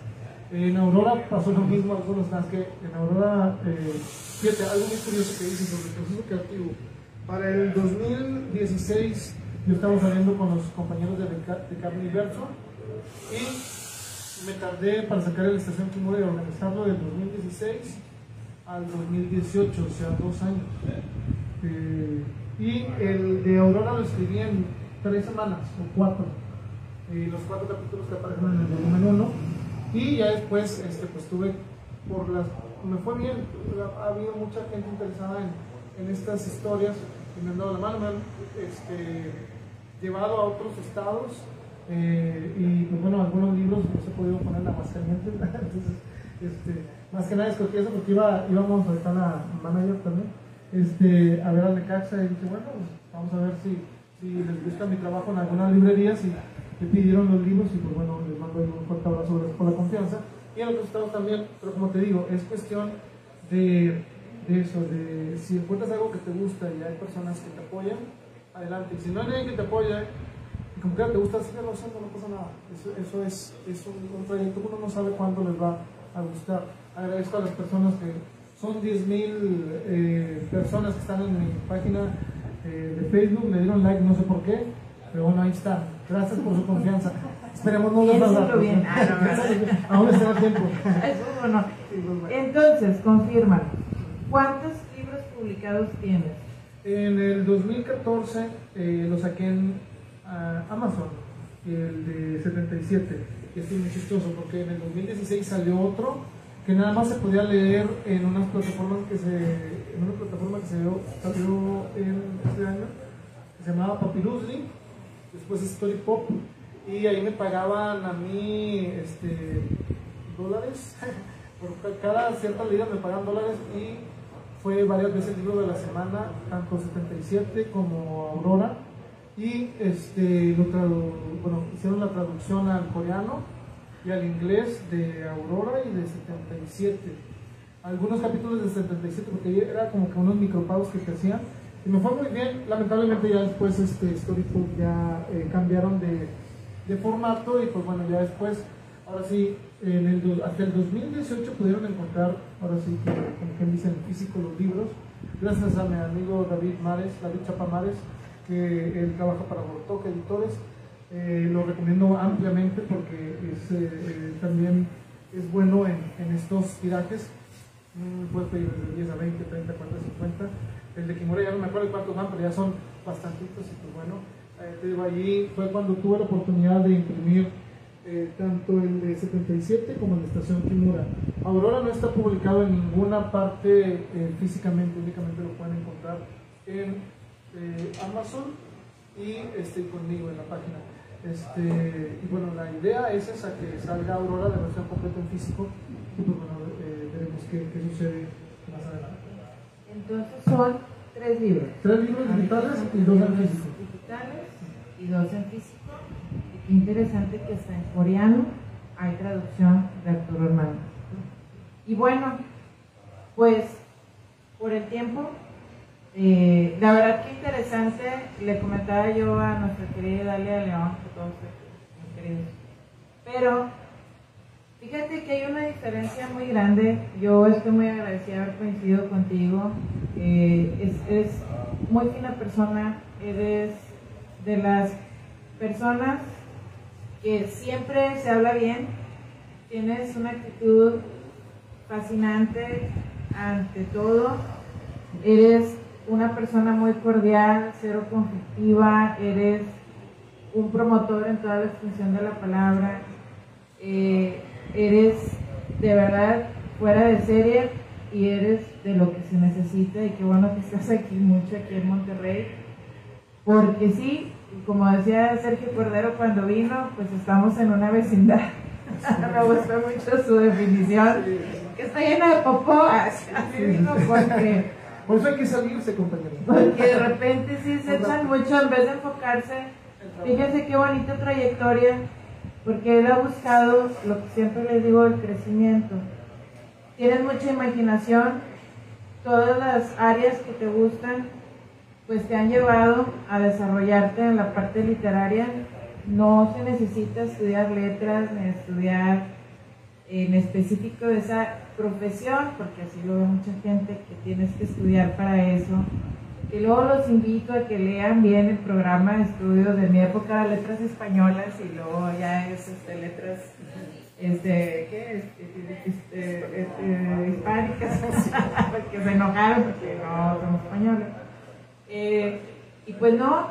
En Aurora pasó lo mismo, algunos más que en Aurora, eh, fíjate, algo muy curioso que dice sobre el proceso creativo. Para el 2016 yo estaba saliendo con los compañeros de, de Carne y me tardé para sacar la estación Kimura y organizarlo del 2016 al 2018, o sea, dos años. Eh, y el de Aurora lo escribí en tres semanas o cuatro. Y los cuatro capítulos que aparecen en el volumen 1. Y ya después, este, pues tuve por las. Me fue bien, ha habido mucha gente interesada en, en estas historias y me han dado la mano, me este, llevado a otros estados eh, y pues bueno, algunos libros no se podido poner en Aguascalientes, entonces, este, más que nada escogí eso porque iba, íbamos, a estar la manager también, este, a ver al Necaxa y dije, bueno, pues, vamos a ver si, si les gusta mi trabajo en algunas librerías y me pidieron los libros y pues bueno, les mando un fuerte abrazo por la confianza. Y en otros estados también, pero como te digo, es cuestión de, de eso, de si encuentras algo que te gusta y hay personas que te apoyan, adelante. Y si no hay nadie que te apoye, como que te gusta hacerlo haciendo, no pasa nada. Eso, eso es, es un, un, proyecto, uno no sabe cuándo les va a gustar. Agradezco a las personas que son 10.000 eh, personas que están en mi página eh, de Facebook, le dieron like, no sé por qué, pero bueno, ahí está. Gracias por su confianza. Esperemos no les bien. Ah. Aún está a tiempo. Eso. Entonces, confirma. ¿Cuántos libros publicados tienes? En el 2014 eh, lo saqué en ah, Amazon, el de 77. Y es muy chistoso porque en el 2016 salió otro que nada más se podía leer en unas plataformas que se en una plataforma que se dio- salió en este año que se llamaba Papyrusly después Story Pop y ahí me pagaban a mí este dólares por ca- cada cierta leída me pagaban dólares y fue varias veces el libro de la semana tanto 77 como Aurora. Y este lo bueno hicieron la traducción al coreano y al inglés de Aurora y de 77 algunos capítulos de 77 porque era como que unos micropagos que te hacían. Y me fue muy bien. Lamentablemente ya después este Storybook ya eh, cambiaron de, de formato y pues bueno ya después ahora sí en el, hasta el 2018 pudieron encontrar ahora sí que como quien dice en físico los libros gracias a mi amigo David Mares David Chapa Mares que él trabaja para Bortoca Editores eh, lo recomiendo ampliamente porque es, eh, eh, también es bueno en, en estos tirajes Mm, puedes pedir desde 10 a 20, 30, 40, 50. El de Kimura ya no me acuerdo cuántos van, pero ya son bastantitos y pues bueno, eh, te digo, allí fue cuando tuve la oportunidad de imprimir eh, tanto el de 77 como el de Estación Kimura. Aurora no está publicado en ninguna parte eh, físicamente, únicamente lo pueden encontrar en eh, Amazon y este, conmigo en la página. Este, y bueno, la idea es esa, que salga Aurora de versión completa en físico y pues bueno, veremos qué, qué sucede más adelante. Entonces son tres libros. Tres libros digitales y dos en físico. digitales y dos en físico. Interesante que hasta en coreano hay traducción de Arturo Hernández. Y bueno, pues por el tiempo, eh, la verdad que interesante, le comentaba yo a nuestra querida Dalia León, que todos muy queridos, pero fíjate que hay una diferencia muy grande, yo estoy muy agradecida de haber coincidido contigo, eh, es, eres muy fina persona, eres de las personas que siempre se habla bien, tienes una actitud fascinante ante todo, eres una persona muy cordial, cero conflictiva, eres un promotor en toda la extensión de la palabra, eh, eres de verdad fuera de serie y eres de lo que se necesita y qué bueno que estás aquí mucho aquí en Monterrey porque sí, como decía Sergio Cordero cuando vino, pues estamos en una vecindad. Me gustó mucho su definición, que está llena de popó, así dijo, porque, Por eso hay que salirse, compañero. porque de repente sí se echan mucho en vez de enfocarse. Fíjense qué bonita trayectoria, porque él ha buscado lo que siempre les digo, el crecimiento. Tienes mucha imaginación, todas las áreas que te gustan, pues te han llevado a desarrollarte en la parte literaria. No se necesita estudiar letras ni estudiar en específico de esa profesión, porque así lo ve mucha gente que tienes que estudiar para eso. Que luego los invito a que lean bien el programa de estudios de mi época, letras españolas, y luego ya es este, letras este, ¿qué? Este, este, este, hispánicas, porque se enojaron porque no somos españoles. Eh, y pues no,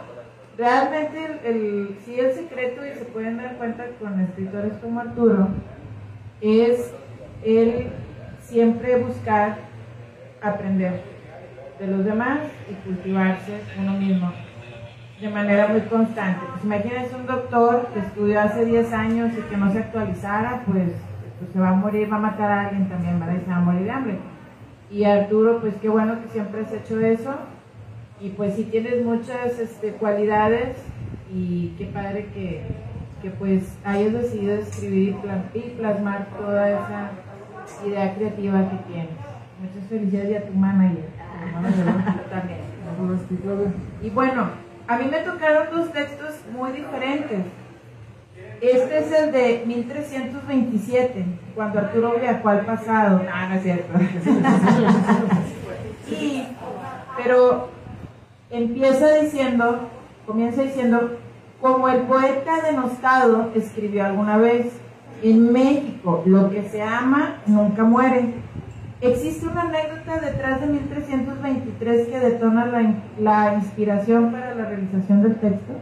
realmente el, el- sí el secreto, y se pueden dar cuenta con escritores como Arturo, es el siempre buscar aprender de los demás y cultivarse uno mismo de manera muy constante. Pues imagínense un doctor que estudió hace 10 años y que no se actualizara, pues, pues se va a morir, va a matar a alguien también, ¿verdad? Se va a morir de hambre. Y Arturo, pues qué bueno que siempre has hecho eso. Y pues sí tienes muchas este, cualidades y qué padre que, que pues hayas decidido escribir y pla- y plasmar toda esa idea creativa que tienes. Muchas felicidades y a tu manager. también. Y bueno, a mí me tocaron dos textos muy diferentes. Este es el de 1327, cuando Arturo viajó al pasado. No, no es cierto. y, pero empieza diciendo, comienza diciendo, como el poeta denostado escribió alguna vez, en México lo que se ama nunca muere. Existe una anécdota detrás de 1323 que detona la, la inspiración para la realización del texto.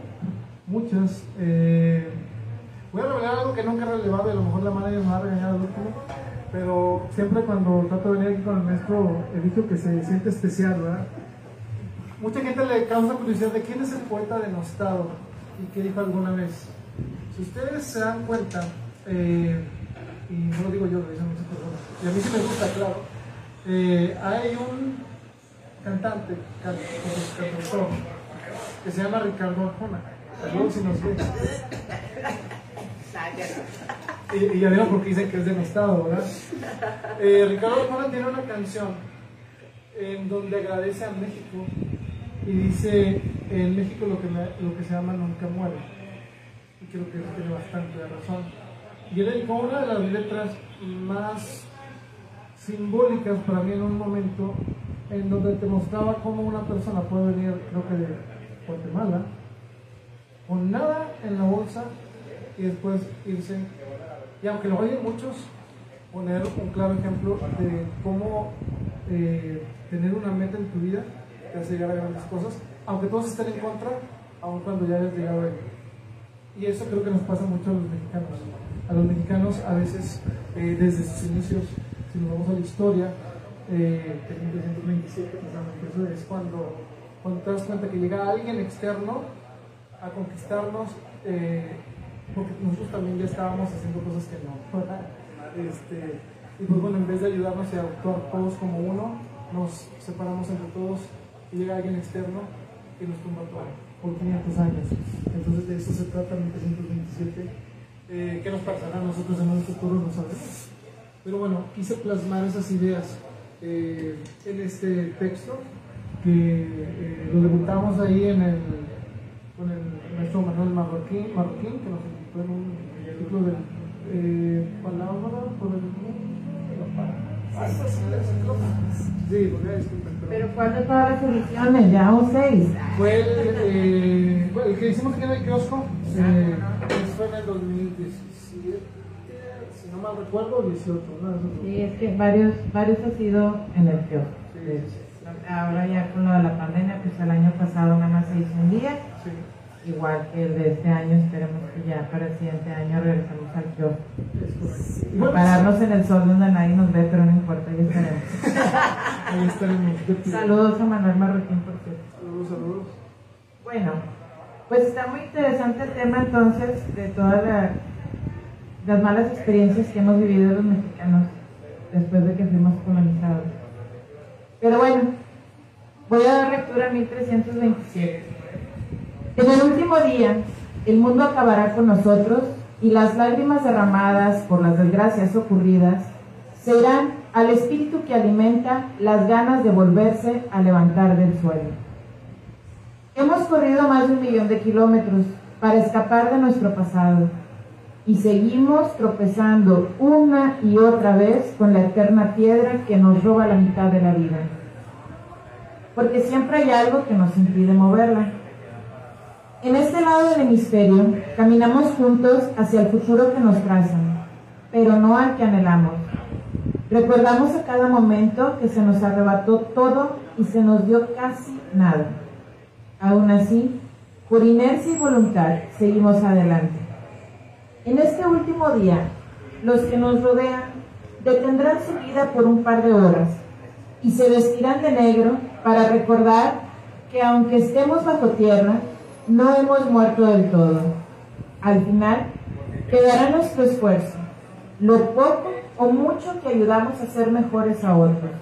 Muchas. Eh, voy a revelar algo que nunca he relevado y a lo mejor la madre me va a regañar al último, pero siempre cuando trato de venir aquí con el maestro he dicho que se siente especial, ¿verdad? Mucha gente le causa curiosidad de quién es el poeta denostado y qué dijo alguna vez. Si ustedes se dan cuenta, eh, y no lo digo yo, lo dicen muchas personas, y a mí sí me gusta, claro, eh, hay un cantante, cantautor, que se llama Ricardo Arjona. Saludos si nos ve. Y, y ya vieron por qué dicen que es denostado, ¿verdad? Eh, Ricardo Arjona tiene una canción en donde agradece a México y dice, en México lo que, lo que se llama nunca muere. Y creo que tiene bastante razón. Y él dedicó una de las letras más simbólicas para mí en un momento en donde te mostraba cómo una persona puede venir, creo que de Guatemala, con nada en la bolsa y después irse. Y aunque lo oyen muchos, poner un claro ejemplo de cómo eh, tener una meta en tu vida te hace llegar a grandes cosas, aunque todos estén en contra, aun cuando ya hayas llegado ahí. Y eso creo que nos pasa mucho a los mexicanos. A los mexicanos a veces, eh, desde sus inicios, si nos vamos a la historia, eh, de 1927, precisamente, eso es cuando, cuando te das cuenta que llega alguien externo a conquistarnos, eh, porque nosotros también ya estábamos haciendo cosas que no. Este, y pues bueno, en vez de ayudarnos y actuar todos como uno, nos separamos entre todos y llega alguien externo y nos tumba todo por 500 años. Entonces de eso se trata 1327. Eh, ¿Qué nos pasará a nosotros en un futuro? No sabemos. Pero bueno, quise plasmar esas ideas eh, en este texto que eh, lo debutamos ahí en el, con el maestro Manuel Marroquín, Marroquín que nos invitó en un ciclo de eh, palabra por el Sí, porque disculpen, pero- ¿cuál de todas las ediciones? Ya o seis. fue el, eh, el que hicimos aquí en el kiosco, eh, fue en el 2017, si no mal recuerdo, 18, ¿no? Sí, es que varios, varios ha sido en el kiosco. Sí. Ahora ya con lo de la pandemia, pues el año pasado nada más se hizo un día. Igual que el de este año, esperemos que ya para el siguiente año regresemos al Y bueno, pararnos en el sol donde nadie nos ve, pero no importa, estaremos. ahí estaremos. Saludos a Manuel Marroquín, por cierto. Saludos, saludos. Bueno, pues está muy interesante el tema entonces de todas la- las malas experiencias que hemos vivido los mexicanos después de que fuimos colonizados. Pero bueno, voy a dar lectura a 1327. En el último día, el mundo acabará con nosotros y las lágrimas derramadas por las desgracias ocurridas serán al espíritu que alimenta las ganas de volverse a levantar del suelo. Hemos corrido más de un millón de kilómetros para escapar de nuestro pasado y seguimos tropezando una y otra vez con la eterna piedra que nos roba la mitad de la vida. Porque siempre hay algo que nos impide moverla. En este lado del hemisferio caminamos juntos hacia el futuro que nos trazan, pero no al que anhelamos. Recordamos a cada momento que se nos arrebató todo y se nos dio casi nada. Aún así, por inercia y voluntad, seguimos adelante. En este último día, los que nos rodean detendrán su vida por un par de horas y se vestirán de negro para recordar que aunque estemos bajo tierra, no hemos muerto del todo. Al final, quedará nuestro esfuerzo, lo poco o mucho que ayudamos a ser mejores a otros,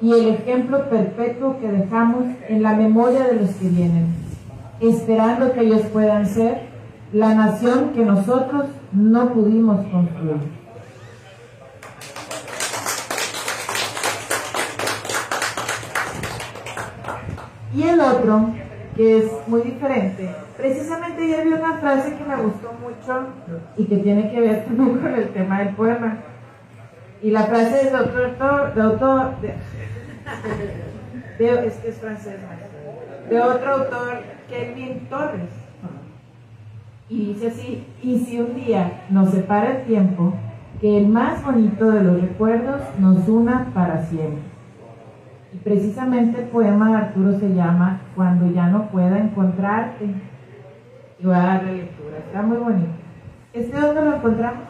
y el ejemplo perpetuo que dejamos en la memoria de los que vienen, esperando que ellos puedan ser la nación que nosotros no pudimos construir. Y el otro, que es muy diferente. Precisamente ayer vi una frase que me gustó mucho y que tiene que ver también con el tema del poema. Y la frase es de otro autor, de de, es es francés, de otro autor, Kelvin Torres. Y dice así, y si un día nos separa el tiempo, que el más bonito de los recuerdos nos una para siempre. Precisamente el poema de Arturo se llama Cuando ya no pueda encontrarte. Y voy a darle lectura, está muy bonito. ¿Este dónde lo encontramos?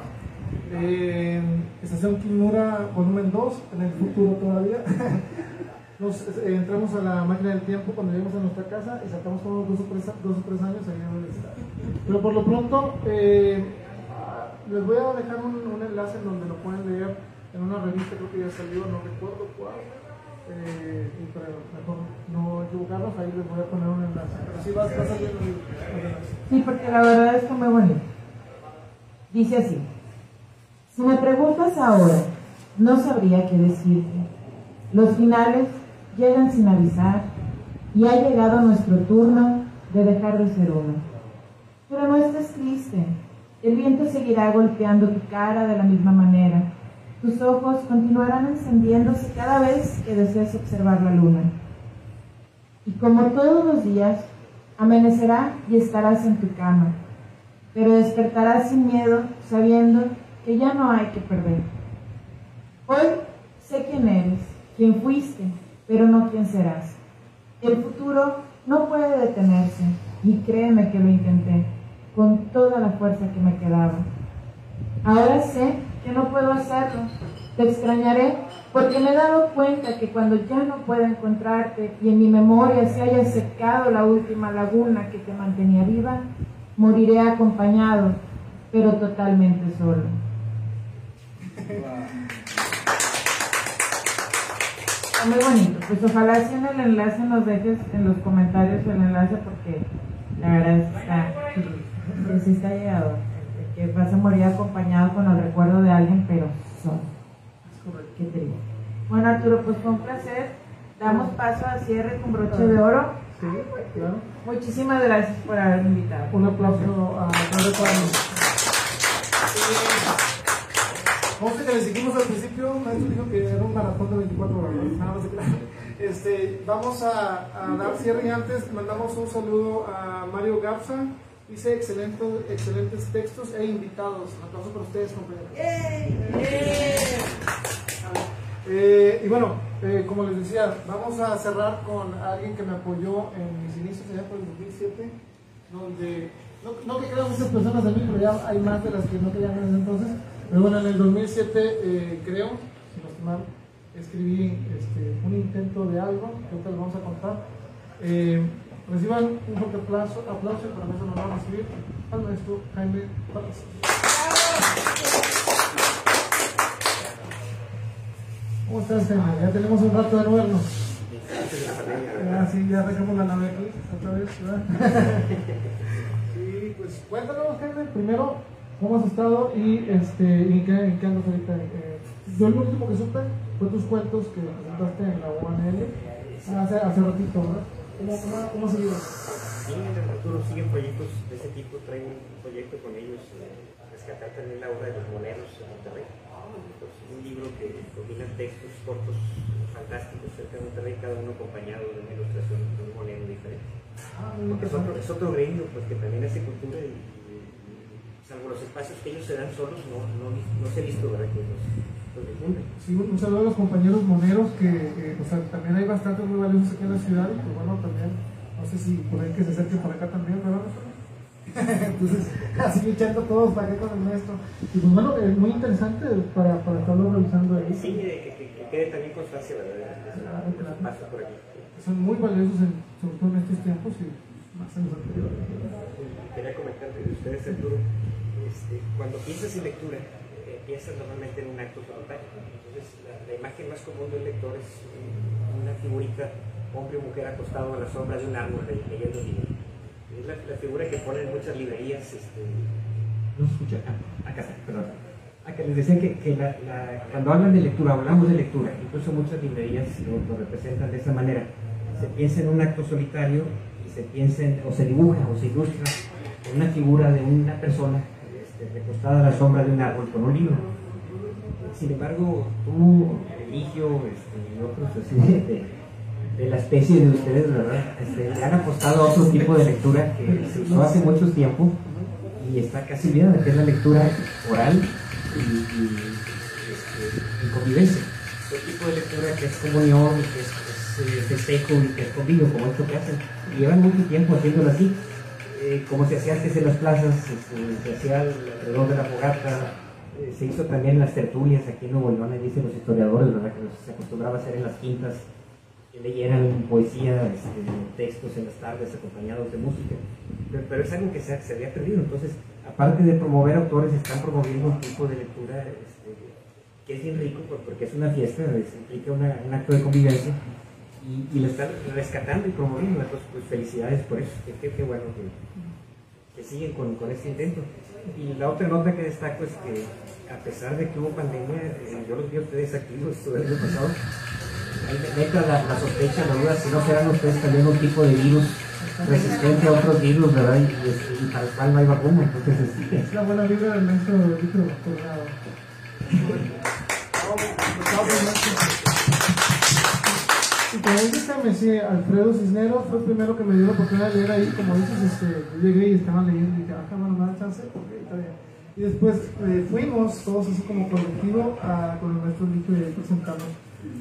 En Estación Kimura, volumen 2, en el futuro todavía. Nos eh, entramos a la máquina del tiempo cuando llegamos a nuestra casa y sacamos todos dos o tres, dos o tres años ahí el estado. Pero por lo pronto, eh, les voy a dejar un, un enlace en donde lo pueden leer en una revista, creo que ya salió, no recuerdo cuál. Eh, y para mejor no equivocarnos, ahí les voy a poner un enlace. Pero sí el porque la verdad está muy bonito. Dice así, si me preguntas ahora, no sabría qué decirte. Los finales llegan sin avisar y ha llegado nuestro turno de dejar de ser uno. Pero no estés triste, el viento seguirá golpeando tu cara de la misma manera. Tus ojos continuarán encendiéndose cada vez que desees observar la luna. Y como todos los días, amanecerá y estarás en tu cama, pero despertarás sin miedo, sabiendo que ya no hay que perder. Hoy sé quién eres, quién fuiste, pero no quién serás. El futuro no puede detenerse, y créeme que lo intenté, con toda la fuerza que me quedaba. Ahora sé que no puedo hacerlo. Te extrañaré porque me he dado cuenta que cuando ya no pueda encontrarte y en mi memoria se haya secado la última laguna que te mantenía viva, moriré acompañado, pero totalmente solo. Está muy bonito. Pues ojalá si en el enlace nos dejes en los comentarios el enlace porque la verdad está, sí está llegado. Que vas a morir acompañado con el recuerdo de alguien, pero solo. Qué triste. Bueno Arturo, pues fue un placer. Damos paso al cierre con broche de oro. Sí, claro. Muchísimas gracias por haberme invitado. Un aplauso a Cuadro. Como que les dijimos al principio, maestro dijo que era un maratón de 24 horas. Nada más de claro. Este, vamos a, a dar cierre y antes mandamos un saludo a Mario Garza. Dice excelentes, excelentes textos e invitados. Un aplauso para ustedes, compañeros. Eh, y bueno, eh, como les decía, vamos a cerrar con alguien que me apoyó en mis inicios allá por el 2007, donde, no, no que crean muchas personas de mí, pero ya hay más de las que no creían en ese entonces. Pero bueno, en el 2007 eh, creo, si no estoy mal, escribí este, un intento de algo, que ahorita les vamos a contar. Reciban un fuerte aplauso, aplauso para eso nos vamos a escribir al maestro Jaime Paz. ¿Cómo estás, Jaime? Ya tenemos un rato de no vernos. Ah, sí, ya dejamos la nave aquí otra vez, ¿verdad? sí, pues cuéntanos, Jaime, primero, ¿cómo has estado y este, ¿y en, qué, en qué andas ahorita? Eh, yo lo último que supe fue tus cuentos que presentaste en la UNL hace, hace ratito, ¿verdad? ¿Cómo, cómo, cómo has seguido? Sí, Arturo siguen proyectos de ese tipo, trae un proyecto con ellos, eh, rescatar también la obra de los moneros en Monterrey. Entonces, un libro que combina textos cortos fantásticos cerca de Monterrey, cada uno acompañado de una ilustración de un monero diferente. Ah, Porque es otro, es otro gremio pues, que también hace cultura y, y- y salvo los espacios que ellos se dan solos, no, no, no se ha visto ¿verdad? que los. Sí, un, saludo a los compañeros moneros que, que, o sea, también hay bastantes muy valiosos aquí en la ciudad y pues bueno, también, no sé si por ahí que se acerquen para acá también, ¿verdad? Entonces, así luchando todos para acá con el maestro. Y pues bueno, es muy interesante para, para estarlo revisando ahí. Sí, eh, que, que, que quede también constancia ¿verdad? de Claro, de pasa por aquí. Son muy valiosos, en- sobre todo en estos tiempos y más en los anteriores. Quería comentar de ustedes, Arturo, este, cuando piensas en lectura, piensas normalmente en un acto voluntario. Entonces, la, la imagen más común del lector es eh, una figurita, hombre o mujer acostado a la sombra de un árbol le- leyendo libros. Es la, la figura que ponen en muchas librerías. Este, no se escucha. Ah, acá está, perdón. Acá les decía que, que la- cuando hablan de lectura, hablamos de lectura, incluso muchas librerías lo, lo representan de esa manera. Se piensa en un acto solitario y se piensa en- o se dibuja o se ilustra con una figura de una persona recostada a la sombra de un árbol con un libro. Sin embargo, tú, Eligio este, otros así de, la especie de ustedes, ¿verdad? Este, le han apostado a otro tipo de lectura que se usó hace mucho tiempo y está casi bien, que es la lectura oral y, y, este, convivencia. Un tipo de lectura que es comunión y que es, es, festejo y que es convivio, como esto que hacen. Llevan mucho tiempo haciéndolo así. Eh, como se hacía antes en las plazas, este, se hacía alrededor de la fogata, eh, se hizo también las tertulias aquí en Nuevo León, dicen los historiadores, ¿verdad? que se acostumbraba a hacer en las quintas, que leyeran poesía, este, textos en las tardes acompañados de música. Pero, es algo que se, había perdido, entonces, aparte de promover autores, están promoviendo un tipo de lectura este, que es bien rico por- porque es una fiesta, es- implica una- un acto de convivencia y, y lo están rescatando y promoviendo. Entonces, pues felicidades por eso, que bueno que, que siguen con, con este intento. Y la otra nota que destaco es que a pesar de que hubo pandemia, eh, yo los vi a ustedes activos todo el año pasado. Neta la, la sospecha, la duda, si no serán ustedes también un tipo de virus resistente a otros virus, ¿verdad? Y, y, este, y para el cual no hay vacuna. Entonces, este, Es la buena vibra del maestro Víctor Coronado. Y como dice Carmen, sí, Alfredo Cisneros fue el primero que me dio la oportunidad de leer ahí, como dices, este, yo llegué y estaban leyendo y dije, ah, bueno, me da chance, ok, está bien. Y después eh, fuimos todos así como colectivo a, con el maestro Licho y ahí presentamos.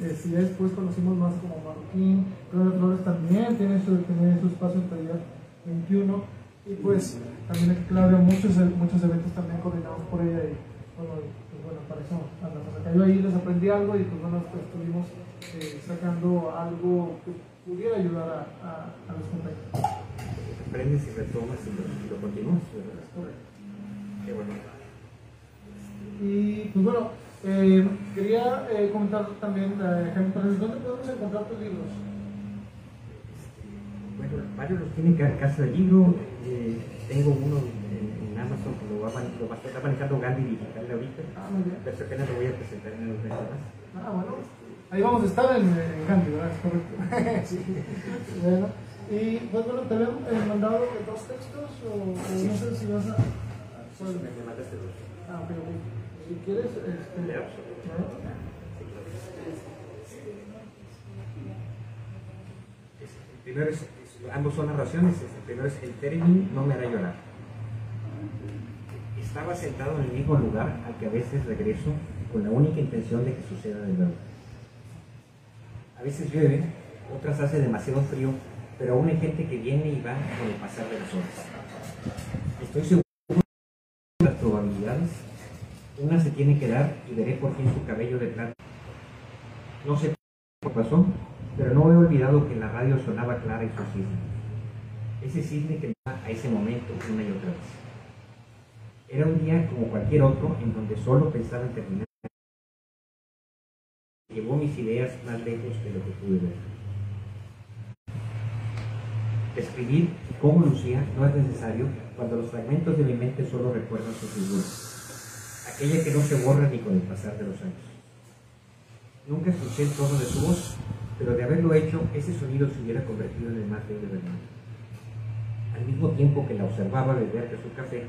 Este, después conocimos más como Marroquín, Claudia Flores también tiene su, tiene su espacio en taller 21 y pues también Claudia muchos, muchos eventos también coordinados por ella y bueno, y, pues, bueno para eso. Yo ahí les aprendí algo y pues bueno, pues, estuvimos eh, sacando algo que pudiera ayudar a, a, a los compañeros. aprendes y retomas y lo, lo continúas. Qué bueno. Y pues bueno, eh, quería eh, comentar también, eh, Jaime ¿dónde podemos encontrar tus libros? Bueno, varios los tienen dar casa del libro. eh, tengo uno en, en Amazon que lo va, lo va a estar manejando Gandhi Digital ahorita. Ah, muy bien. Pero apenas lo voy a presentar en unos meses más. Ah, bueno. Ahí vamos a estar en, en Gandhi, ¿verdad? Correcto. sí. Bueno. Y pues bueno, te habían eh, mandado de dos textos o, o no sé si vas a... cuál? Me, me mandaste dos. Ah, ok. Si quieres, este... El primero es, es- ambos son narraciones. El primero es El término no me hará llorar. Estaba sentado en el mismo lugar al que a veces regreso con la única intención de que suceda de nuevo. A veces llueve, otras hace demasiado frío, pero aún hay gente que viene y va con el pasar de las horas. Estoy seguro de las probabilidades. Una se tiene que dar y veré por fin su cabello de plata. No sé qué pasó, pero no he olvidado que la radio sonaba clara y su cisne. Ese cisne que me da a ese momento una y otra vez. Era un día como cualquier otro en donde solo pensaba en terminar. Llevó mis ideas más lejos de lo que pude ver. Describir cómo lucía no es necesario cuando los fragmentos de mi mente solo recuerdan su figura, aquella que no se borra ni con el pasar de los años. Nunca escuché el tono de su voz, pero de haberlo hecho, ese sonido se hubiera convertido en el más bello del mundo. Al mismo tiempo que la observaba beber de su café,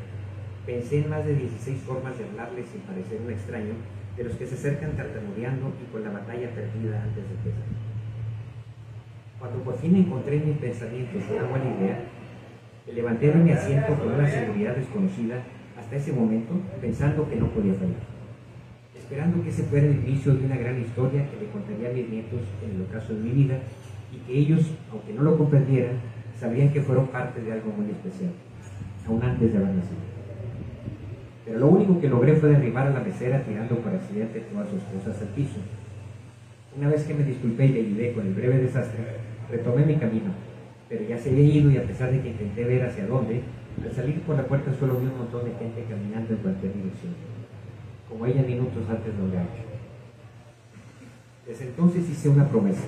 pensé en más de 16 formas de hablarle sin parecer un extraño, de los que se acercan tartamudeando y con la batalla perdida antes de empezar. Cuando por fin encontré en mis pensamientos una buena idea, me levanté de mi asiento con una seguridad desconocida hasta ese momento, pensando que no podía fallar. Esperando que ese fuera el inicio de una gran historia que le contaría a mis nietos en el ocaso de mi vida y que ellos, aunque no lo comprendieran, sabrían que fueron parte de algo muy especial, aún antes de haber nacido. Pero lo único que logré fue derribar a la mesera tirando por accidente todas sus cosas al piso. Una vez que me disculpé y le ayudé con el breve desastre, retomé mi camino, pero ya se había ido y a pesar de que intenté ver hacia dónde, al salir por la puerta solo vi un montón de gente caminando en cualquier dirección, como ella minutos antes lo había hecho. Desde entonces hice una promesa,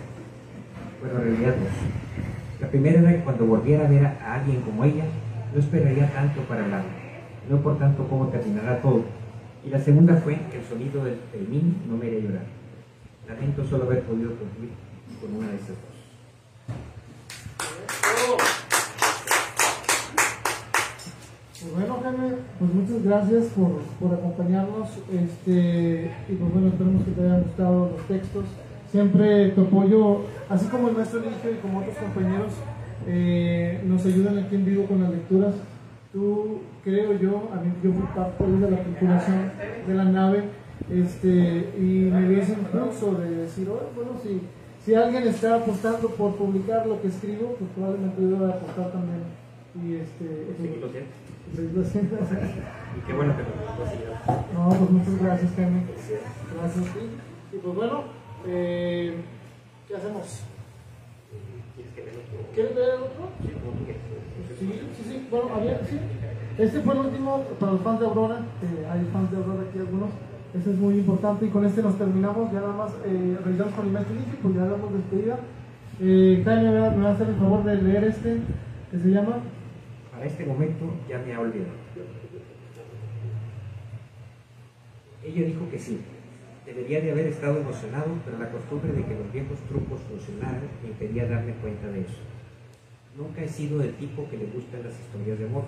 bueno, en realidad dos. La primera era que cuando volviera a ver a, alguien como ella, no esperaría tanto para hablar, no por tanto cómo terminará todo. Y la segunda fue que el sonido del termín no me haría llorar. Lamento solo haber podido cumplir con una de esas dos. Pues bueno, Jaime, pues muchas gracias por, por acompañarnos. Este, y pues bueno, esperemos que te hayan gustado los textos. Siempre tu apoyo, así como el maestro Eligio y como otros compañeros, eh, nos ayudan aquí en vivo con las lecturas. Tú, creo yo, a mí yo fui parte de la tripulación de la nave este, y me dio ese impulso de decir, "Oh, bueno, si, si alguien está apostando por publicar lo que escribo, pues probablemente yo voy a apostar también. Y este, Seguirlo haciendo. seguirlo haciendo. Y qué bueno que lo lo. No, pues muchas gracias, Jaime. Gracias. Y, y pues bueno, eh, ¿qué hacemos? ¿Quieres lea otro? ¿Quieres ver el otro? Sí. Sí, sí. Bueno, había, sí. Este fue el último para los fans de Aurora. que hay fans de Aurora aquí algunos. Este es muy importante y con este nos terminamos. Ya nada más eh, revisamos con el maestro Lichi, pues ya damos despedida. Eh, Jaime, ¿me va, me va a hacer el favor de leer este que se llama Para este momento ya me ha olvidado. Ella dijo que sí. Debería de haber estado emocionado, pero la costumbre de que los viejos trucos funcionaran me impedía darme cuenta de eso. Nunca he sido del tipo que le gustan las historias de amor.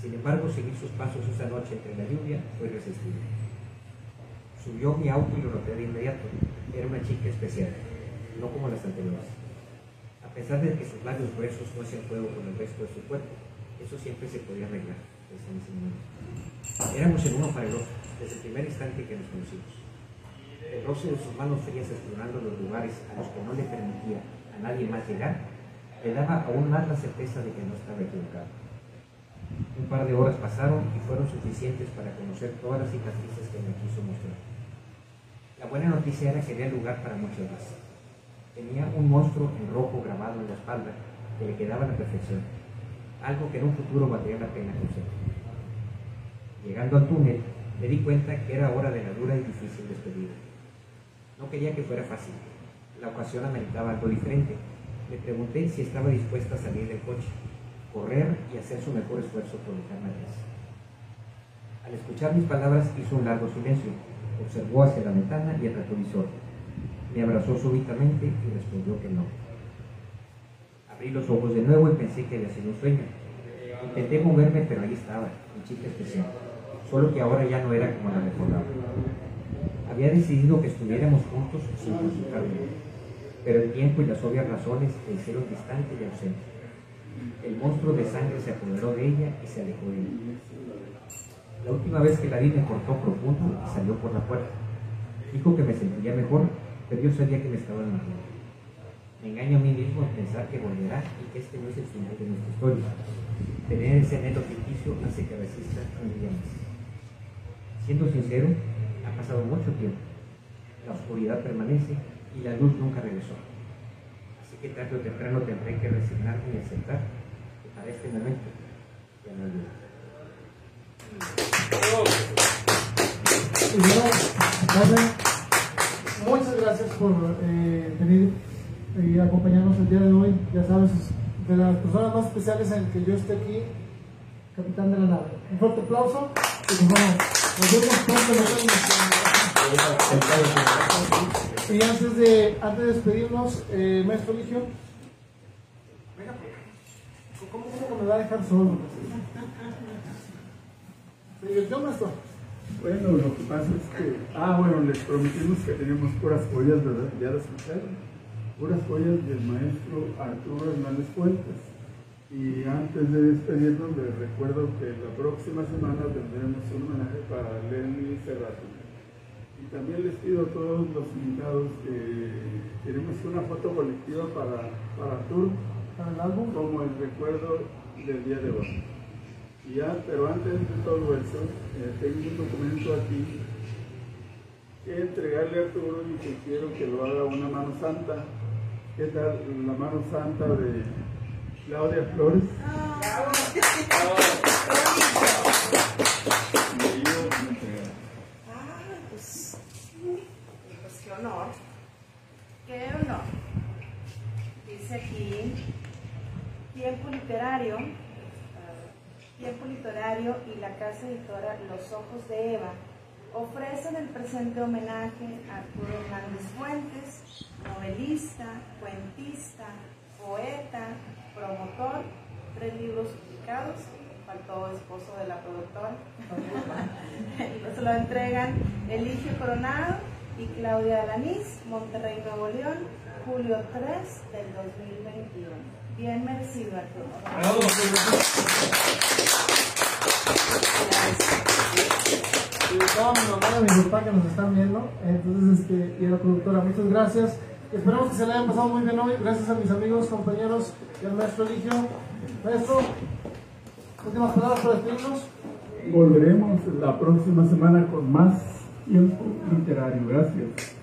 Sin embargo, seguir sus pasos esa noche entre la lluvia fue irresistible. Subió mi auto y lo noté de inmediato. Era una chica especial, no como las anteriores. A pesar de que sus labios gruesos no hacían juego con el resto de su cuerpo, eso siempre se podía arreglar, pensé en ese. Éramos el uno para el otro, desde el primer instante que nos conocimos. El roce de sus manos frías explorando los lugares a los que no le permitía a nadie más llegar, le daba aún más la certeza de que no estaba equivocado. Un par de horas pasaron y fueron suficientes para conocer todas las cicatrices que me quiso mostrar. La buena noticia era que había lugar para muchas más. Tenía un monstruo en rojo grabado en la espalda que le quedaba la perfección, algo que en un futuro valdría la pena conseguir. Llegando al túnel, me di cuenta que era hora de la dura y difícil despedida. No quería que fuera fácil. La ocasión ameritaba algo diferente. Le pregunté si estaba dispuesta a salir del coche, correr y hacer su mejor esfuerzo por dejarme atrás. Al escuchar mis palabras hizo un largo silencio, observó hacia la ventana y el retrovisor. Me abrazó súbitamente y respondió que no. Abrí los ojos de nuevo y pensé que había sido un sueño. Intenté moverme, pero ahí estaba, mi chica especial, solo que ahora ya no era como la recordaba. Había decidido que estuviéramos juntos sin consultarme, pero el tiempo y las obvias razones me hicieron distante y ausente. El monstruo de sangre se apoderó de ella y se alejó de mí. La última vez que la vi me cortó profundo y salió por la puerta. Dijo que me sentiría mejor, pero yo sabía que me estaba enamorando. Me engaño a mí mismo en pensar que volverá y que este no es el final de nuestra historia. Tener ese anhelo ficticio hace que resista un día más. Siendo sincero, ha pasado mucho tiempo. La oscuridad permanece y la luz nunca regresó. Así que tarde o temprano tendré que resignarme y aceptar que para este momento ya no hay luz. Muchas gracias por eh, venir y acompañarnos el día de hoy. Ya sabes, es de las personas más especiales en que yo esté aquí, capitán de la nave. Un fuerte aplauso y pues bueno, nos vemos pronto. nos. Y antes de, antes de despedirnos, eh, maestro Ligio, venga, ¿cómo, cómo me va a dejar solo? ¿Se divirtió, maestro? Bueno, lo que pasa es que, ah, bueno, les prometimos que teníamos puras joyas, ¿verdad? Ya las escucharon. Puras joyas del maestro Arturo Hernández Fuentes. Y antes de despedirnos, les recuerdo que la próxima semana tendremos un homenaje para Lenny Cerrato. Y también les pido a todos los invitados que queremos una foto colectiva para, para Arturo, Para el álbum. como el recuerdo del día de hoy. Y ya, pero antes de todo eso, eh, tengo un documento aquí que entregarle a Arturo y que quiero que lo haga una mano santa. ¿Qué tal la mano santa de Claudia Flores? Honor. Qué honor. Dice aquí, tiempo literario, tiempo literario y la casa editora Los Ojos de Eva ofrecen el presente homenaje a Arturo Hernández Fuentes, novelista, cuentista, poeta, promotor, tres libros publicados faltó esposo de la productora. Se lo entregan Eligio Coronado y Claudia Alanís, Monterrey, Nuevo León, julio 3 del 2021. Bien merecido, Arturo. Y toda mi mamá y mi papá que nos están viendo, entonces, este, y a la productora, muchas gracias. Esperamos que se le hayan pasado muy bien hoy. Gracias a mis amigos, compañeros y al maestro Eligio. Maestro, últimas palabras para despedirnos. Volveremos la próxima semana con más tiempo literario. Gracias.